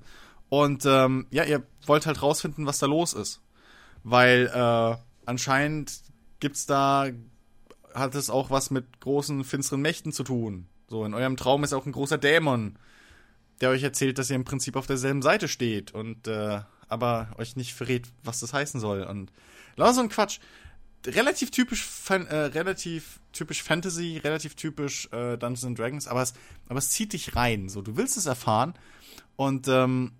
Und ähm, ja, ihr wollt halt rausfinden, was da los ist. Weil äh, anscheinend gibt's da, hat es auch was mit großen, finsteren Mächten zu tun. So, in eurem Traum ist auch ein großer Dämon, der euch erzählt, dass ihr im Prinzip auf derselben Seite steht und äh, aber euch nicht verrät, was das heißen soll. Und lauter so ein Quatsch. Relativ typisch, Fan, äh, relativ typisch Fantasy, relativ typisch äh, Dungeons and Dragons, aber es, aber es zieht dich rein. So, du willst es erfahren und ähm,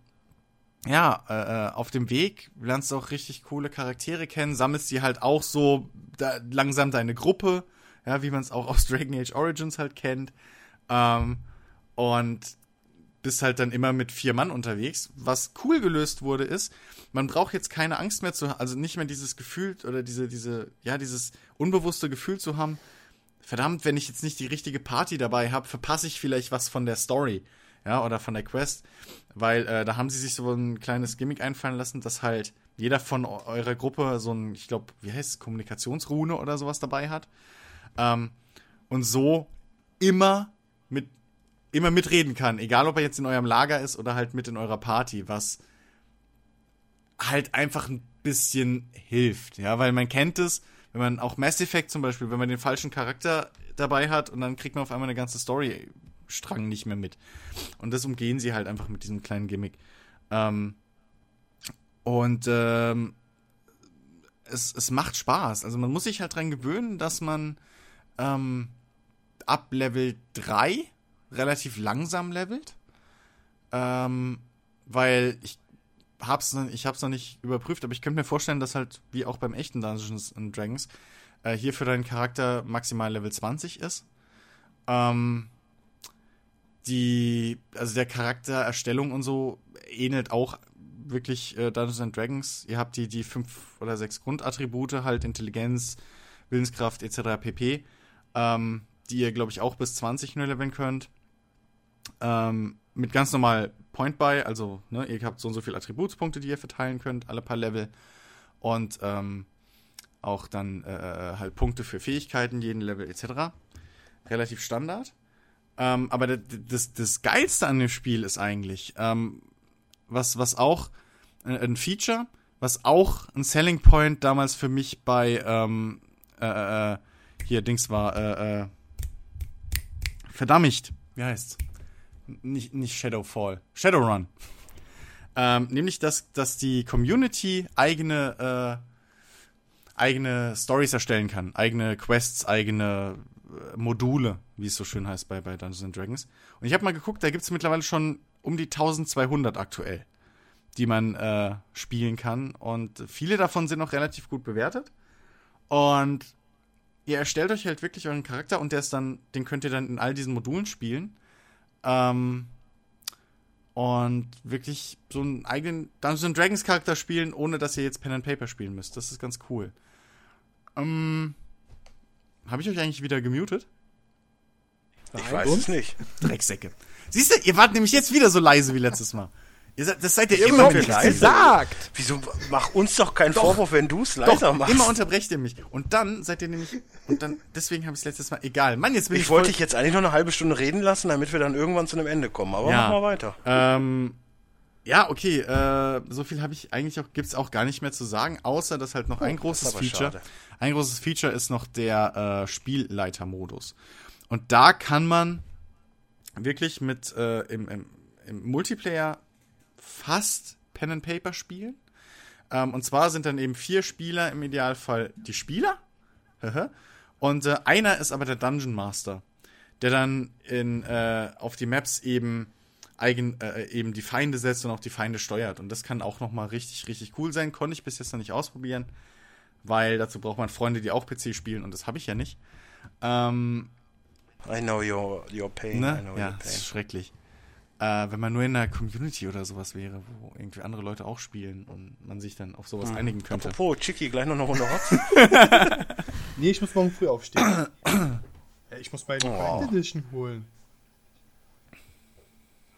ja, äh, äh, auf dem Weg lernst du auch richtig coole Charaktere kennen, sammelst die halt auch so da, langsam deine Gruppe, ja, wie man es auch aus [LAUGHS] Dragon Age Origins halt kennt. Ähm, und bist halt dann immer mit vier Mann unterwegs. Was cool gelöst wurde, ist, man braucht jetzt keine Angst mehr zu, also nicht mehr dieses Gefühl oder diese, diese, ja, dieses unbewusste Gefühl zu haben, verdammt, wenn ich jetzt nicht die richtige Party dabei habe, verpasse ich vielleicht was von der Story, ja, oder von der Quest, weil äh, da haben sie sich so ein kleines Gimmick einfallen lassen, dass halt jeder von eu- eurer Gruppe so ein, ich glaube, wie heißt es, Kommunikationsrune oder sowas dabei hat. Ähm, und so immer mit immer mitreden kann, egal ob er jetzt in eurem Lager ist oder halt mit in eurer Party, was halt einfach ein bisschen hilft, ja, weil man kennt es, wenn man auch Mass Effect zum Beispiel, wenn man den falschen Charakter dabei hat und dann kriegt man auf einmal eine ganze Storystrang nicht mehr mit. Und das umgehen sie halt einfach mit diesem kleinen Gimmick. Ähm, und ähm, es, es macht Spaß. Also man muss sich halt dran gewöhnen, dass man ähm, ab Level 3 relativ langsam levelt. Ähm, weil ich hab's, ich hab's noch nicht überprüft, aber ich könnte mir vorstellen, dass halt, wie auch beim echten Dungeons and Dragons, äh, hier für deinen Charakter maximal Level 20 ist. Ähm, die, also der Charaktererstellung und so ähnelt auch wirklich äh, Dungeons and Dragons. Ihr habt die, die fünf oder sechs Grundattribute, halt Intelligenz, Willenskraft etc. pp. Ähm, die ihr, glaube ich, auch bis 20 nur leveln könnt. Ähm, mit ganz normal Point Buy, also ne, ihr habt so und so viele Attributspunkte, die ihr verteilen könnt, alle paar Level. Und ähm, auch dann äh, äh halt Punkte für Fähigkeiten, jeden Level etc. Relativ Standard. Ähm, aber das, das Geilste an dem Spiel ist eigentlich, ähm, was, was auch äh, ein Feature, was auch ein Selling Point damals für mich bei ähm, äh, äh, hier Dings war, äh, äh, verdammt, wie heißt's? Nicht, nicht Shadowfall, Shadowrun. Ähm, nämlich, dass, dass die Community eigene, äh, eigene Stories erstellen kann, eigene Quests, eigene äh, Module, wie es so schön heißt bei, bei Dungeons Dragons. Und ich habe mal geguckt, da gibt es mittlerweile schon um die 1200 aktuell, die man äh, spielen kann. Und viele davon sind noch relativ gut bewertet. Und ihr erstellt euch halt wirklich euren Charakter und der ist dann, den könnt ihr dann in all diesen Modulen spielen. Ähm, und wirklich so einen eigenen Dungeons Dragons Charakter spielen, ohne dass ihr jetzt Pen and Paper spielen müsst. Das ist ganz cool. Ähm, Habe ich euch eigentlich wieder gemutet? Ich weiß es nicht. Drecksäcke. Siehst du, ihr wart nämlich jetzt wieder so leise wie letztes Mal. Ihr seid, das seid ihr Ich immer wieder. nichts gesagt. Wieso mach uns doch keinen Vorwurf, wenn du es leiser Doch, machst? immer unterbrecht ihr mich. Und dann seid ihr nämlich, und dann, deswegen habe ich es letztes Mal, egal. Mann, jetzt bin ich, ich wollte dich jetzt eigentlich noch eine halbe Stunde reden lassen, damit wir dann irgendwann zu einem Ende kommen. Aber mach mal weiter. Ähm, ja, okay, äh, so viel habe ich eigentlich auch, gibt's auch gar nicht mehr zu sagen, außer dass halt noch ein großes Feature, schade. ein großes Feature ist noch der äh, Spielleitermodus. Und da kann man wirklich mit äh, im, im, im Multiplayer fast Pen and Paper spielen. Ähm, und zwar sind dann eben vier Spieler im Idealfall die Spieler. und äh, einer ist aber der Dungeon Master, der dann in, äh, auf die Maps eben eigen, äh, eben die Feinde setzt und auch die Feinde steuert. Und das kann auch nochmal richtig, richtig cool sein. Konnte ich bis jetzt noch nicht ausprobieren, weil dazu braucht man Freunde, die auch PC spielen und das habe ich ja nicht. Ähm, I know your, your pain. I Ne? know Ja, your das pain. ist schrecklich. Äh, wenn man nur in einer Community oder sowas wäre, wo irgendwie andere Leute auch spielen und man sich dann auf sowas einigen könnte. Apropos, Chicky, gleich noch eine Runde Hotz. [LAUGHS] Nee, ich muss morgen früh aufstehen. ja, ich muss meine Oh. Edition holen.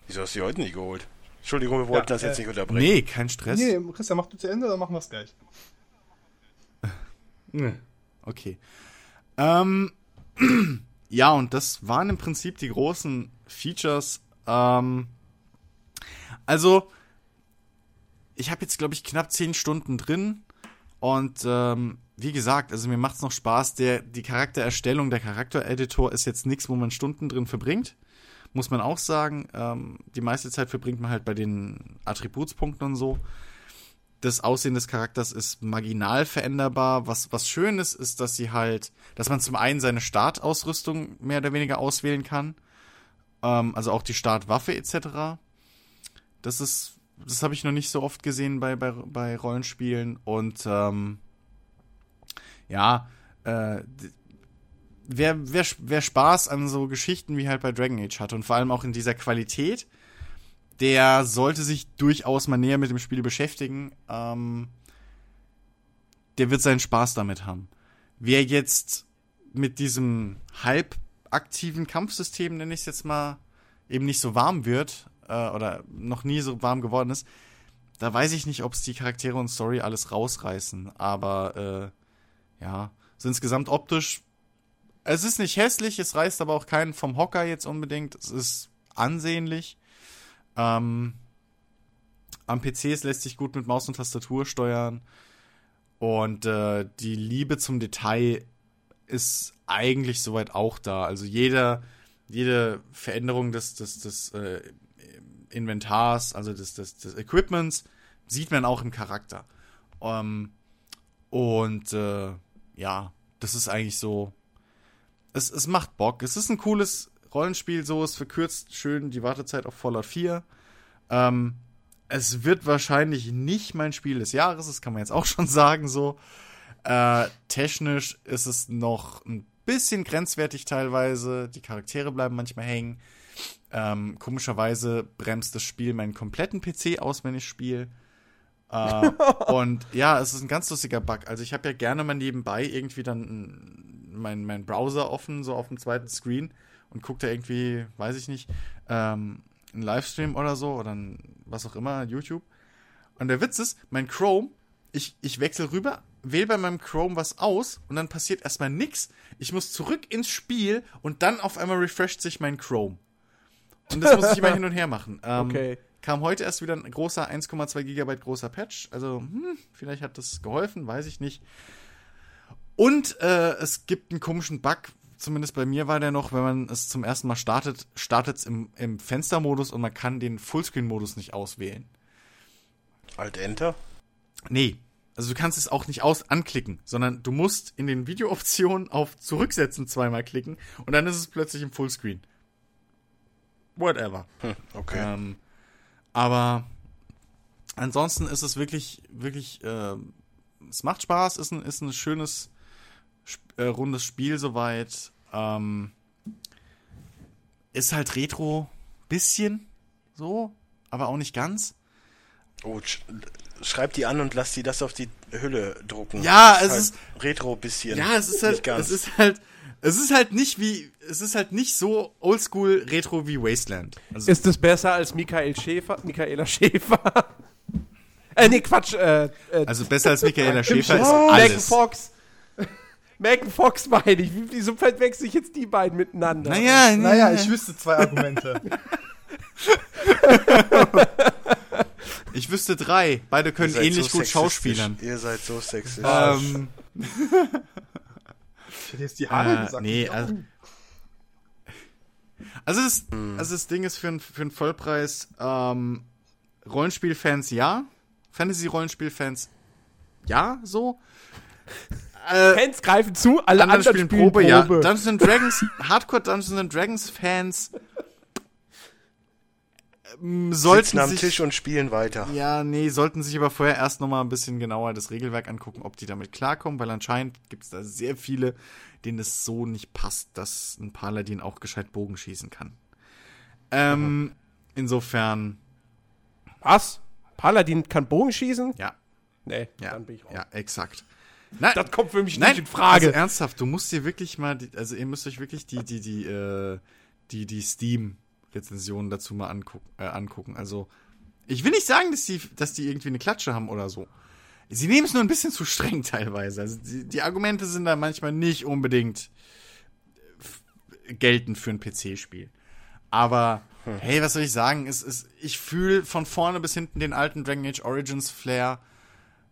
Wieso hast du die heute nicht geholt? Entschuldigung, wir wollten Ja, das jetzt äh, nicht unterbrechen. Nee, kein Stress. Nee, Christian, mach du zu Ende, dann machen wir es gleich. [LAUGHS] Okay. Ähm, [CLEARS THROAT] ja, und das waren im Prinzip die großen Features. Ähm, also, ich habe jetzt, glaube ich, knapp 10 Stunden drin. Und ähm, wie gesagt, also mir macht's noch Spaß. Der, die Charaktererstellung, der Charaktereditor ist jetzt nichts, wo man Stunden drin verbringt. Muss man auch sagen. Ähm, die meiste Zeit verbringt man halt bei den Attributspunkten und so das Aussehen des Charakters ist marginal veränderbar. Was, was schön ist, ist, dass sie halt, dass man zum einen seine Startausrüstung mehr oder weniger auswählen kann. Ähm, also auch die Startwaffe etc. Das ist, das habe ich noch nicht so oft gesehen bei, bei, bei Rollenspielen. Und ähm, ja, äh, wer, wer, wer Spaß an so Geschichten wie halt bei Dragon Age hat und vor allem auch in dieser Qualität, der sollte sich durchaus mal näher mit dem Spiel beschäftigen. Ähm, der wird seinen Spaß damit haben. Wer jetzt mit diesem halbaktiven Kampfsystem, nenne ich es jetzt mal, eben nicht so warm wird äh, oder noch nie so warm geworden ist, da weiß ich nicht, ob es die Charaktere und Story alles rausreißen. Aber äh, ja, so insgesamt optisch, es ist nicht hässlich, es reißt aber auch keinen vom Hocker jetzt unbedingt. Es ist ansehnlich. Ähm, am PC es lässt sich gut mit Maus und Tastatur steuern. Und äh, die Liebe zum Detail ist eigentlich soweit auch da. Also jeder, jede Veränderung des, des, des äh, Inventars, also des, des, des Equipments, sieht man auch im Charakter. Ähm, und äh, ja, das ist eigentlich so. Es, es macht Bock. Es ist ein cooles Rollenspiel, so es verkürzt schön die Wartezeit auf Fallout 4. Ähm, es wird wahrscheinlich nicht mein Spiel des Jahres, das kann man jetzt auch schon [LAUGHS] sagen so. Äh, technisch ist es noch ein bisschen grenzwertig teilweise. Die Charaktere bleiben manchmal hängen. Ähm, komischerweise bremst das Spiel meinen kompletten PC aus, wenn ich spiele. Äh, [LAUGHS] und ja, es ist ein ganz lustiger Bug. Also ich habe ja gerne mal nebenbei irgendwie dann meinen mein Browser offen, so auf dem zweiten Screen und gucke da irgendwie, weiß ich nicht, ähm, einen Livestream oder so oder ein, was auch immer, YouTube. Und der Witz ist, mein Chrome, ich, ich wechsle rüber, wähle bei meinem Chrome was aus und dann passiert erstmal nix. Ich muss zurück ins Spiel und dann auf einmal refresht sich mein Chrome. Und das muss ich immer [LAUGHS] hin und her machen. Ähm, Okay. Kam heute erst wieder ein großer 1,2 Gigabyte großer Patch. Also, hm, vielleicht hat das geholfen, weiß ich nicht. Und äh, es gibt einen komischen Bug, zumindest bei mir war der noch, wenn man es zum ersten Mal startet, startet es im, im Fenstermodus und man kann den Fullscreen-Modus nicht auswählen. Alt Enter. Nee. Also du kannst es auch nicht aus anklicken, sondern du musst in den Videooptionen auf Zurücksetzen zweimal klicken und dann ist es plötzlich im Fullscreen. Whatever. Hm, okay. Ähm, aber ansonsten ist es wirklich, wirklich, äh, es macht Spaß, ist ein, ist ein schönes, sp äh, rundes Spiel soweit. Ähm, ist halt Retro, bisschen so, aber auch nicht ganz. Oh, sch schreib die an und lass die das auf die Hülle drucken. Ja, Das es halt ist- Retro bisschen. Ja, es ist halt, Nicht ganz. es ist halt, es ist halt nicht wie, es ist halt nicht so oldschool Retro wie Wasteland. Also, Ist es besser als Michael Schäfer? Michaela Schäfer? [LAUGHS] äh, nee, Quatsch. Äh, äh, also besser als Michaela Schäfer ist Megan alles. Fox. Megan Fox meine ich. Wie- Wieso verwechsel ich jetzt die beiden miteinander? Naja, Naja, ich wüsste zwei Argumente. [LAUGHS] ich wüsste drei. Beide können ähnlich so gut sexistisch. schauspielern. Ihr seid so sexistisch. Ähm, Ich hätte jetzt die Haare äh, gesagt. nee, also, also, das, Hm. also das Ding ist für, einen- für einen Vollpreis, ähm, Rollenspielfans ja, Fantasy-Rollenspielfans ja, so. Äh, Fans greifen zu, alle anderen anderen spielen spielen Probe, Probe. ja. Dungeons and Dragons, [LAUGHS] Hardcore Dungeons and Dragons Fans ähm, sollten Sitzen am sich, Tisch und spielen weiter. ja, nee, sollten sich aber vorher erst noch mal ein bisschen genauer das Regelwerk angucken, ob die damit klarkommen, weil anscheinend gibt es da sehr viele, denen es so nicht passt, dass ein Paladin auch gescheit Bogen schießen kann. Ähm, insofern, Was? Paladin kann Bogen schießen? ja, Nee, ja, dann bin ich raus. ja, exakt. Nein, Das kommt für mich Nein, nicht in Frage. Also ernsthaft, du musst dir wirklich mal, die, also ihr müsst euch wirklich die, die, die, äh, die, die Steam-Rezensionen dazu mal angucken, äh, angucken. Also, ich will nicht sagen, dass die, dass die irgendwie eine Klatsche haben oder so. Sie nehmen es nur ein bisschen zu streng teilweise. Also, die, die Argumente sind da manchmal nicht unbedingt f- geltend für ein PC-Spiel. Aber, hey, was soll ich sagen? Es, es, ich fühle von vorne bis hinten den alten Dragon Age Origins Flair.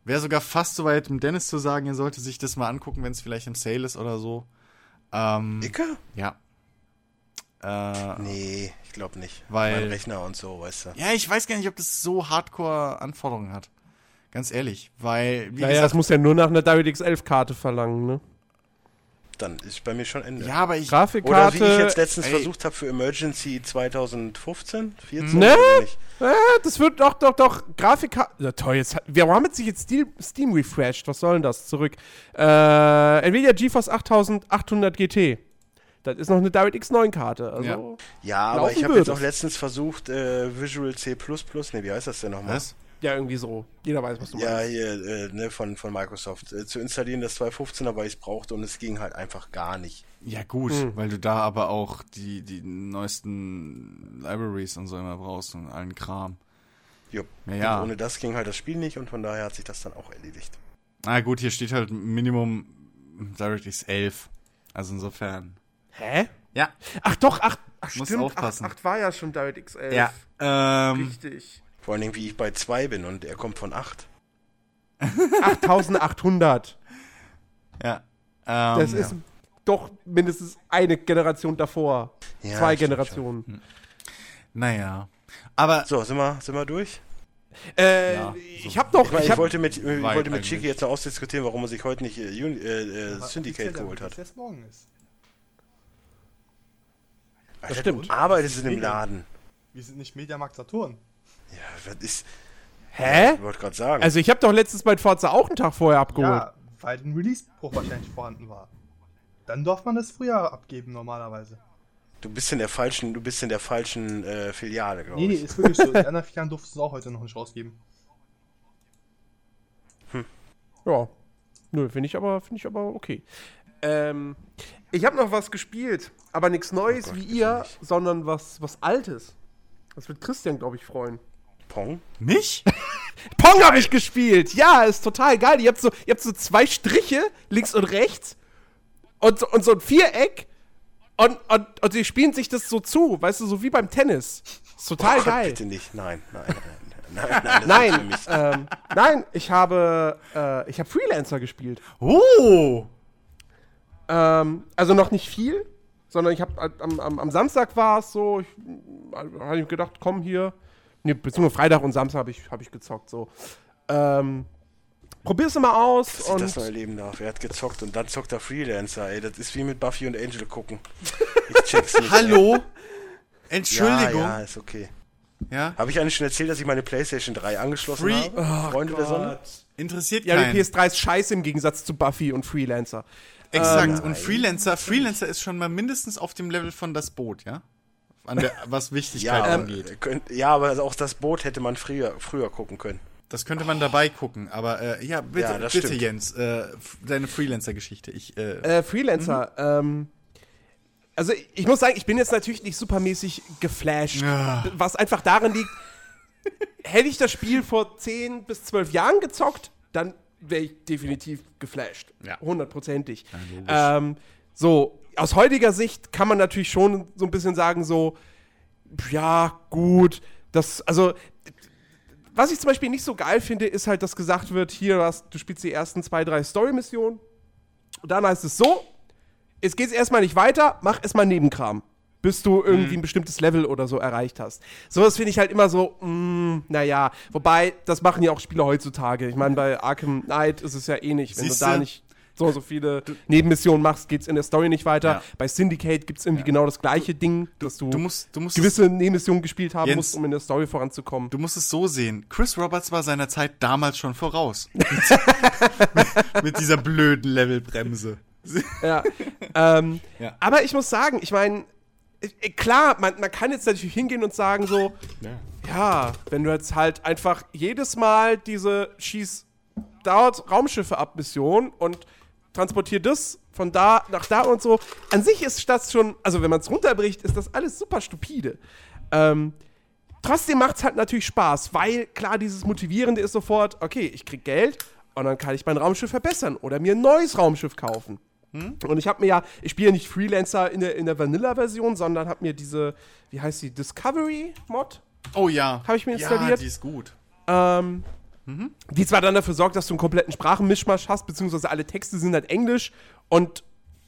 Wäre sogar fast so weit, um Dennis zu sagen, er sollte sich das mal angucken, wenn es vielleicht im Sale ist oder so. Ähm, Icke? ja. Äh, Nee, ich glaube nicht. Weil- Mein Rechner und so, weißt du. ja, ich weiß gar nicht, ob das so Hardcore-Anforderungen hat. Ganz ehrlich, weil, wie Naja, das gesagt, muss ja nur nach einer DirectX 11 Karte verlangen, ne? Dann ist bei mir schon Ende. ja, aber ich, Oder Grafikkarte. wie ich jetzt letztens ey. versucht habe für Emergency 2015, 14, Ne? Äh, das wird doch, doch, doch. Grafikkarte. Ja, toll, jetzt hat, wir haben jetzt sich jetzt Steam, Steam refreshed. Was soll denn das? Zurück. Äh, Nvidia GeForce 8800 GT. Das ist noch eine DirectX 9 Karte. Also, Ja, aber Laufen ich habe jetzt auch letztens versucht, äh, Visual C++, ne, wie heißt das denn nochmal? was? Ja, irgendwie so. Jeder weiß, was du Ja, meinst. hier, äh, ne, von, von Microsoft, äh, zu installieren, das 215er, weil ich es brauchte und es ging halt einfach gar nicht. Ja, gut, Hm. weil du da aber auch die, die neuesten Libraries und so immer brauchst und allen Kram. Jupp. Ja, ja. Ohne das ging halt das Spiel nicht und von daher hat sich das dann auch erledigt. Na gut, hier steht halt Minimum DirectX 11. Also insofern. Hä? Ja. Ach doch, ach, ach Musst stimmt. aufpassen. Ach, ach, war ja schon DirectX 11. Ja. Ähm, Richtig. Vor allen Dingen, wie ich bei 2 bin und er kommt von 8. 8800. Ja. Ähm, Das ist doch mindestens eine Generation davor. Ja, Zwei Generationen. Naja. Aber So, sind wir, sind wir durch? Äh, Ja, ich habe noch, Ich, meine, ich ich hab, wollte mit, ich Weit wollte mit. Chiki jetzt noch ausdiskutieren, warum er sich heute nicht äh, äh, äh, Syndicate geholt hat. jetzt morgen ist. Alter, stimmt. Du arbeitest in dem. Laden. Wir sind nicht Mediamarkt Saturn. Ja, das ist. hä? Ich wollte gerade sagen. Also ich habe doch letztens mein Forza auch einen Tag vorher abgeholt. Ja, weil ein Release-Bruch wahrscheinlich vorhanden war. Dann darf man das früher abgeben normalerweise. du bist in der falschen, du bist in der falschen äh, Filiale, glaube Nee, nee, ich. ist wirklich so. [LAUGHS] Die anderen Filialen durften es auch heute noch nicht rausgeben. Ja. Nö, finde ich aber, finde ich aber okay. Ähm, ich habe noch was gespielt, aber nichts Neues Gott, wie ihr, sondern was, was Altes. Das wird Christian, glaube ich, freuen. Pong? mich? [LAUGHS] Pong habe ich gespielt. Ja, ist total geil. Ihr habt so, ihr habt so zwei Striche, links und rechts, und, so- und so ein Viereck. Und, und, und sie spielen sich das so zu, weißt du, so wie beim Tennis. Ist total Oh geil. bitte nicht. Nein, nein, nein, nein, nein, Nein, [LAUGHS] ähm, nein, ich habe, äh, ich habe Freelancer gespielt. Oh! Ähm, also noch nicht viel, sondern ich habe am, am, am Samstag war es so, ich habe ich gedacht, komm hier. Ne, beziehungsweise Freitag und Samstag habe ich, hab ich gezockt, so. Ähm, probier's mal aus dass ich das noch und erleben darf. Er hat gezockt und dann zockt er Freelancer, ey. Das ist wie mit Buffy und Angel gucken. Ich check's nicht. Hallo? ey. Entschuldigung. Ja, ja, ist okay. Ja? Habe ich eigentlich schon erzählt, dass ich meine PlayStation 3 angeschlossen Free- habe? Freunde der Sonne? Interessiert ja, keinen. die PS3 ist scheiße im Gegensatz zu Buffy und Freelancer. Exakt. Ähm, und Freelancer, Freelancer ist schon mal mindestens auf dem Level von das Boot, ja? An der, was Wichtigkeit Ja, angeht. könnt, ja, aber auch das Boot hätte man früher, früher gucken können. Das könnte man dabei gucken, aber äh, ja, bitte, Ja, bitte stimmt. Jens, äh, deine Freelancer-Geschichte. Ich, äh, Äh, Freelancer, ähm, also ich, muss sagen, ich bin jetzt natürlich nicht supermäßig geflasht, Ja. was einfach daran liegt, hätte ich das Spiel vor 10 bis 12 Jahren gezockt, dann wäre ich definitiv geflasht. Ja. Hundertprozentig. ähm, so, aus heutiger Sicht kann man natürlich schon so ein bisschen sagen, so, ja, gut, das, also, was ich zum Beispiel nicht so geil finde, ist halt, dass gesagt wird, hier, du, hast, du spielst die ersten zwei, drei Story-Missionen und dann heißt es so, jetzt geht's erstmal nicht weiter, mach erstmal Nebenkram, bis du irgendwie ein bestimmtes Level oder so erreicht hast. Sowas finde ich halt immer so, mm, naja, wobei, das machen ja auch Spieler heutzutage. Ich meine, bei Arkham Knight ist es ja ähnlich, wenn du Siehste? da nicht so so viele Nebenmissionen machst, geht's in der Story nicht weiter. Ja. Bei Syndicate gibt's irgendwie genau das gleiche Ding, dass du, du musst, du musst, gewisse Nebenmissionen gespielt haben Jens, musst, um in der Story voranzukommen. du musst es so sehen. Chris Roberts war seiner Zeit damals schon voraus. [LAUGHS] mit, [LAUGHS] mit dieser blöden Levelbremse. Ja. ähm, [LAUGHS] Ja. Aber ich muss sagen, ich meine, klar, man, man kann jetzt natürlich hingehen und sagen so, ja, wenn du jetzt halt einfach jedes Mal diese Schieß dauert Raumschiffe ab Mission und transportier das von da nach da und so. An sich ist das schon, also wenn man es runterbricht, ist das alles super stupide. Ähm, trotzdem macht es halt natürlich Spaß, weil klar, dieses Motivierende ist sofort, okay, ich krieg Geld und dann kann ich mein Raumschiff verbessern oder mir ein neues Raumschiff kaufen. Und ich habe mir ja, ich spiele ja nicht Freelancer in der, in der Vanilla-Version, sondern habe mir diese, wie heißt die, Discovery-Mod, Oh ja. Hab ich mir Ja, installiert. die ist gut. ähm, die zwar dann dafür sorgt, dass du einen kompletten Sprachenmischmasch hast, beziehungsweise alle Texte sind halt Englisch und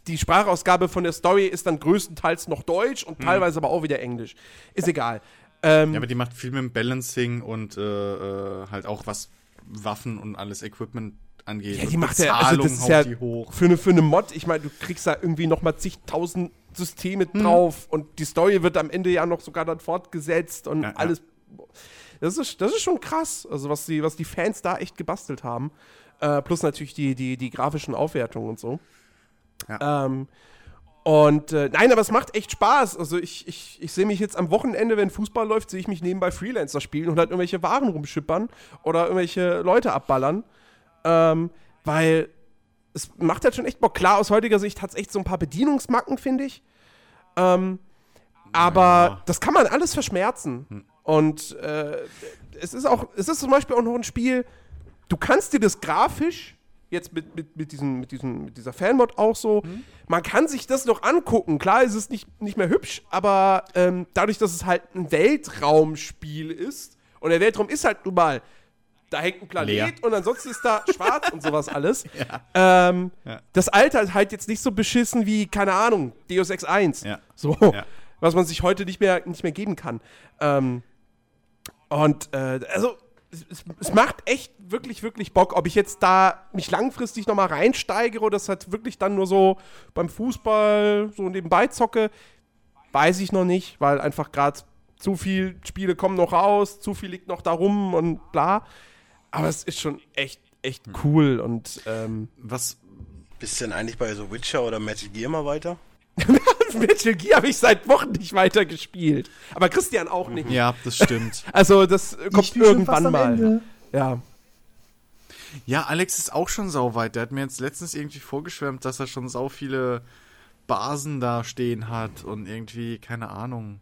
die Sprachausgabe von der Story ist dann größtenteils noch Deutsch und teilweise aber auch wieder Englisch. Ist egal. Ähm, Ja, aber die macht viel mit dem Balancing und äh, äh, halt auch was Waffen und alles Equipment angeht. Ja, die macht ja, also das ist ja für eine, für eine Mod, ich meine, du kriegst da irgendwie noch mal zigtausend Systeme Hm. drauf und die Story wird am Ende ja noch sogar dann fortgesetzt und Ja, ja. Das ist, das ist schon krass, also was die, was die Fans da echt gebastelt haben. Äh, plus natürlich die, die, die grafischen Aufwertungen und so. Ähm, und äh, nein, aber es macht echt Spaß. Also ich, ich, ich sehe mich jetzt am Wochenende, wenn Fußball läuft, sehe ich mich nebenbei Freelancer spielen und halt irgendwelche Waren rumschippern oder irgendwelche Leute abballern. Ähm, weil es macht halt schon echt Bock. Klar, aus heutiger Sicht hat es echt so ein paar Bedienungsmacken, finde ich. Ähm, aber Ja. das kann man alles verschmerzen. Und äh, es ist auch, es ist zum Beispiel auch noch ein Spiel, du kannst dir das grafisch, jetzt mit, mit, mit, diesen, mit, diesen, mit dieser Fanmod auch so, man kann sich das noch angucken. Klar ist es nicht, nicht mehr hübsch, aber ähm, dadurch, dass es halt ein Weltraumspiel ist Und der Weltraum ist halt nun mal, da hängt ein Planet Leer. und ansonsten ist da [LAUGHS] schwarz und sowas alles. Ähm, Ja. Das Alter ist halt jetzt nicht so beschissen wie, keine Ahnung, Deus Ex 1. Ja. So, Ja. was man sich heute nicht mehr, nicht mehr geben kann. Ähm, und äh, also es, es- macht echt wirklich, wirklich Bock, ob ich jetzt da mich langfristig nochmal reinsteigere oder das halt wirklich dann nur so beim Fußball so nebenbei zocke, weiß ich noch nicht, weil einfach gerade zu viel Spiele kommen noch raus, zu viel liegt noch da rum und bla. Aber es ist schon echt, echt cool und ähm, Was, Bist du denn eigentlich bei so Witcher oder Metal Gear mal weiter? [LAUGHS] [LAUGHS] Metal Gear habe ich seit Wochen nicht weitergespielt. Aber Christian auch nicht. ja, das stimmt. [LAUGHS] Also das kommt irgendwann mal. Ja. Ja, Alex ist auch schon sau weit. Der hat mir jetzt letztens irgendwie vorgeschwärmt, dass er schon sau viele Basen da stehen hat und irgendwie, keine Ahnung.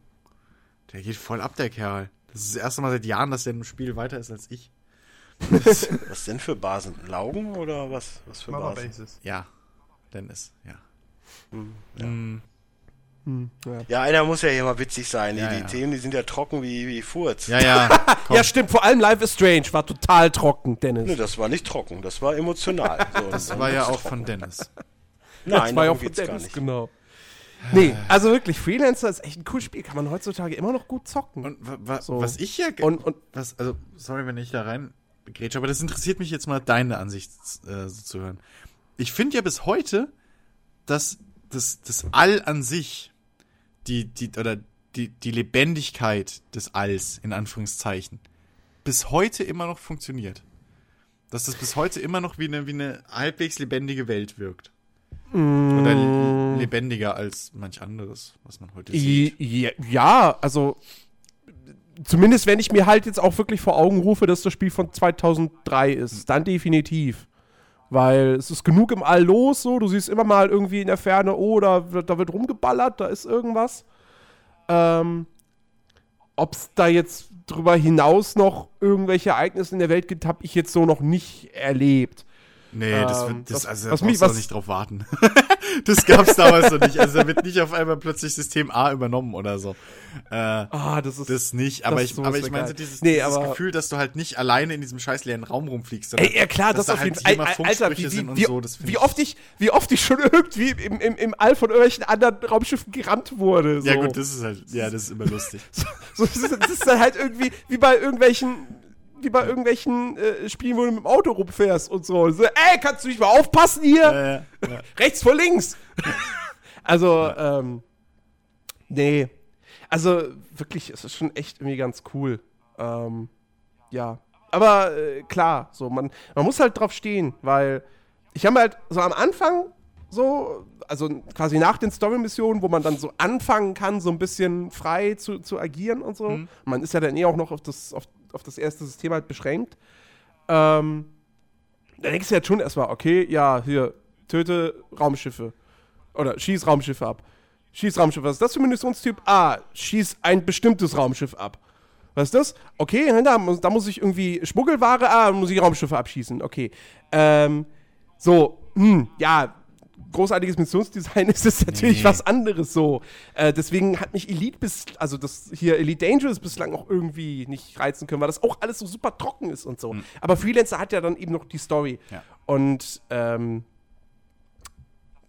Der geht voll ab, der Kerl. Das ist das erste Mal seit Jahren, dass er im Spiel weiter ist als ich. Was denn für Basen? Laugen oder was? Was für Mama Basen? Bases. Ja, Dennis, ja. Ja, einer muss ja hier mal witzig sein. Die, Ja, die ja. Themen, die sind ja trocken wie, wie Furz. Ja, ja. [LAUGHS] Ja, stimmt. Vor allem Life is Strange war total trocken, Dennis. Nee, das war nicht trocken, das war emotional. [LAUGHS] So, Das war ja auch von Dennis. [LAUGHS] Nein, das war ja auch von Dennis, genau. Nee, also wirklich, Freelancer ist echt ein cooles Spiel. Kann man heutzutage immer noch gut zocken. Und wa wa So. was ich ja. Und- und- was, also, sorry, wenn ich da rein grätsche, aber das interessiert mich jetzt mal, deine Ansicht äh, so zu hören. Ich finde ja bis heute, dass das, das All an sich, die, die, oder die, die Lebendigkeit des Alls, in Anführungszeichen, bis heute immer noch funktioniert. Dass das bis heute immer noch wie eine, wie eine halbwegs lebendige Welt wirkt. Oder Mm. le- lebendiger als manch anderes, was man heute sieht. Ja, ja, also zumindest wenn ich mir halt jetzt auch wirklich vor Augen rufe, dass das Spiel von 2003 ist, dann definitiv. Weil es ist genug im All los, so, du siehst immer mal irgendwie in der Ferne, oh, da wird, da wird rumgeballert, da ist irgendwas. Ähm, Ob es da jetzt drüber hinaus noch irgendwelche Ereignisse in der Welt gibt, habe ich jetzt so noch nicht erlebt. Nee, das Ähm, wird, das, was- also, was da mich- was- nicht drauf warten. [LAUGHS] das gab's damals noch nicht. Also, da wird nicht auf einmal plötzlich System A übernommen oder so. Äh, Ah, das ist. das nicht, aber das ich, aber ich meine so dieses, Nee, dieses Gefühl, dass du halt nicht alleine in diesem scheiß leeren Raum rumfliegst. sondern Ey, ja klar, dass das da auf jeden halt Fall. Alter, wie, sind wie, und wie, so, das wie oft ich, wie oft ich schon irgendwie im, im, im All von irgendwelchen anderen Raumschiffen gerannt wurde. So. Ja gut, das ist halt, ja, das ist immer lustig. [LAUGHS] so, das, ist, das ist halt irgendwie wie bei irgendwelchen, wie bei irgendwelchen äh, Spielen, wo du mit dem Auto rumfährst und so. so ey, kannst du nicht mal aufpassen hier? ja, ja. [LAUGHS] Rechts vor links. [LAUGHS] also, ähm, nee. Also, wirklich, es ist schon echt irgendwie ganz cool. Ähm, ja. Aber äh, klar, so, man, man muss halt drauf stehen, weil ich habe halt so am Anfang so, also quasi nach den Story-Missionen, wo man dann so anfangen kann, so ein bisschen frei zu, zu agieren und so. Man ist ja dann eh auch noch auf das, auf, auf das erste System halt beschränkt. Ähm, da denkst du jetzt schon erstmal, okay, ja, hier, töte Raumschiffe. Oder schieß Raumschiffe ab. Schieß Raumschiffe. Was ist das für ein Munitionstyp? Ah, schieß ein bestimmtes Raumschiff ab. Was ist das? Okay, da, muss- da muss ich irgendwie Schmuggelware, ah, muss ich Raumschiffe abschießen. Okay. Ähm, so, hm, ja, großartiges Missionsdesign [LAUGHS] ist es natürlich Nee. was anderes so. Äh, deswegen hat mich Elite bis, also das hier Elite Dangerous bislang auch irgendwie nicht reizen können, weil das auch alles so super trocken ist und so. Aber Freelancer hat ja dann eben noch die Story. Ja. Und ähm,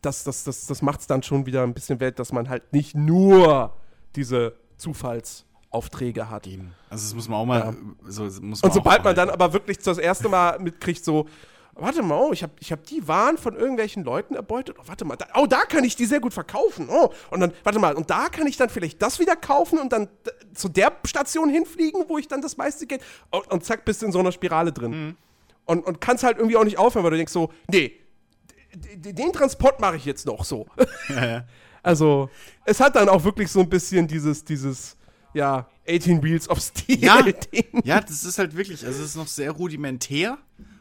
das, das, das, das macht es dann schon wieder ein bisschen wert, dass man halt nicht nur diese Zufallsaufträge hat. Eben. Also das muss man auch mal, Ja. so, das muss man Und sobald man dann aber wirklich das erste Mal mitkriegt, so, warte mal, oh, ich habe ich hab die Waren von irgendwelchen Leuten erbeutet. Oh, warte mal, da, oh, da kann ich die sehr gut verkaufen. Oh, und dann, warte mal, und da kann ich dann vielleicht das wieder kaufen und dann d- zu der Station hinfliegen, wo ich dann das meiste Geld. Und, und zack, bist du in so einer Spirale drin. Mhm. Und, und kannst halt irgendwie auch nicht aufhören, weil du denkst so, nee, den Transport mache ich jetzt noch so. [LAUGHS] Also, es hat dann auch wirklich so ein bisschen dieses, dieses, ja, 18 Wheels of Steel Ja, [LAUGHS] Ding. ja, das ist halt wirklich, also es ist noch sehr rudimentär,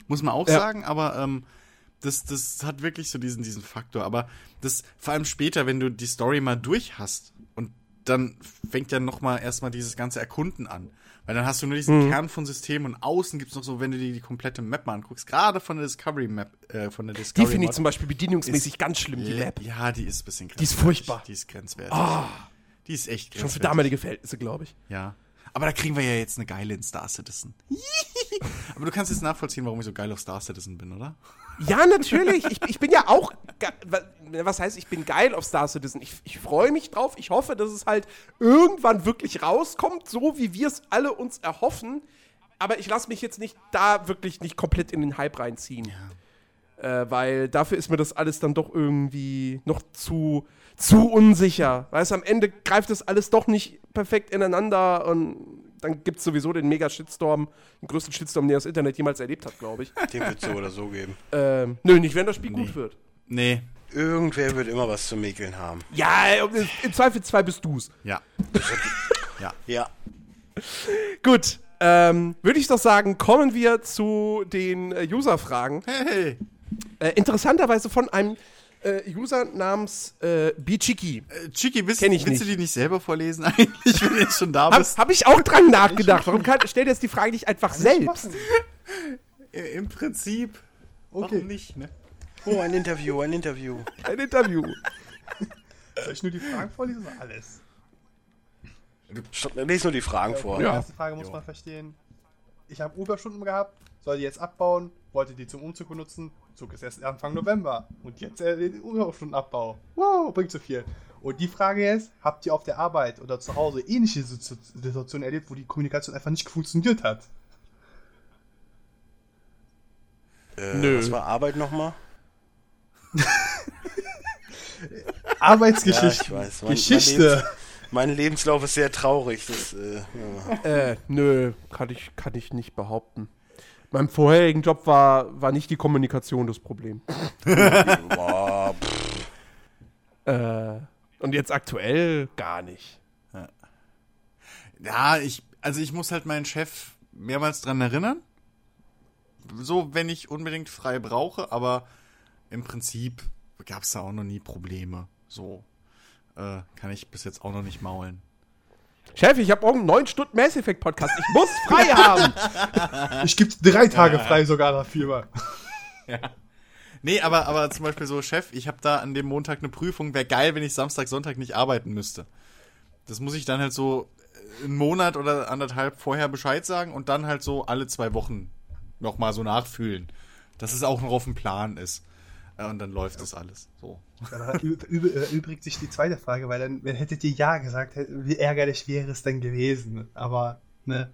muss man auch Ja. sagen, aber ähm, das, das hat wirklich so diesen, diesen Faktor. Aber das, vor allem später, wenn du die Story mal durch hast und dann fängt ja noch mal erstmal dieses ganze Erkunden an. Weil dann hast du nur diesen Mhm. Kern von System und außen gibt's noch so, wenn du dir die komplette Map mal anguckst, gerade von der Discovery Map, äh, von der Discovery Die finde ich zum Beispiel bedienungsmäßig ganz schlimm, die Map. Ja, die ist ein bisschen grenzwertig. Die ist furchtbar. Die ist grenzwertig. Die ist echt grenzwertig. Schon für damalige Verhältnisse, glaube ich. Ja. Aber da kriegen wir ja jetzt eine geile in Star Citizen. [LAUGHS] Aber du kannst jetzt nachvollziehen, warum ich so geil auf Star Citizen bin, oder? Ja, natürlich. Ich, ich bin ja auch. Was heißt, ich bin geil auf Star Citizen? Ich, ich freue mich drauf. Ich hoffe, dass es halt irgendwann wirklich rauskommt, so wie wir es alle uns erhoffen. Aber ich lasse mich jetzt nicht da wirklich nicht komplett in den Hype reinziehen. Äh, weil dafür ist mir das alles dann doch irgendwie noch zu, zu unsicher. Weißt du, am Ende greift das alles doch nicht perfekt ineinander und dann gibt es sowieso den Mega-Shitstorm, den größten Shitstorm, den das Internet jemals erlebt hat, glaube ich. Den wird so oder so geben. Ähm, nö, nicht, wenn das Spiel gut wird. Nee. Irgendwer wird immer was zu mäkeln haben. Ja, im Zweifelsfall bist du's. Ja. [LAUGHS] ja. Ja. Gut, ähm, würde ich doch sagen, kommen wir zu den äh, User-Fragen. Hey. Äh, interessanterweise von einem äh, User namens äh, Bichiki. Äh, Chiki, willst, Kenn ich willst du nicht. die nicht selber vorlesen [LAUGHS] eigentlich, wenn du jetzt schon da Habe bist? hab ich auch dran nachgedacht. Warum kann, [LAUGHS] stell dir jetzt die Frage nicht einfach selbst? Äh, Im Prinzip. Okay. Warum nicht, ne? Oh, ein Interview, ein Interview. [LAUGHS] Ein Interview. Soll ich nur die Fragen vorlesen oder alles? Lies nur die Fragen vor. Die erste Frage muss man verstehen. Ich habe Überstunden gehabt, soll die jetzt abbauen, wollte die zum Umzug benutzen, Zug ist erst Anfang November und jetzt äh, den Überstundenabbau. Wow, bringt zu viel. Und die Frage ist, habt ihr auf der Arbeit oder zu Hause ähnliche Situ- Situationen erlebt, wo die Kommunikation einfach nicht funktioniert hat? Äh, Nö. Was war Arbeit nochmal? [LAUGHS] Arbeitsgeschichte. Ja, ich weiß. Mein- Geschichte. Mein Lebenslauf ist sehr traurig. Das, äh, ja. Äh, nö, kann ich, kann ich nicht behaupten. Meinem vorherigen Job war, war nicht die Kommunikation das Problem. [LAUGHS] Äh, und jetzt aktuell gar nicht. Ja, ich, also ich muss halt meinen Chef mehrmals dran erinnern. So, wenn ich unbedingt frei brauche, aber im Prinzip gab es da auch noch nie Probleme. So, äh, kann ich bis jetzt auch noch nicht maulen. Chef, ich habe morgen einen 9 Stunden Mass Effect Podcast. Ich muss frei haben. [LAUGHS] Ich gebe drei Tage frei sogar dafür. [LAUGHS] Nee, aber, aber zum Beispiel so, Chef, ich habe da an dem Montag eine Prüfung. Wäre geil, wenn ich Samstag, Sonntag nicht arbeiten müsste. Das muss ich dann halt so einen Monat oder anderthalb vorher Bescheid sagen und dann halt so alle zwei Wochen nochmal so nachfühlen. Dass es auch noch auf dem Plan ist. Äh, Und dann läuft das alles. So. Da ü- ü- äh, übrigt sich die zweite Frage, weil dann, wenn hättet ihr Ja gesagt, wie ärgerlich wäre es denn gewesen. Aber, ne.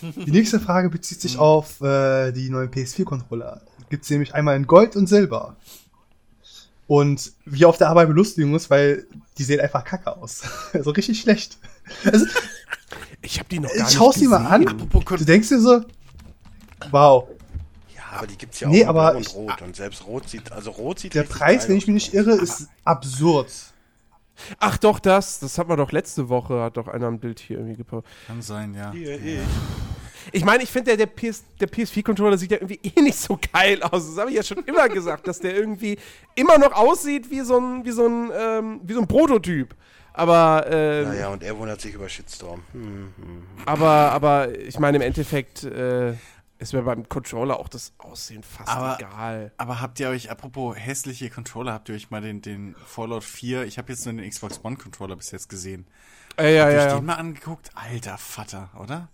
Die nächste Frage bezieht sich auf äh, die neuen PS4-Controller. Gibt es nämlich einmal in Gold und Silber. Und wie auf der Arbeit belustigen muss, weil die sehen einfach kacke aus. [LAUGHS] also richtig schlecht. Also, Ich habe die noch gar nicht schaust die mal gesehen. an. Du denkst dir so, wow, ja, aber die gibt's ja Nee, auch in aber Blau ich- und Rot. Und selbst Rot sieht, also Rot sieht der Preis, geil wenn ich mich nicht irre, ist absurd. Ach doch, das. Das hat man doch letzte Woche, hat doch einer ein Bild hier irgendwie gepostet. Kann sein, ja. Hier, ich. Ich meine, ich finde, der, der, PS, der PS4-Controller sieht ja irgendwie eh nicht so geil aus. Das habe ich ja schon immer gesagt, dass der irgendwie immer noch aussieht wie so ein, wie so ein, ähm, wie so ein Prototyp. Aber, äh, Naja, und er wundert sich über Shitstorm. Hm, hm. aber, aber ich meine, im Endeffekt äh, ist mir beim Controller auch das Aussehen fast Aber- egal. Aber habt ihr euch, apropos hässliche Controller, habt ihr euch mal den, den Fallout 4, ich habe jetzt nur den Xbox One Controller bis jetzt gesehen. Äh, ja, Habt ihr ja, euch ja. den mal angeguckt? Alter Vater, oder?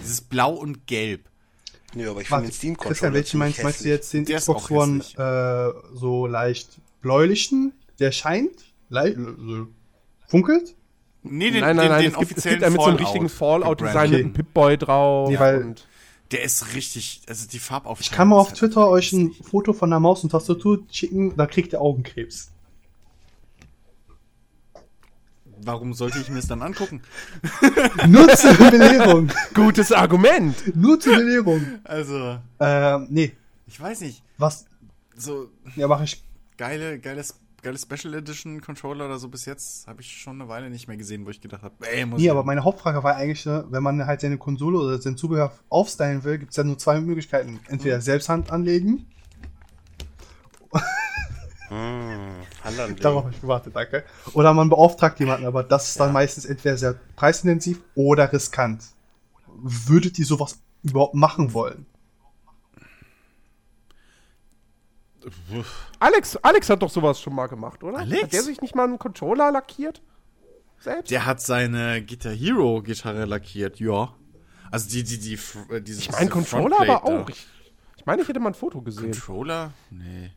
Dieses Blau und Gelb. Nee, aber ich finde den steam Christian, controller welchen meinst, meinst du jetzt den Der ist Xbox One äh, so leicht bläulichen? Der scheint, lei- so funkelt? Nee, den, nein, nein, den, nein, den es gibt, es gibt einen mit so einem richtigen Fallout-Design mit einem Pip-Boy drauf. Nee, weil- und Der ist richtig, also die Farbaufteilung. Ich kann mal auf halt Twitter euch ein. Foto von der Maus und Tastatur schicken, da kriegt ihr Augenkrebs. Warum sollte ich mir das dann angucken? [LAUGHS] Nur zur Belehrung. [LAUGHS] Gutes Argument. Nur zur Belehrung. Also, Ähm, nee, ich weiß nicht. was? So Ja, mache ich. geile, geiles, geile Special Edition Controller oder so bis jetzt habe ich schon eine Weile nicht mehr gesehen, wo ich gedacht habe, ey, muss Nee, ich aber meine Hauptfrage war eigentlich, ne, wenn man halt seine Konsole oder sein Zubehör aufstylen will, gibt es ja nur zwei Möglichkeiten. Entweder selbst Hand anlegen, Hm, Hand anlegen. darauf habe ich gewartet, danke. Oder man beauftragt jemanden, aber das ist dann meistens entweder sehr preisintensiv oder riskant. Würdet ihr sowas überhaupt machen wollen? Alex, Alex hat doch sowas schon mal gemacht, oder? Alex? Hat der sich nicht mal einen Controller lackiert? selbst? Der hat seine Guitar Hero Gitarre lackiert, ja. Also die, die, die, äh, dieses Ich meine, Controller aber auch. Ich, ich meine, ich hätte mal ein Foto gesehen. Controller? Nee,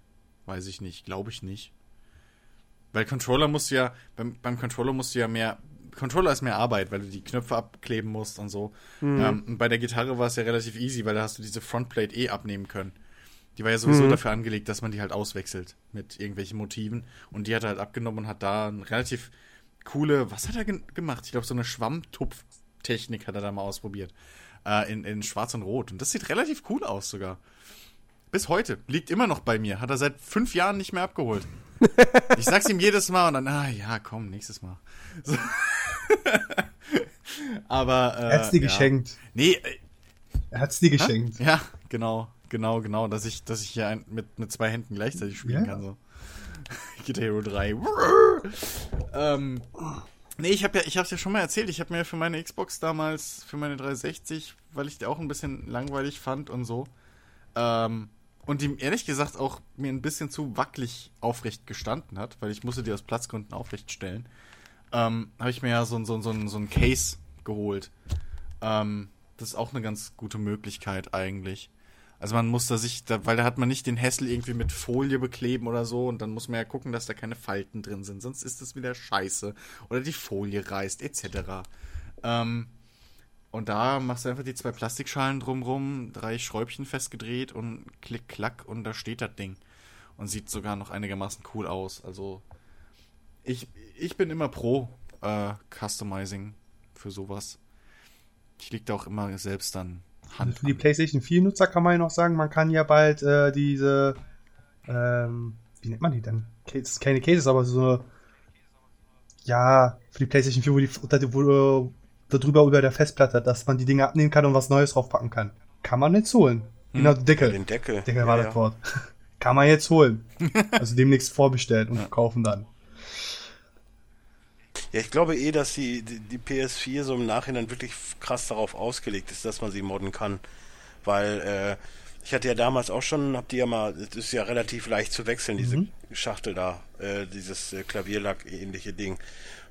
weiß ich nicht, glaube ich nicht. Weil Controller musst du ja, beim, beim Controller musst du ja mehr, Controller ist mehr Arbeit, weil du die Knöpfe abkleben musst und so. Ähm, und bei der Gitarre war es ja relativ easy, weil da hast du diese Frontplate eh abnehmen können. Die war ja sowieso dafür angelegt, dass man die halt auswechselt mit irgendwelchen Motiven. Und die hat er halt abgenommen und hat da eine relativ coole, was hat er ge gemacht? Ich glaube, so eine Schwammtupftechnik hat er da mal ausprobiert. Äh, in, in Schwarz und Rot. Und das sieht relativ cool aus sogar. Bis heute. Liegt immer noch bei mir. Hat er seit fünf Jahren nicht mehr abgeholt. [LAUGHS] Ich sag's ihm jedes Mal und dann, ah ja, komm, nächstes Mal. So. [LAUGHS] Aber. Äh, Er hat's dir ja. geschenkt. Nee, äh, Er hat's dir geschenkt. ja, genau, genau, genau, dass ich, dass ich hier ein, mit, mit zwei Händen gleichzeitig spielen Ja. kann. So. Guitar Hero 3. ähm, nee, ich habe ja, ich hab's ja schon mal erzählt, ich habe mir für meine Xbox damals, für meine 360, weil ich die auch ein bisschen langweilig fand und so, ähm, und die ehrlich gesagt auch mir ein bisschen zu wackelig aufrecht gestanden hat, weil ich musste die aus Platzgründen aufrecht stellen, ähm, habe ich mir ja so, ein- so, so, so ein Case geholt. Ähm, das ist auch eine ganz gute Möglichkeit eigentlich. Also man muss da sich, da, weil da hat man nicht den Hessel irgendwie mit Folie bekleben oder so und dann muss man ja gucken, dass da keine Falten drin sind, sonst ist das wieder scheiße. Oder die Folie reißt, etc. Ähm, und da machst du einfach die zwei Plastikschalen drumrum, drei Schräubchen festgedreht und klick, klack und da steht das Ding. Und sieht sogar noch einigermaßen cool aus. Also ich, ich bin immer pro äh, Customizing für sowas. Ich leg da auch immer selbst dann Hand für die. PlayStation 4-Nutzer kann man ja noch sagen, man kann ja bald äh, diese, ähm, wie nennt man die denn? Cases, keine Cases, aber so eine, ja, für die PlayStation 4, wo die, wo, da drüber über der Festplatte, dass man die Dinge abnehmen kann und was Neues draufpacken kann. Kann man jetzt holen. Genau, die Deckel. Den Deckel. Deckel Ja, war ja. das Wort. [LAUGHS] Kann man jetzt holen. [LAUGHS] Also demnächst vorbestellen und kaufen dann. Ja, ich glaube eh, dass die, die, die PS4 so im Nachhinein wirklich krass darauf ausgelegt ist, dass man sie modden kann. Weil, äh, ich hatte ja damals auch schon, hab die ja mal, das ist ja relativ leicht zu wechseln, diese Schachtel da, äh, dieses äh, Klavierlack-ähnliche Ding.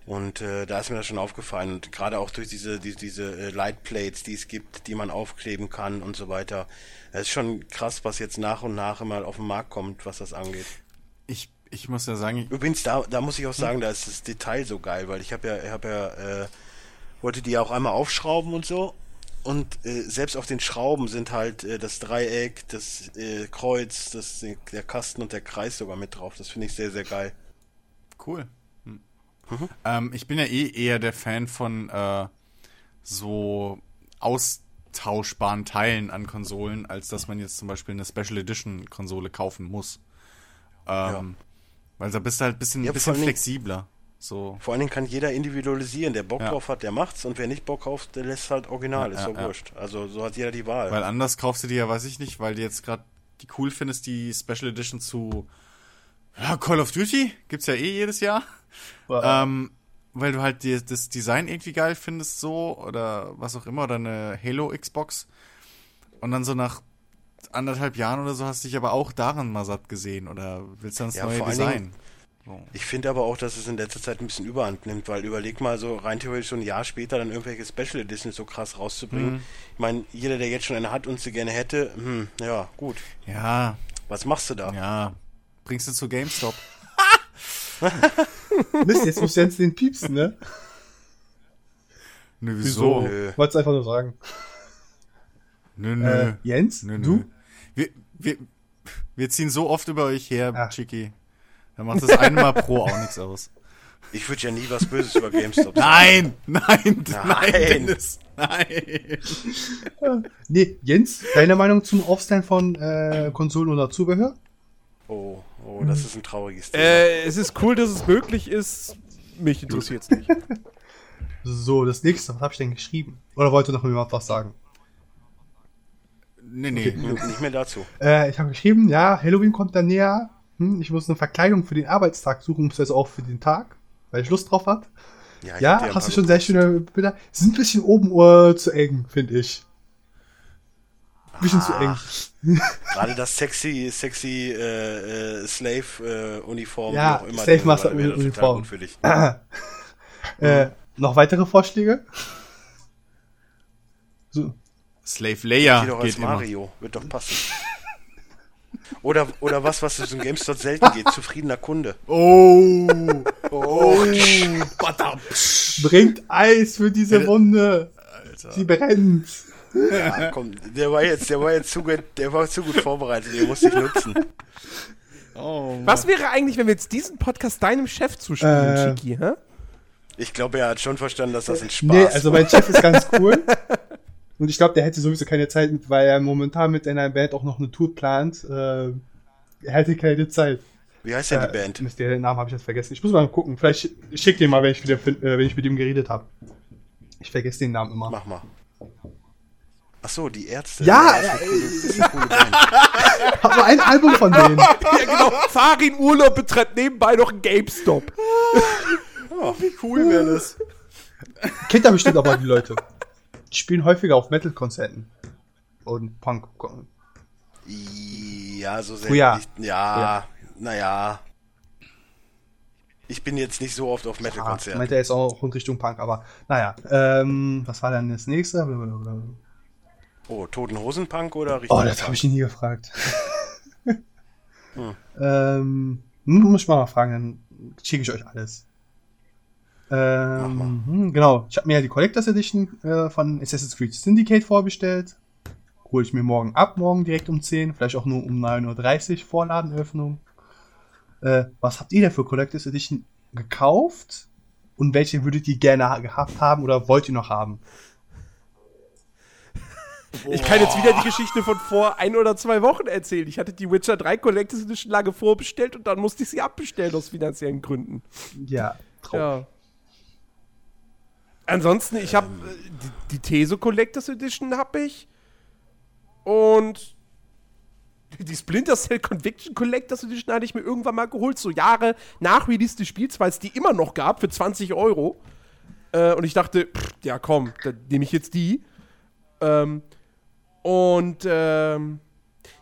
Und äh, da ist mir das schon aufgefallen. Und gerade auch durch diese, die, diese äh, Lightplates, die es gibt, die man aufkleben kann und so weiter. Es ist schon krass, was jetzt nach und nach immer auf den Markt kommt, was das angeht. Ich, ich muss ja sagen, ich, Übrigens, da, da muss ich auch sagen, da ist das Detail so geil, weil ich habe ja, ich habe ja, äh, wollte die ja auch einmal aufschrauben und so. Und äh, selbst auf den Schrauben sind halt äh, das Dreieck, das äh, Kreuz, das, der Kasten und der Kreis sogar mit drauf. Das finde ich sehr, sehr geil. Cool. Hm. Ähm, ich bin ja eh eher der Fan von äh, so austauschbaren Teilen an Konsolen, als dass man jetzt zum Beispiel eine Special Edition Konsole kaufen muss. Ähm, Weil da bist du halt ein bisschen, Ja, bisschen flexibler. So. Vor allen Dingen kann jeder individualisieren. Der Bock Ja. drauf hat, der macht's. Und wer nicht Bock drauf, der lässt halt original. Ja, ist ja, so ja. wurscht. Also so hat jeder die Wahl. Weil anders kaufst du dir ja, weiß ich nicht, weil du jetzt gerade die cool findest, die Special Edition zu ja, Call of Duty. Gibt's ja eh jedes Jahr. Ähm, weil du halt die, das Design irgendwie geil findest, so, oder was auch immer, oder eine Halo Xbox. Und dann so nach anderthalb Jahren oder so hast du dich aber auch daran mal satt gesehen, oder willst du dann das Ja, neue Design? Dingen-. Ich finde aber auch, dass es in letzter Zeit ein bisschen Überhand nimmt, weil überleg mal so rein theoretisch so ein Jahr später dann irgendwelche Special Editions so krass rauszubringen. Mhm. Ich meine, jeder, der jetzt schon eine hat und sie gerne hätte, hm, ja, gut. Ja, Was machst du da? ja. Bringst du zu GameStop? [LAUGHS] Mist, jetzt muss Jens den piepsen, ne? Nö, wieso? Nö. Wollt's einfach nur sagen. Nö, nö. Äh, Jens, Nö, nö. du? Wir, wir, wir ziehen so oft über euch her, Ah. Chicky. Da macht das einmal pro auch nichts aus. Ich würde ja nie was Böses über GameStop sagen. Nein, nein, nein, Nein. Dennis, nein. Nee, Jens, deine Meinung zum Aufstellen von äh, Konsolen oder Zubehör? Oh, oh, das ist ein trauriges Thema. Äh, es ist cool, dass es möglich ist. Mich interessiert es nicht. [LAUGHS] So, das nächste, was habe ich denn geschrieben? Oder wollte noch jemand was sagen? Nee, nee. Nicht mehr dazu. [LAUGHS] Äh, ich habe geschrieben, ja, Halloween kommt dann näher. Hm, ich muss eine Verkleidung für den Arbeitstag suchen, beziehungsweise auch für den Tag, weil ich Lust drauf hat. Ja, ein hast du schon sehr schöne Bilder. Sind ein bisschen oben uh, zu eng, finde ich. Bisschen zu eng. Gerade das sexy, sexy äh, äh, Slave-Uniform, Ja, auch immer. Slave Master wäre total Uniform. gut für dich. [CLEARS THROAT] Äh, noch weitere Vorschläge? So, Slave Leia Geh doch als geht immer. Mario, wird doch passen. Oder, oder was, was es in GameStop selten geht, zufriedener Kunde. Oh, Oh, bringt Eis für diese Wunde. Sie brennt. ja, komm, der war jetzt, der war jetzt zu gut, der war zu gut vorbereitet, den musste ich nutzen. oh Was wäre eigentlich, wenn wir jetzt diesen Podcast deinem Chef zuspielen, Äh. Chiki? Hä? Ich glaube, er hat schon verstanden, dass das ein Spaß Nee, also mein Chef ist ganz cool. [LAUGHS] Und ich glaube, der hätte sowieso keine Zeit, weil er momentan mit einer Band auch noch eine Tour plant. Äh, er hätte keine Zeit. Wie heißt denn die Äh, Band? Mist, den Namen habe ich jetzt vergessen. Ich muss mal gucken. Vielleicht sch- ich schick den mal, wenn ich, wieder, äh, wenn ich mit ihm geredet habe. Ich vergesse den Namen immer. Mach mal. Ach so, die Ärzte. Ja, das ist eine coole, coole Band. [LAUGHS] Hab nur ein Album von denen. [LAUGHS] Ja, genau. Farin Urlaub betreibt nebenbei noch einen GameStop. wie cool wäre das? Kennt er bestimmt aber die Leute. Die spielen häufiger auf Metal-Konzerten. Und Punk. Ja, so selten. Früher. Nicht, ja, naja. Ich bin jetzt nicht so oft auf Ah, Metal-Konzerten. meinte er jetzt auch in Richtung Punk, aber naja. Ähm, was war dann das nächste? Blablabla. oh, Toten Hosen Punk oder richtig? Oh, das habe ich nie gefragt. [LAUGHS] ähm, muss ich mal fragen, dann schicke ich euch alles. Ähm, hm, genau, ich habe mir ja die Collectors Edition äh, von Assassin's Creed Syndicate vorbestellt. Hole ich mir morgen ab, morgen direkt um 10, vielleicht auch nur um 9.30 Uhr Vorladenöffnung. Äh, was habt ihr denn für Collectors Edition gekauft? Und welche würdet ihr gerne ha- gehabt haben oder wollt ihr noch haben? [LAUGHS] Ich kann jetzt wieder die Geschichte von vor ein oder zwei Wochen erzählen. Ich hatte die Witcher 3 Collectors Edition lange vorbestellt und dann musste ich sie abbestellen aus finanziellen Gründen. Ja, traurig. Ja. Ansonsten, ich habe die, die Teso Collectors Edition habe ich und die Splinter Cell Conviction Collectors Edition hatte ich mir irgendwann mal geholt, so Jahre nach Release des Spiels, weil es die immer noch gab für 20 Euro. Äh, und ich dachte, pff, ja komm, dann nehme ich jetzt die. Ähm, und ähm,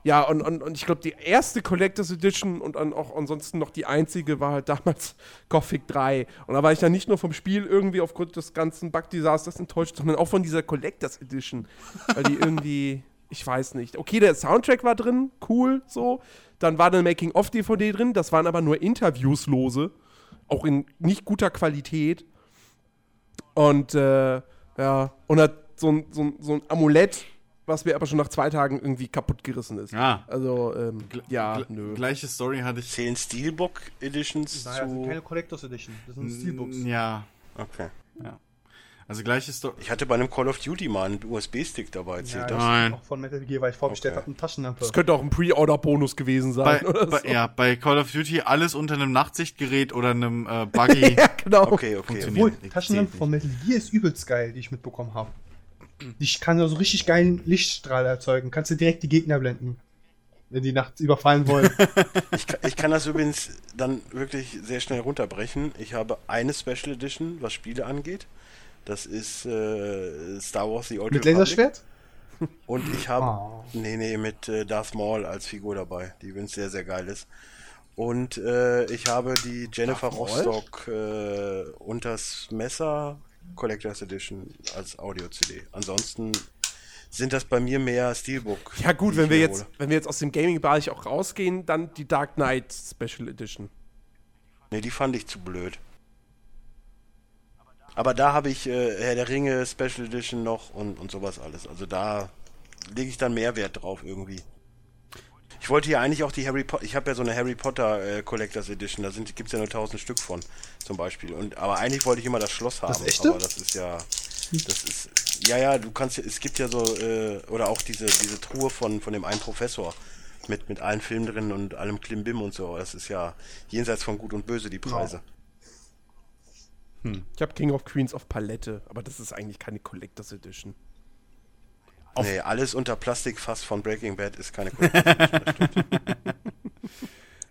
ja, und, und, und ich glaube, die erste Collectors Edition und dann auch ansonsten noch die einzige war halt damals [LAUGHS] Gothic 3. Und da war ich dann nicht nur vom Spiel irgendwie aufgrund des ganzen Bug-Desasters enttäuscht, sondern auch von dieser Collectors Edition. Weil die irgendwie, [LAUGHS] ich weiß nicht. Okay, der Soundtrack war drin, cool, so. Dann war eine Making-of-DVD drin, das waren aber nur Interviews-lose. Auch in nicht guter Qualität. Und äh, ja, und hat so ein, so, ein, so ein Amulett, was mir aber schon nach zwei Tagen irgendwie kaputt gerissen ist. Ja. Also, ähm, ja, Gl- nö. Gleiche Story hatte ich. Zählen Steelbook Editions Naja, das sind zu. keine Collectors Edition. Das sind Steelbooks. Ja. Okay. Also gleiche Story. Ich hatte bei einem Call of Duty mal einen USB-Stick dabei, Ja, erzählt das. Nein. ist auch von Metal Gear, weil ich vorbestellt Okay. habe, eine Taschenlampe. Das könnte auch ein Pre-Order-Bonus gewesen Bei, sein, oder bei, so. ja, bei Call of Duty alles unter einem Nachtsichtgerät oder einem äh, [LAUGHS] Buggy. Ja, genau. Okay, okay. Funktioniert. Obwohl, Taschenlampe zählt von Metal Gear ist übelst geil, die ich mitbekommen habe. Die kann so richtig geilen Lichtstrahl erzeugen. Kannst du direkt die Gegner blenden. Wenn die nachts überfallen wollen. [LAUGHS] Ich, ka- ich kann das übrigens dann wirklich sehr schnell runterbrechen. Ich habe eine Special Edition, was Spiele angeht. Das ist äh, Star Wars The Old Mit Republic. Laserschwert? Und ich habe, Oh. nee, nee, mit äh, Darth Maul als Figur dabei, die übrigens sehr, sehr geil ist. Und äh, ich habe die Jennifer Darth? Rostock äh, unters Messer Collectors Edition als Audio-CD. Ansonsten sind das bei mir mehr Steelbook. Ja gut, wenn wir jetzt, hole. wenn wir jetzt aus dem Gaming-Bereich auch rausgehen, dann die Dark Knight Special Edition. Nee, die fand ich zu blöd. Aber da habe ich äh, Herr der Ringe Special Edition noch und, und sowas alles. Also da lege ich dann mehr Wert drauf irgendwie. Ich wollte hier eigentlich auch die Harry Potter, ich habe ja so eine Harry Potter äh, Collectors Edition, da sind, gibt's ja nur tausend Stück von, zum Beispiel. Und, aber eigentlich wollte ich immer das Schloss haben. Das echte? Aber das ist ja, das ist, ja, ja, du kannst, ja- es gibt ja so, äh, oder auch diese, diese Truhe von, von dem einen Professor mit, mit allen Filmen drin und allem Klimbim und so. Das ist ja jenseits von Gut und Böse, die Preise. Ich habe King of Queens auf Palette, aber das ist eigentlich keine Collectors Edition. Nee, alles unter Plastikfass von Breaking Bad ist keine Collectors. [LAUGHS]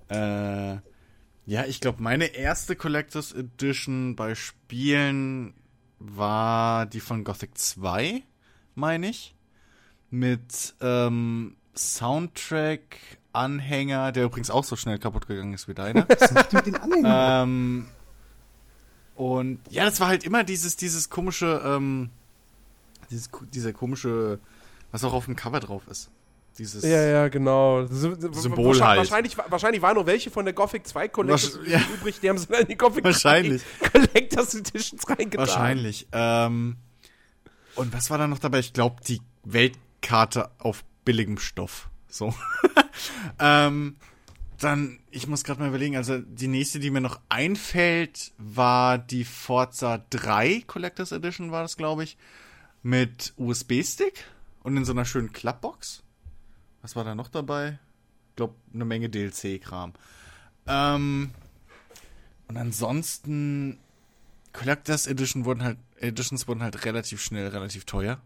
Äh, ja, ich glaube, meine erste Collectors Edition bei Spielen war die von Gothic 2, meine ich. Mit ähm, Soundtrack, Anhänger, der übrigens auch so schnell kaputt gegangen ist wie deiner. [LAUGHS] Was macht mit den Anhängern? ähm, Und ja, das war halt immer dieses, dieses komische, ähm, dieses, dieser komische, was auch auf dem Cover drauf ist. Dieses. Ja, ja, genau. Sy- Symbol wahrscheinlich, halt. Wahrscheinlich, wahrscheinlich waren noch welche von der Gothic 2 Collectors Wasch- ja. übrig, die haben sie dann in die Gothic Wahrscheinlich. 2 Collectors Editions reingetan. Wahrscheinlich. Ähm, und was war da noch dabei? Ich glaube, die Weltkarte auf billigem Stoff. So. [LAUGHS] ähm, dann, ich muss gerade mal überlegen, also die nächste, die mir noch einfällt, war die Forza 3 Collectors Edition, war das, glaube ich. Mit USB-Stick und in so einer schönen Klappbox. Was war da noch dabei? Ich glaube, eine Menge DLC-Kram. Ähm, und ansonsten Collectors Edition wurden halt, Editions wurden halt relativ schnell relativ teuer.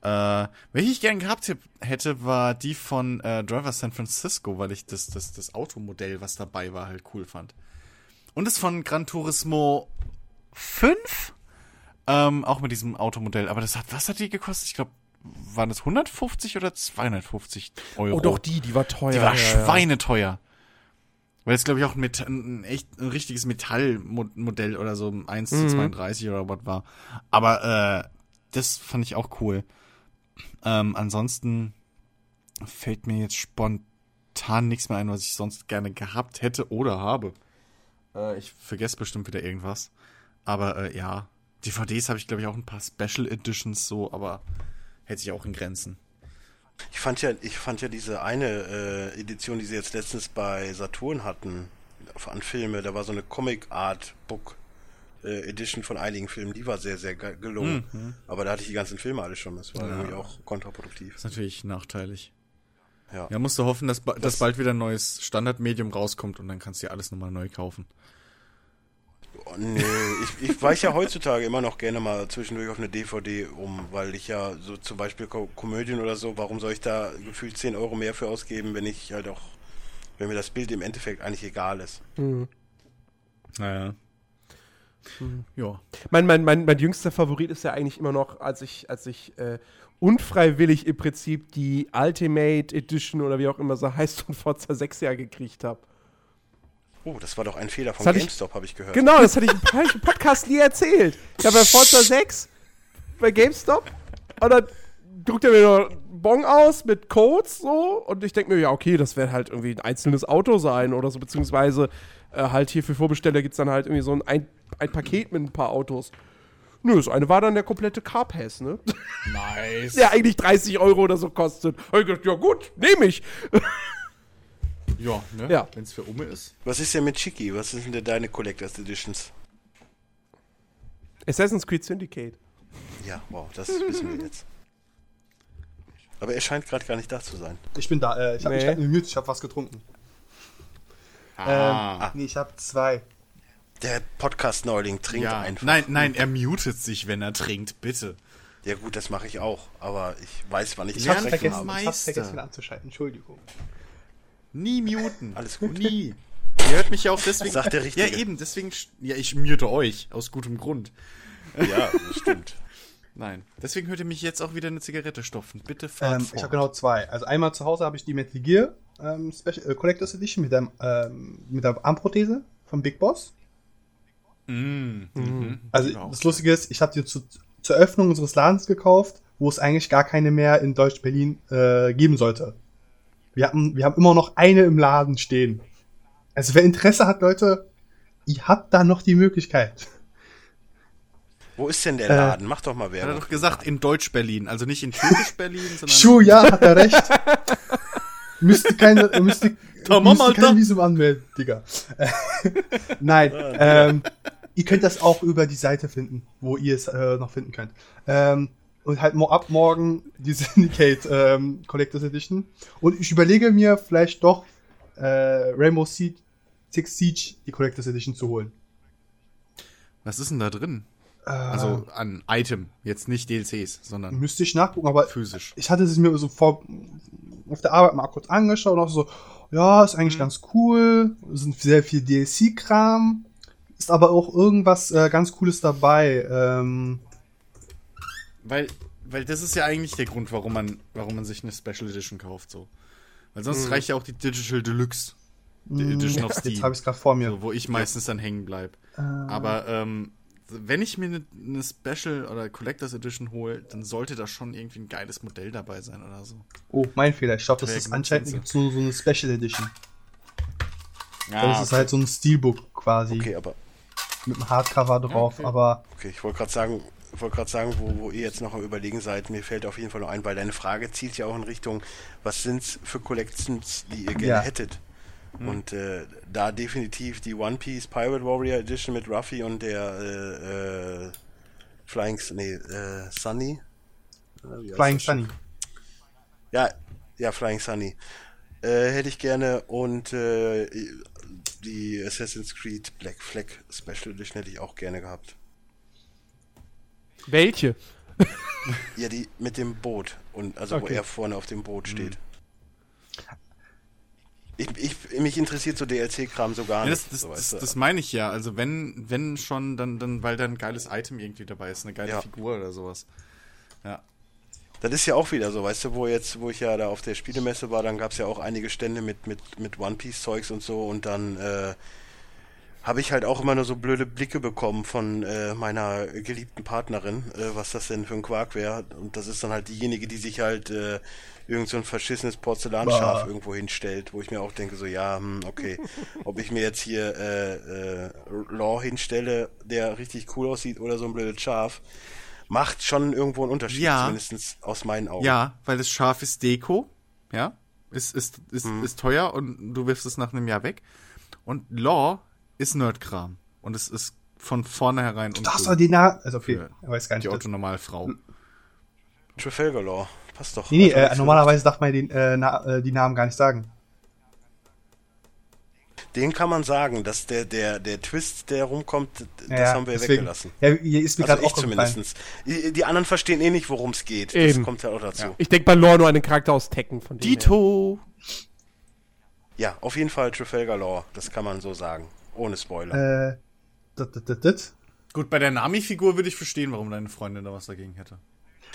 Äh, welche ich gern gehabt hab- hätte, war die von äh, Driver San Francisco, weil ich das, das, das Automodell, was dabei war, halt cool fand. Und das von Gran Turismo 5, ähm, auch mit diesem Automodell. Aber das hat, was hat die gekostet? Ich glaube, waren das 150 oder 250 Euro? Oh, doch, die, die war teuer. Die war ja, schweineteuer. Weil es, glaube ich, auch ein, Meta ein echt ein richtiges Metallmodell oder so, ein 1 zu 32 oder was war. Aber äh, das fand ich auch cool. Ähm, ansonsten fällt mir jetzt spontan nichts mehr ein, was ich sonst gerne gehabt hätte oder habe. Äh, ich vergesse bestimmt wieder irgendwas. Aber äh, ja, DVDs habe ich, glaube ich, auch ein paar Special Editions so, aber hält sich auch in Grenzen. Ich fand ja, ich fand ja diese eine äh, Edition, die sie jetzt letztens bei Saturn hatten, an Filme, da war so eine Comic Art Book äh, Edition von einigen Filmen, die war sehr, sehr ge- gelungen. Aber da hatte ich die ganzen Filme alle schon, das war Ja. irgendwie auch kontraproduktiv. Ist natürlich nachteilig. Ja. Ja, musst du hoffen, dass, ba dass Das- bald wieder ein neues Standardmedium rauskommt und dann kannst du dir alles nochmal neu kaufen. Oh, nee, ich, ich weiche ja heutzutage immer noch gerne mal zwischendurch auf eine DVD um, weil ich ja so zum Beispiel Ko Komödien oder so, warum soll ich da gefühlt 10 Euro mehr für ausgeben, wenn ich halt auch, wenn mir das Bild im Endeffekt eigentlich egal ist. Naja. Ja. Mein, mein, mein, mein jüngster Favorit ist ja eigentlich immer noch, als ich, als ich äh, unfreiwillig im Prinzip die Ultimate Edition oder wie auch immer sie heißt von Forza 6 ja gekriegt habe. Oh, das war doch ein Fehler von GameStop, habe ich gehört. Genau, das hatte ich im Podcast nie erzählt. Ich habe bei Forza 6 bei GameStop und dann druckt er mir noch einen Bon aus mit Codes so und ich denke mir, ja, okay, das wird halt irgendwie ein einzelnes Auto sein oder so, beziehungsweise äh, halt hier für Vorbesteller gibt es dann halt irgendwie so ein, ein, ein Paket mit ein paar Autos. Nö, das eine war dann der komplette Carpass, ne? Nice. [LAUGHS] Der eigentlich 30 Euro oder so kostet. Hab ich gedacht, ja gut, nehme ich. [LAUGHS] Ja, ne? Ja. Wenn es für Umme ist. Was ist denn mit Chiki? Was sind denn deine Collectors Editions? Assassin's Creed Syndicate. Ja, wow, das wissen wir jetzt. Aber er scheint gerade gar nicht da zu sein. Ich bin da, äh, ich habe Nee. mich gemütet, ich habe was getrunken. Ah. Ähm, nee, ich habe zwei. Der Podcast-Neuling trinkt ja. einfach. Nein, nein, er mutet sich, wenn er trinkt, bitte. Ja gut, das mache ich auch. Aber ich weiß, wann ich trinken vergessen, habe. ich hab's Meister. vergessen wieder anzuschalten, Entschuldigung. Nie muten. Alles gut. Nie. Ihr hört mich ja auch deswegen. Sagt der Richtige. Ja, eben, deswegen. Ja, ich mute euch. Aus gutem Grund. Ja, das stimmt. Nein. Deswegen hört ihr mich jetzt auch wieder eine Zigarette stopfen. Bitte fahrt Ähm, fort. ich habe genau zwei. Also einmal zu Hause habe ich die Metal Gear ähm, Special, äh, Collectors Edition mit, dem, ähm, mit der Armprothese von Big Boss. Mm, mhm. Also Ja, das. Lustige ist, ich habe die zu, zur Öffnung unseres Ladens gekauft, wo es eigentlich gar keine mehr in Deutsch-Berlin äh, geben sollte. Wir haben, wir haben immer noch eine im Laden stehen. Also wer Interesse hat, Leute, ihr habt da noch die Möglichkeit. Wo ist denn der Äh, Laden? Mach doch mal Hat er Werbung. doch gesagt, in Deutsch-Berlin. Also nicht in Türkisch-Berlin, [LAUGHS] sondern. Schuh, ja, hat er recht. müsste keine, müsste, [LAUGHS] Da, müsste kein Visum anmelden, Digga. [LAUGHS] Nein, ähm, ihr könnt das auch über die Seite finden, wo ihr es äh, noch finden könnt. Ähm, und halt ab morgen die [LAUGHS] Syndicate ähm, Collectors Edition. Und ich überlege mir vielleicht doch äh, Rainbow Siege, Six Siege die Collectors Edition zu holen. Was ist denn da drin? Äh, Also an Item. Jetzt nicht DLCs, sondern müsste ich nachgucken, aber physisch. ich hatte es mir so vor auf der Arbeit mal kurz angeschaut und auch so, ja, ist eigentlich ganz cool, es sind sehr viel DLC-Kram, ist aber auch irgendwas äh, ganz Cooles dabei. Ähm, Weil, weil das ist ja eigentlich der Grund, warum man, warum man sich eine Special Edition kauft, so. Weil sonst reicht ja auch die Digital Deluxe. Edition auf Steam. Jetzt habe ich es gerade vor mir. So, wo ich meistens dann hängen bleib. Aber ähm, wenn ich mir eine ne Special oder Collectors Edition hole, dann sollte da schon irgendwie ein geiles Modell dabei sein oder so. Oh, mein Fehler. Ich glaube, das Ja, ist anscheinend gibt's nur so eine Special Edition. Ja, das ist halt so ein Steelbook quasi. Okay, aber Mit einem Hardcover drauf, okay. aber okay, ich wollte gerade sagen, wollte gerade sagen, wo, wo ihr jetzt noch am überlegen seid, mir fällt auf jeden Fall noch ein, weil deine Frage zielt ja auch in Richtung, was sind's für Collections, die ihr gerne Ja. hättet? Und äh, da definitiv die One Piece Pirate Warrior Edition mit Ruffy und der äh, äh, Flying, nee, äh, Sunny. Äh, Flying? Sunny. Ja, ja, Flying Sunny. Äh, hätte ich gerne und die Assassin's Creed Black Flag Special Edition hätte ich auch gerne gehabt. Welche? [LAUGHS] Ja, die mit dem Boot und also wo Okay. er vorne auf dem Boot steht. Ich, ich, mich interessiert so DLC-Kram so gar Ja, nicht. das, das, so, das, das meine ich ja. Also wenn, wenn schon, dann, dann, weil da ein geiles Item irgendwie dabei ist, eine geile Ja. Figur oder sowas. Ja. Das ist ja auch wieder so, weißt du, wo jetzt, wo ich ja da auf der Spielemesse war, dann gab es ja auch einige Stände mit, mit, mit One Piece Zeugs und so und dann äh, habe ich halt auch immer nur so blöde Blicke bekommen von äh, meiner geliebten Partnerin, äh, was das denn für ein Quark wäre. Und das ist dann halt diejenige, die sich halt äh, irgend so ein verschissenes Porzellanschaf Bah. irgendwo hinstellt, wo ich mir auch denke, so ja, hm, okay, [LAUGHS] ob ich mir jetzt hier äh, äh, Law hinstelle, der richtig cool aussieht oder so ein blödes Schaf, macht schon irgendwo einen Unterschied, Ja. zumindest aus meinen Augen. Ja, weil das Schaf ist Deko, ja, ist, ist, ist, Mhm. ist teuer und du wirfst es nach einem Jahr weg. Und Law ist Nerdkram. Und es ist von vornherein Du darfst aber die Namen. Also, okay, für ich weiß gar die nicht. Das, Otto-Normalfrau. Trafalgar Law, passt doch. nee, nee, Also äh, normalerweise darf man den, äh, na, äh, die Namen gar nicht sagen. Den kann man sagen, dass der, der, der Twist, der rumkommt, d- das Ja, haben wir deswegen- weggelassen. Ja, hier ist mir Also gerade ich auch zumindest. Die, die anderen verstehen eh nicht, worum es geht. Das Eben. kommt ja auch dazu. Ja. Ich denke bei Lore nur an den Charakter aus Tekken von dem her. Dito! auf jeden Fall Trafalgar Law, das kann man so sagen. Ohne Spoiler. Äh, das, das, das, das. Gut, bei der Nami-Figur würde ich verstehen, warum deine Freundin da was dagegen hätte.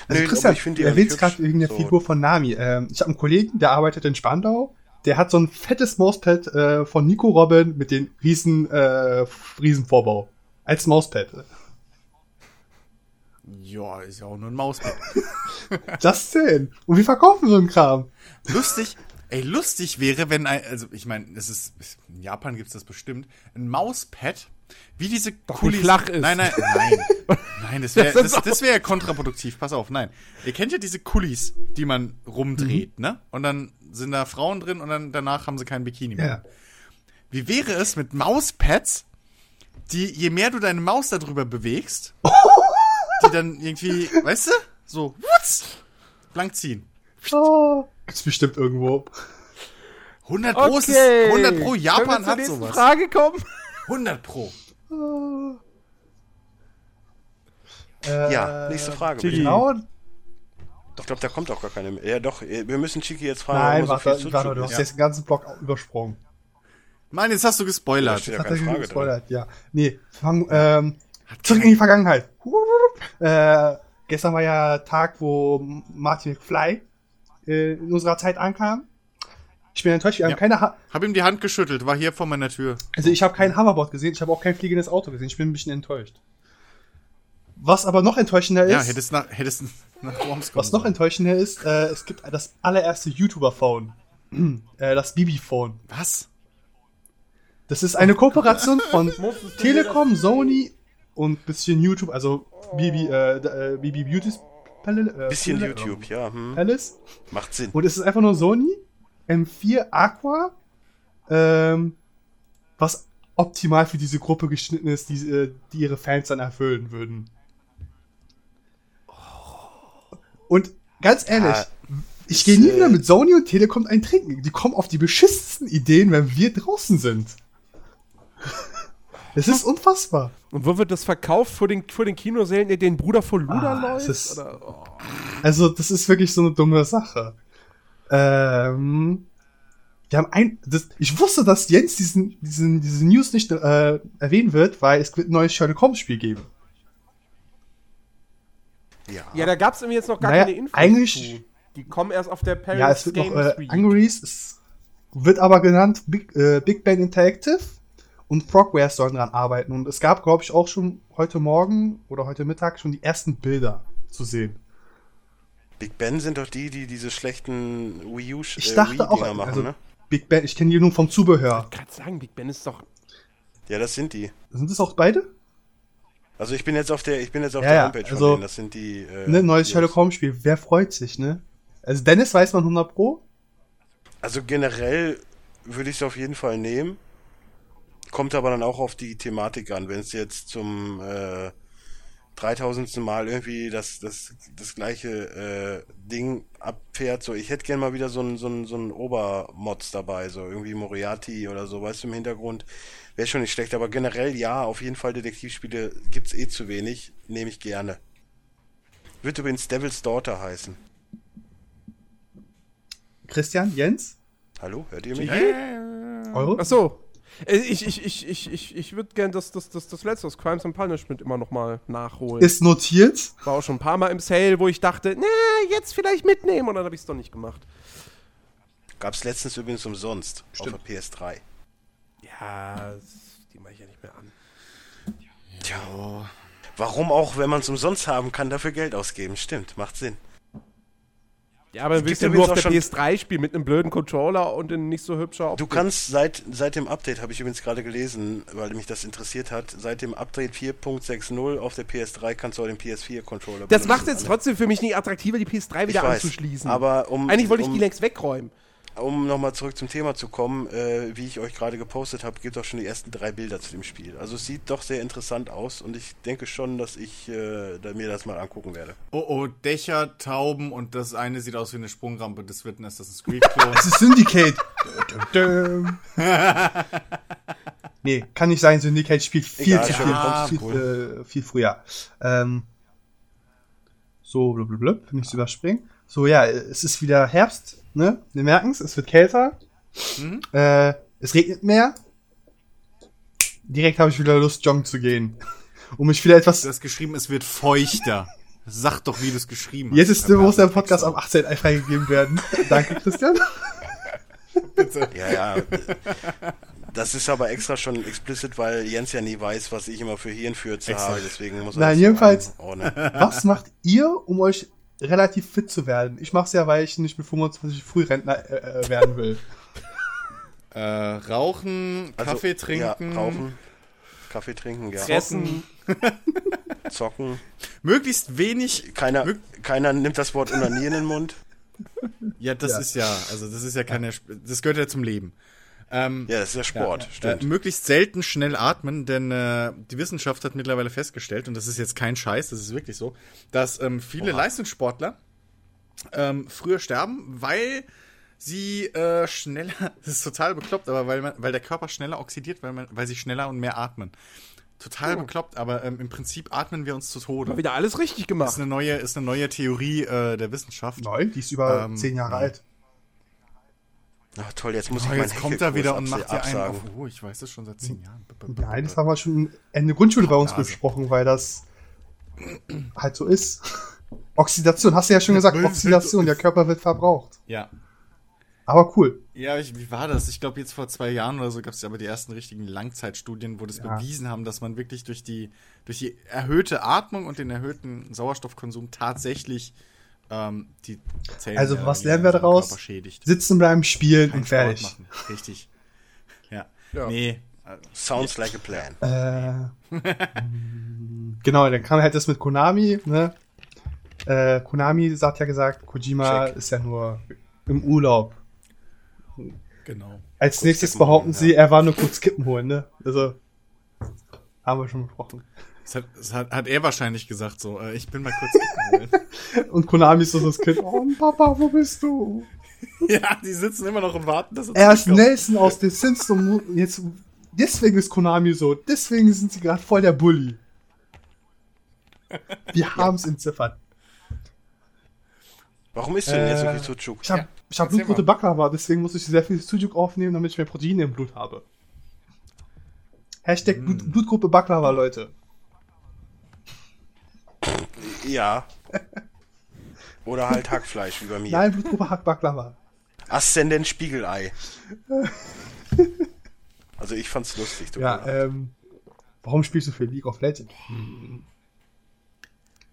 Also Nö, Christian, ich du erwähnst gerade der So. Figur von Nami. Ähm, ich habe einen Kollegen, der arbeitet in Spandau. Der hat so ein fettes Mauspad äh, von Nico Robin mit den riesen, äh, riesen Vorbau. Als Mauspad. Ja, ist ja auch nur ein Mauspad. [LAUGHS] Das denn? Und wir verkaufen so einen Kram. lustig, ey, lustig wäre, wenn ein, also ich meine, es ist, in Japan gibt's das bestimmt, ein Mauspad, wie diese Doch nicht flach ist. Nein, nein, nein. [LAUGHS] Nein, das wäre Das das, das wär kontraproduktiv. Pass auf, nein. Ihr kennt ja diese Kulis, die man rumdreht, Mhm. ne? Und dann sind da Frauen drin und dann danach haben sie kein Bikini mehr. Ja. Wie wäre es mit Mauspads, die, je mehr du deine Maus darüber bewegst, [LAUGHS] die dann irgendwie, weißt du, so, wutz, blank ziehen. Oh, gibt's bestimmt irgendwo. 100 Pro, ist Okay. 100 Pro, Japan wir zur hat sowas. Frage kommen? 100 Pro. Äh, ja, nächste Frage. Bitte. Genau. Ich glaube, da kommt auch gar keine mehr. Ja, doch, äh, wir müssen Chiki jetzt fragen, Nein, warum er so warte, warte, du hast ist. jetzt den ganzen Block übersprungen. Mann, jetzt hast du gespoilert. steht ja Hat keine er Frage drin. gespoilert, ja. Nee, fang, ähm, zurück in die Vergangenheit. Äh, gestern war ja Tag, wo Martin McFly äh, in unserer Zeit ankam. Ich bin enttäuscht, wir haben Ja. keine ha Hab ihm die Hand geschüttelt, war hier vor meiner Tür. also ich habe kein Hoverboard gesehen, ich habe auch kein fliegendes Auto gesehen, ich bin ein bisschen enttäuscht. Was aber noch enttäuschender ist, Ja, hättest nach, hättest nach Worms kommen was noch enttäuschender ist, äh, es gibt das allererste YouTuber-Phone. [CLEARS THROAT] äh, das Bibi-Phone. Was? Das ist eine Kooperation [LAUGHS] von Telekom, Sony und bisschen YouTube, also Bibi, äh, äh, Bibi Beauty Palace. Äh, Bisschen Palace- YouTube, ja, hm, Palace. macht Sinn. Und es ist einfach nur Sony M4 Aqua, ähm, was optimal für diese Gruppe geschnitten ist, die, äh, die ihre Fans dann erfüllen würden. Und ganz ehrlich, Ja, ich gehe nie äh, wieder mit Sony und Telekom ein Trinken. Die kommen auf die beschissensten Ideen, wenn wir draußen sind. Es ist unfassbar. Und wo wird das verkauft? Vor den, vor den Kinosälen, der den Bruder von Luda Ah, läuft? ist- Oder, oh. Also, das ist wirklich so eine dumme Sache. Ähm, wir haben ein, das, ich wusste, dass Jens diesen, diesen, diese News nicht äh, erwähnen wird, weil es wird ein neues Sherlock Holmes Spiel geben. Ja. Ja, da gab es irgendwie jetzt noch gar Naja, keine Infos eigentlich- zu. Die kommen erst auf der Paris ja, es wird Games noch äh, angereleased. Es, wird aber genannt Big, äh, Big Bang Interactive und Frogware sollen dran arbeiten. Und es gab, glaube ich, auch schon heute Morgen oder heute Mittag schon die ersten Bilder zu sehen. Big Ben sind doch die, die diese schlechten Wii U Ich äh, dachte auch, machen, also ne? Big Ben, ich kenne die nur vom Zubehör. Ich gerade sagen, Big Ben ist doch. Ja, das sind die. Sind das auch beide? Also ich bin jetzt auf der, ich bin jetzt auf Ja, der ja, Homepage also, von denen. Das sind die. Äh, Ne, neues Jungs. Sherlock Holmes Spiel. Wer freut sich, ne? Also Dennis weiß man 100 Pro. Also generell würde ich es auf jeden Fall nehmen. Kommt aber dann auch auf die Thematik an. Wenn es jetzt zum äh, 3000. Mal irgendwie das, das, das gleiche äh, Ding abfährt, so ich hätte gern mal wieder so einen so einen so einen Obermods dabei, so irgendwie Moriarty oder so, weißt du, im Hintergrund. Wäre schon nicht schlecht, aber generell ja, auf jeden Fall Detektivspiele gibt's eh zu wenig, nehme ich gerne. Wird übrigens Devil's Daughter heißen. Christian, Jens, Hallo, hört ihr mich? eure? Ach so. Äh, Ich, ich, ich, ich, ich, ich würde gerne das, das, das, das letzte, das Crimes and Punishment, immer noch mal nachholen. Ist notiert. War auch schon ein paar Mal im Sale, wo ich dachte, na, jetzt vielleicht mitnehmen. Und dann habe ich es doch nicht gemacht. Gab's letztens übrigens umsonst Stimmt. auf der PS3. Ja, das- die mache ich ja nicht mehr an. Tja. Warum auch, wenn man es umsonst haben kann, dafür Geld ausgeben? Stimmt, macht Sinn. Ja, aber willst du ja nur auf der auch PS3 spielen mit einem blöden Controller und in nicht so hübscher Du Optik. kannst seit, seit dem Update, habe ich übrigens gerade gelesen, weil mich das interessiert hat, seit dem Update 4.60 auf der PS3 kannst du auch den PS4-Controller Das macht jetzt trotzdem für mich nicht attraktiver, die PS3 wieder ich weiß, anzuschließen. Aber um, Eigentlich wollte ich um, die längst wegräumen. Um nochmal zurück zum Thema zu kommen, äh, wie ich euch gerade gepostet habe, gibt auch schon die ersten drei Bilder zu dem Spiel. Also es sieht doch sehr interessant aus und ich denke schon, dass ich äh, mir das mal angucken werde. Oh oh, Dächer, Tauben und das eine sieht aus wie eine Sprungrampe. Das wird ein Assassin's Creed-Klon. Es [LAUGHS] ist Syndicate. [LAUGHS] Nee, kann nicht sein. Syndicate spielt viel Egal, zu viel, ja, viel, cool. äh, viel früher. Ähm, so, blablabla, nicht überspringen. So, ja, es ist wieder Herbst, ne? Wir merken es, es wird kälter. Mhm. Äh, es regnet mehr. Direkt habe ich wieder Lust, joggen zu gehen. [LAUGHS] Um mich wieder etwas Du hast geschrieben, es wird feuchter. Sag doch, wie du es geschrieben hast. Jetzt ist, muss der Podcast am am 18. freigegeben werden. [LAUGHS] Danke, Christian. Ja, ja. Das ist aber extra schon explicit, weil Jens ja nie weiß, was ich immer für Hirnfürze habe, deswegen muss er Nein, jedenfalls-. Was macht ihr, um euch relativ fit zu werden? Ich mach's ja, weil ich nicht mit 25 Frührentner äh, äh, werden will. [LAUGHS] Äh, rauchen, Also, Kaffee trinken. Ja, rauchen, Kaffee trinken, ja. Fressen. [LAUGHS] Zocken. Möglichst wenig. Keiner, Mög- keiner nimmt das Wort Unanieren in den Mund. Ja, das Ja. ist ja, also das ist ja keine, Sp- das gehört ja zum Leben. Ähm, Ja, das ist ja Sport, Äh, stimmt. möglichst selten schnell atmen, denn äh, die Wissenschaft hat mittlerweile festgestellt, und das ist jetzt kein Scheiß, das ist wirklich so, dass ähm, viele Oha. Leistungssportler ähm, früher sterben, weil sie äh, schneller, [LAUGHS] das ist total bekloppt, aber weil, man, weil der Körper schneller oxidiert, weil, man, weil sie schneller und mehr atmen. Total bekloppt, aber ähm, im Prinzip atmen wir uns zu Tode. Mal wieder alles richtig Ist gemacht. eine neue, ist eine neue Theorie äh, der Wissenschaft. Neu, die ist über Ähm, 10 Jahre ja. alt. Ach toll, jetzt muss Oh, ich meinen jetzt kommt er wieder und macht dir einen auf. Oh, ich weiß das schon seit zehn Jahren. Nein, das haben wir schon Ende Grundschule bei uns besprochen, weil das halt so ist. Oxidation, hast du ja schon gesagt, Oxidation, der Körper wird verbraucht. Ja. Aber cool. Ja, ich, wie war das? Ich glaube, jetzt vor zwei Jahren oder so gab es ja aber die ersten richtigen Langzeitstudien, wo das Ja. bewiesen haben, dass man wirklich durch die, durch die erhöhte Atmung und den erhöhten Sauerstoffkonsum tatsächlich ähm, die Zellen Also, was lernen wir daraus? Sitzen bleiben, spielen und fertig. Machen. Richtig. Ja. Ja. Nee. Sounds like a plan. Äh, [LAUGHS] genau, dann kam halt das mit Konami, ne? Äh, Konami sagt ja gesagt, Kojima Check. ist ja nur im Urlaub. Genau. Als nächstes Kippen behaupten holen, sie, er war nur kurz Kippen holen, ne? Also, haben wir schon besprochen. Das hat, das hat, hat er wahrscheinlich gesagt so, äh, ich bin mal kurz. [LAUGHS] Und Konami ist so das Kind, oh Papa, wo bist du? [LAUGHS] Ja, die sitzen immer noch und warten, dass Er ist zurückkommt. Nelson aus den Simpsons. Jetzt, deswegen ist Konami so. Deswegen sind sie gerade voll der Bully. Wir [LAUGHS] haben es entziffert. Warum ist denn jetzt so Äh, viel Sucuk? Ich habe Ja, ich hab blutrote. Baklava, deswegen muss ich sehr viel Sujuk aufnehmen, damit ich mehr Proteine im Blut habe. Hashtag Mm. Blut, Blutgruppe Baklava, Leute. Ja. Oder halt Hackfleisch, wie bei mir. Nein, Blutgruppe Hack Baklava. Aszendent Spiegelei. Also ich fand's lustig. mir Ja, ähm, warum spielst du für League of Legends?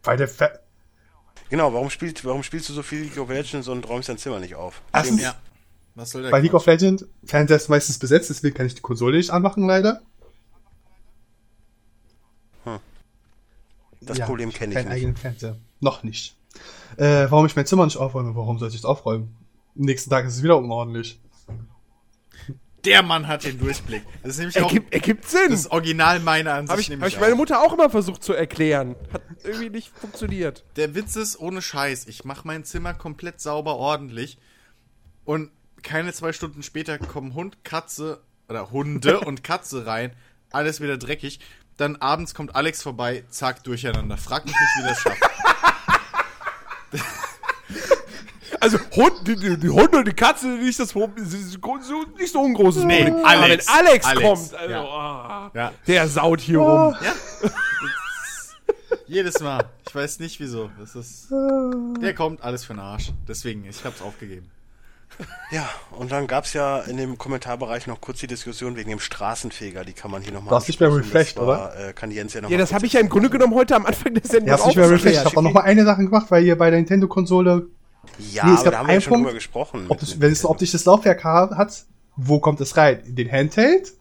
Weil der Fa Genau, warum, spielt, warum spielst du so viel League of Legends und räumst dein Zimmer nicht auf? Erstens, Ja. Was soll der bei League of Legends, Fernseher ist meistens besetzt, deswegen kann ich die Konsole nicht anmachen, leider. Das Ja, Problem kenne ich Keinen nicht. eigenen Fernseher. Noch nicht. Äh, warum ich mein Zimmer nicht aufräume? Warum sollte ich es aufräumen? Am nächsten Tag ist es wieder unordentlich. Der Mann hat den Durchblick. Das ist nämlich auch Ergibt, ergibt Sinn. das Original meiner Ansicht. Habe ich, hab ich meine. Mutter auch immer versucht zu erklären. Hat irgendwie nicht funktioniert. Der Witz ist, ohne Scheiß, ich mache mein Zimmer komplett sauber, ordentlich. Und keine zwei Stunden später kommen Hund, Katze oder Hunde [LAUGHS] und Katze rein. Alles wieder dreckig. Dann abends kommt Alex vorbei, zack, durcheinander. Frag mich nicht, wie das schafft. [LAUGHS] Also Hund, die, die, die Hunde und die Katze, nicht das Problem, nicht so ein großes Nee, Problem. Alex. Aber wenn Alex, Alex, kommt, also, ja. ah, Ja. der saut hier rum. [LAUGHS] Jedes Mal. Ich weiß nicht wieso. Das ist. Der kommt alles für den Arsch. Deswegen, ich hab's aufgegeben. Ja, und dann gab's ja in dem Kommentarbereich noch kurz die Diskussion wegen dem Straßenfeger. Die kann man hier nochmal Du hast nicht mehr refreshed, Äh, kann Jens ja noch Ja, mal das habe ich ja im Grunde genommen heute am Anfang der Sendung Ihr habt nicht mehr refreshed. Ich habe auch noch mal eine Sache gemacht, weil ihr bei der Nintendo-Konsole, Ja, Nee, es aber gab da haben wir ja einen schon Punkt, drüber gesprochen. ob es, mit- wenn es ein optisches Laufwerk ha- hat, wo kommt es rein? In den Handheld?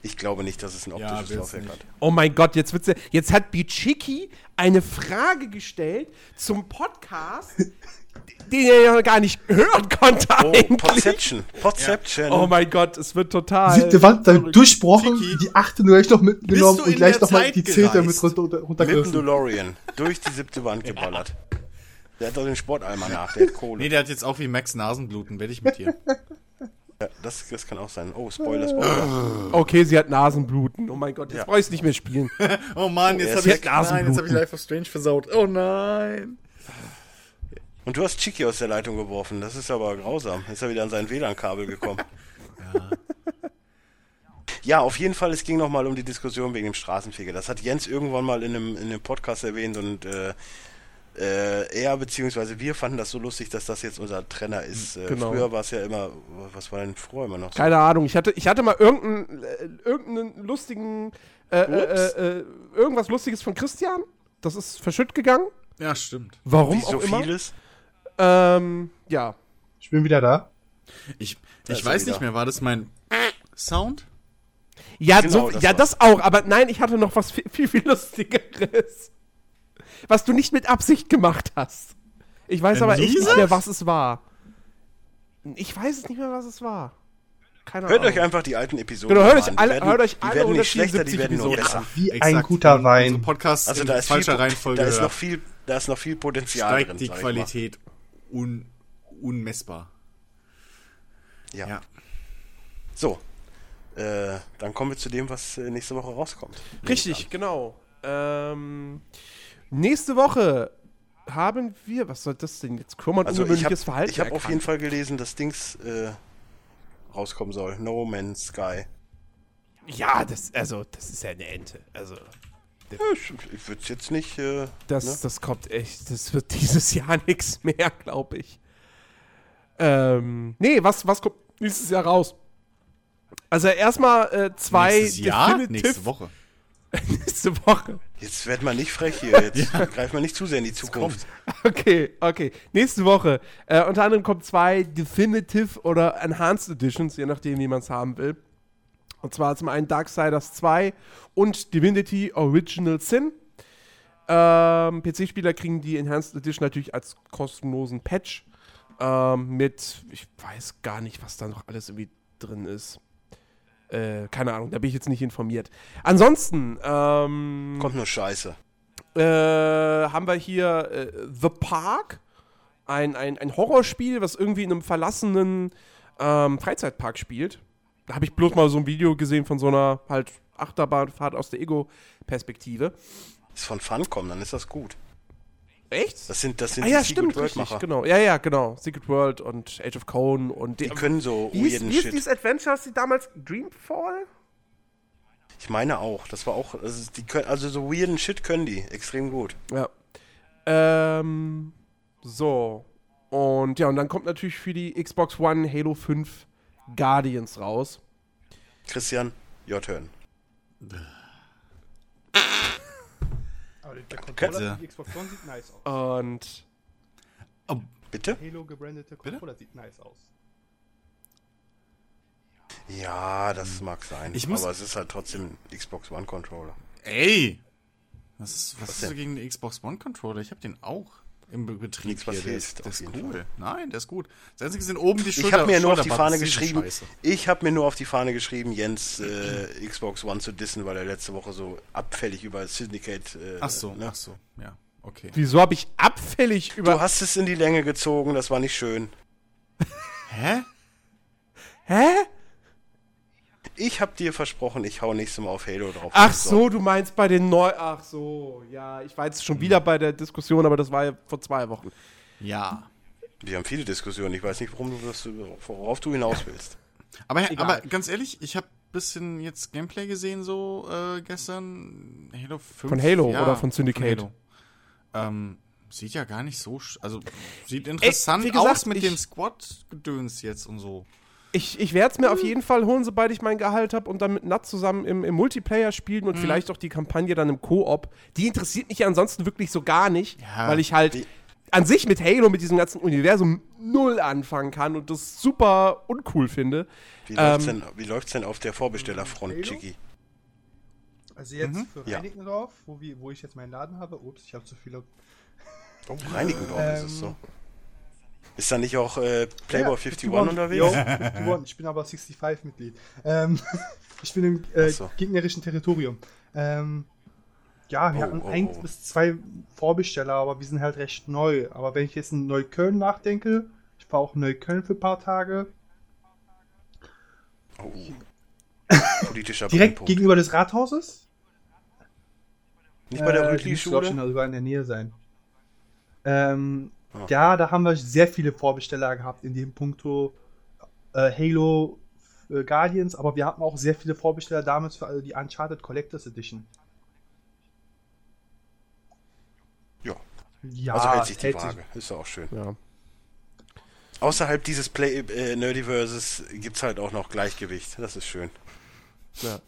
Ich glaube nicht, dass es ein Ja, optisches wird's Laufwerk nicht. hat. Oh mein Gott, jetzt wird's ja, jetzt hat Bichiki eine Frage gestellt zum Podcast, [LAUGHS] den er ja gar nicht hören konnte Oh, eigentlich. Podception. Podception. Oh mein Gott, es wird total. Siebte Wand dann durchbrochen, Tiki. die achte nur echt noch mitgenommen und gleich nochmal die zehnte mit gereist? runter, Mit dem runtergerissen. DeLorean. durch die siebte Wand geballert. Der hat doch den Sportalmanach, der hat Kohle. Nee, der hat jetzt auch wie Max Nasenbluten. Werde ich mit dir. [LAUGHS] Ja, das, das kann auch sein. Oh, Spoiler, Spoiler. [CLEARS THROAT] Okay, sie hat Nasenbluten. Oh mein Gott, jetzt Ja. brauch ich's nicht mehr spielen. [LAUGHS] Oh Mann, jetzt er habe ich, nein, jetzt hab ich Life of Strange versaut. Oh nein. Und du hast Chiki aus der Leitung geworfen. Das ist aber grausam. Ist er wieder an sein WLAN-Kabel gekommen. [LAUGHS] Ja, auf jeden Fall, es ging nochmal um die Diskussion wegen dem Straßenfeger. Das hat Jens irgendwann mal in einem, in einem Podcast erwähnt und äh, äh, er bzw. wir fanden das so lustig, dass das jetzt unser Trenner ist. Äh, Genau. Früher war es ja immer, was war denn früher immer noch so? Keine Ahnung, ich hatte, ich hatte mal irgendeinen, äh, irgendeinen lustigen, äh, äh, äh, irgendwas Lustiges von Christian. Das ist verschütt gegangen. Ja, stimmt. Warum Wie so auch immer. vieles. Ähm, ja. Ich bin wieder da. Ich, ich weiß nicht mehr, war das mein Sound? Ja, Genau, so, das ja das auch, aber nein, ich hatte noch was viel, viel, viel Lustigeres. Was du nicht mit Absicht gemacht hast. Ich weiß Ein aber echt nicht mehr, was es war. Ich weiß es nicht mehr, was es war. Keine Hört Ahnung. euch einfach die alten Episoden Genau, hört an. euch Die alle- werden, hört euch die alle werden nicht schlechter, die 174 werden nur besser. Wie Exakt. ein guter Wein. Podcast Also in da ist, viel, falscher Reihenfolge da ist noch viel, da ist noch viel Potenzial steigt drin. die Qualität un, unmessbar. Ja. Ja. So, äh, dann kommen wir zu dem, was äh, nächste Woche rauskommt. Richtig, genau. Ähm, nächste Woche haben wir, was soll das denn jetzt? Krumm und Also ich ungewöhnliches habe Verhalten. ich hab auf jeden. Fall gelesen, dass Dings äh, rauskommen soll. No Man's Sky. Ja, das, also, das ist ja eine Ente. Also, Ja, ich ich würde es jetzt nicht. Äh, das, ne? das kommt echt, das wird [LAUGHS] dieses Jahr nichts mehr, glaube ich. Ähm, nee, was, was kommt nächstes Jahr raus? Also erstmal äh, zwei Nächstes Jahr? Definitive- Nächste Woche. [LAUGHS] nächste Woche. Jetzt wird man nicht frech hier. Jetzt [LAUGHS] greift man nicht zu sehr in die Zukunft. Okay, okay. Nächste Woche. Äh, unter anderem kommen zwei Definitive oder Enhanced Editions, je nachdem, wie man es haben will. Und zwar zum einen Darksiders 2 und Divinity Original Sin. Ähm, PC-Spieler kriegen die Enhanced Edition natürlich als kostenlosen Patch. Ähm, mit, ich weiß gar nicht, was da noch alles irgendwie drin ist. Äh, keine Ahnung, da bin ich jetzt nicht informiert. Ansonsten, ähm, Kommt nur Scheiße. äh, haben wir hier äh, The Park, ein, ein, ein Horrorspiel, was irgendwie in einem verlassenen ähm, Freizeitpark spielt. Da habe ich bloß mal so ein Video gesehen von so einer halt Achterbahnfahrt aus der Ego-Perspektive. Ist von Funcom, dann ist das gut. Echt? Das sind, das sind ah ja, die stimmt, Secret richtig, World-Macher. genau. Ja, ja, genau. Secret World und Age of Cone und Die können so wie ist, weirden wie ist Shit. dieses Adventure, die damals Dreamfall? Ich meine auch. Das war auch. Also, die können, also so weirden Shit können die. Extrem gut. Ja. Ähm, so. Und ja, und dann kommt natürlich für die Xbox One Halo 5 Guardians raus. Christian, your turn. Aber der Controller die Xbox One sieht nice aus. Und Bitte? Halo gebrandete Controller sieht nice aus. Ja, das mag sein. Ich muss- aber es ist halt trotzdem Xbox One Controller. Ey! Was ist, was, Was ist so denn? gegen den Xbox One Controller? Ich habe den auch im Be- Betrieb Nichts, was hier. Der hilft, ist, der ist cool. Fall. Nein, der ist gut. Das Einzige sind oben die Ich habe mir nur auf die Fahne geschrieben, ich habe mir nur auf die Fahne geschrieben, Jens äh, Xbox One zu dissen, weil er letzte Woche so abfällig über Syndicate. Äh, Ach so, ne? ach so, ja, okay. wieso habe ich abfällig Du über. hast es in die Länge gezogen, das war nicht schön. Hä? Hä? Ich habe dir versprochen, ich hau nächstes Mal auf Halo drauf. Ach so, du meinst bei den neu. Ach so, ja, ich war jetzt Hm. schon wieder bei der Diskussion, aber das war ja vor zwei Wochen. Ja. Wir haben viele Diskussionen. Ich weiß nicht, warum du das, worauf du hinaus willst. Aber, Egal. aber ganz ehrlich, ich habe bisschen jetzt Gameplay gesehen so äh, gestern. Halo 5. Von Halo oder von Syndicate? Halo. Ähm, sieht ja gar nicht so, sch- also sieht interessant wie gesagt, aus mit dem Squad-Gedöns jetzt und so. Ich, ich werde es mir auf jeden Fall holen, sobald ich mein Gehalt habe und dann mit Nat zusammen im, im Multiplayer spielen Mhm. und vielleicht auch die Kampagne dann im Koop. Die interessiert mich ja ansonsten wirklich so gar nicht, Ja, weil ich halt an sich mit Halo, mit diesem ganzen Universum null anfangen kann und das super uncool finde. Wie Ähm, läuft's denn, wie läuft's denn auf der Vorbestellerfront? Chicky? Also jetzt Mhm. für Ja. Reinickendorf, wo, wir, wo ich jetzt meinen Laden habe. Ups, ich habe zu viele. Oh, Reinickendorf ist es Ähm, so. Ist da nicht auch äh, Playboy Ja, 51 51, unterwegs? Jo, 51, ich bin aber 65-Mitglied. Ähm, [LAUGHS] ich bin im äh, so. gegnerischen Territorium. Ähm, ja, wir Oh, hatten oh, eins oh. bis zwei Vorbesteller, aber wir sind halt recht neu. Aber wenn ich jetzt in Neukölln nachdenke, ich war auch in Neukölln für ein paar Tage, Oh. Politischer [LAUGHS] direkt Brennpunkt. gegenüber des Rathauses. Nicht bei der Äh, Rütli müsste, glaub ich, Schule? sogar in der Nähe sein. Ähm, Ah. Ja, da haben wir sehr viele Vorbesteller gehabt in dem Punkto äh, Halo äh, Guardians, aber wir hatten auch sehr viele Vorbesteller damals für alle die Uncharted Collectors Edition. Ja, Ja, also hält sich die Waage. Ist ja auch schön. Ja. Außerhalb dieses Play äh, Nerdiverses gibt's halt auch noch Gleichgewicht. Das ist schön. Ja.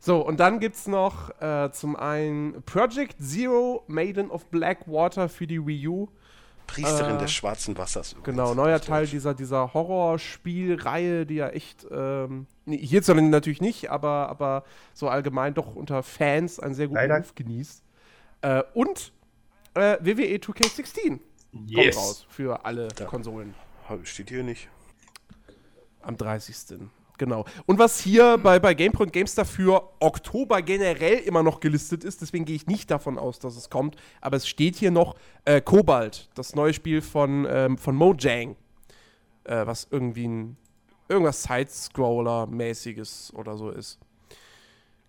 So, und dann gibt es noch äh, zum einen Project Zero Maiden of Blackwater für die Wii U. Priesterin Äh, des schwarzen Wassers. übrigens, Genau, neuer Teil dieser, dieser Horrorspielreihe, die ja echt, ähm, nee, hierzulande natürlich nicht, aber, aber so allgemein doch unter Fans einen sehr guten Leider. Ruf genießt. Äh, und äh, WWE 2K16 Yes. kommt raus für alle Da. Konsolen Steht hier nicht. am 30. Genau. Und was hier bei, bei GamePro und GameStar für Oktober generell immer noch gelistet ist, deswegen gehe ich nicht davon aus, dass es kommt, aber es steht hier noch äh, Cobalt, das neue Spiel von, ähm, von Mojang, äh, was irgendwie ein irgendwas Side-Scroller-mäßiges oder so ist.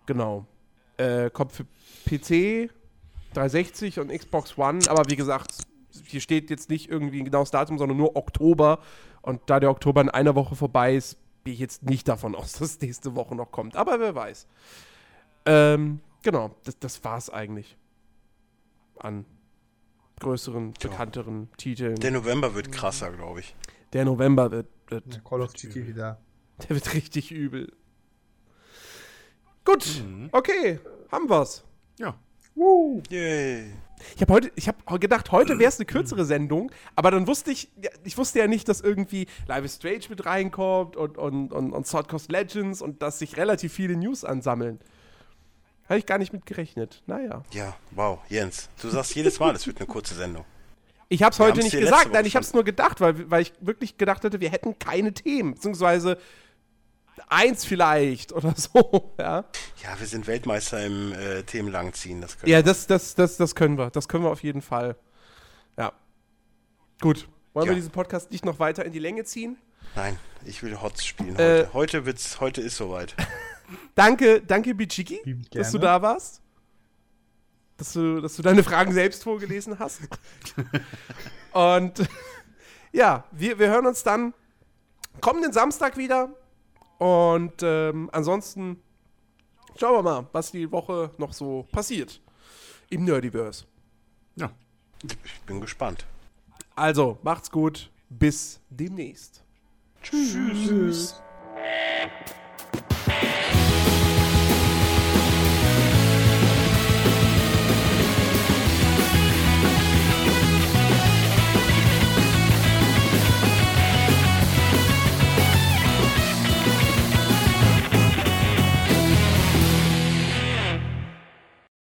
Genau. Äh, kommt für PC, 360 und Xbox One, aber wie gesagt, hier steht jetzt nicht irgendwie ein genaues Datum, sondern nur Oktober. Und da der Oktober in einer Woche vorbei ist, gehe ich jetzt nicht davon aus, [LAUGHS] dass es nächste Woche noch kommt. Aber wer weiß. Ähm, genau, das, das war es eigentlich. An größeren, bekannteren Titeln. Der November wird krasser, glaube ich. Der November wird, wird, Ja, Call of Duty wieder. der wird richtig übel. Gut, okay, haben wir's. Ja. Yay. Ich habe heute, ich habe gedacht, heute wäre es eine kürzere Sendung, aber dann wusste ich, ich wusste ja nicht, dass irgendwie Live is Strange mit reinkommt und, und, und, und Sword Coast Legends und dass sich relativ viele News ansammeln. Habe ich gar nicht mit gerechnet. Naja. Ja, wow, Jens. Du sagst jedes Mal, es wird eine kurze Sendung. Ich habe es heute nicht gesagt, nein, ich habe es nur gedacht, weil, weil ich wirklich gedacht hätte, wir hätten keine Themen, beziehungsweise eins vielleicht oder [LAUGHS] so, ja. Ja, wir sind Weltmeister im äh, Themenlangziehen. Das können Ja, wir. das, das, das, das können wir. Das können wir auf jeden Fall. Ja. Gut. Wollen wir Ja. diesen Podcast nicht noch weiter in die Länge ziehen? Nein, ich will Hots spielen Äh, heute. Heute, wird's, heute ist soweit. [LAUGHS] [LAUGHS] Danke, danke, Bichiki, dass du da warst. Dass du, dass du deine Fragen selbst vorgelesen hast. Und ja, wir, wir hören uns dann kommenden Samstag wieder. Und ähm, ansonsten schauen wir mal, was die Woche noch so passiert im Nerdiverse. Ja. Ich bin gespannt. Also, macht's gut. bis demnächst. Tschüss.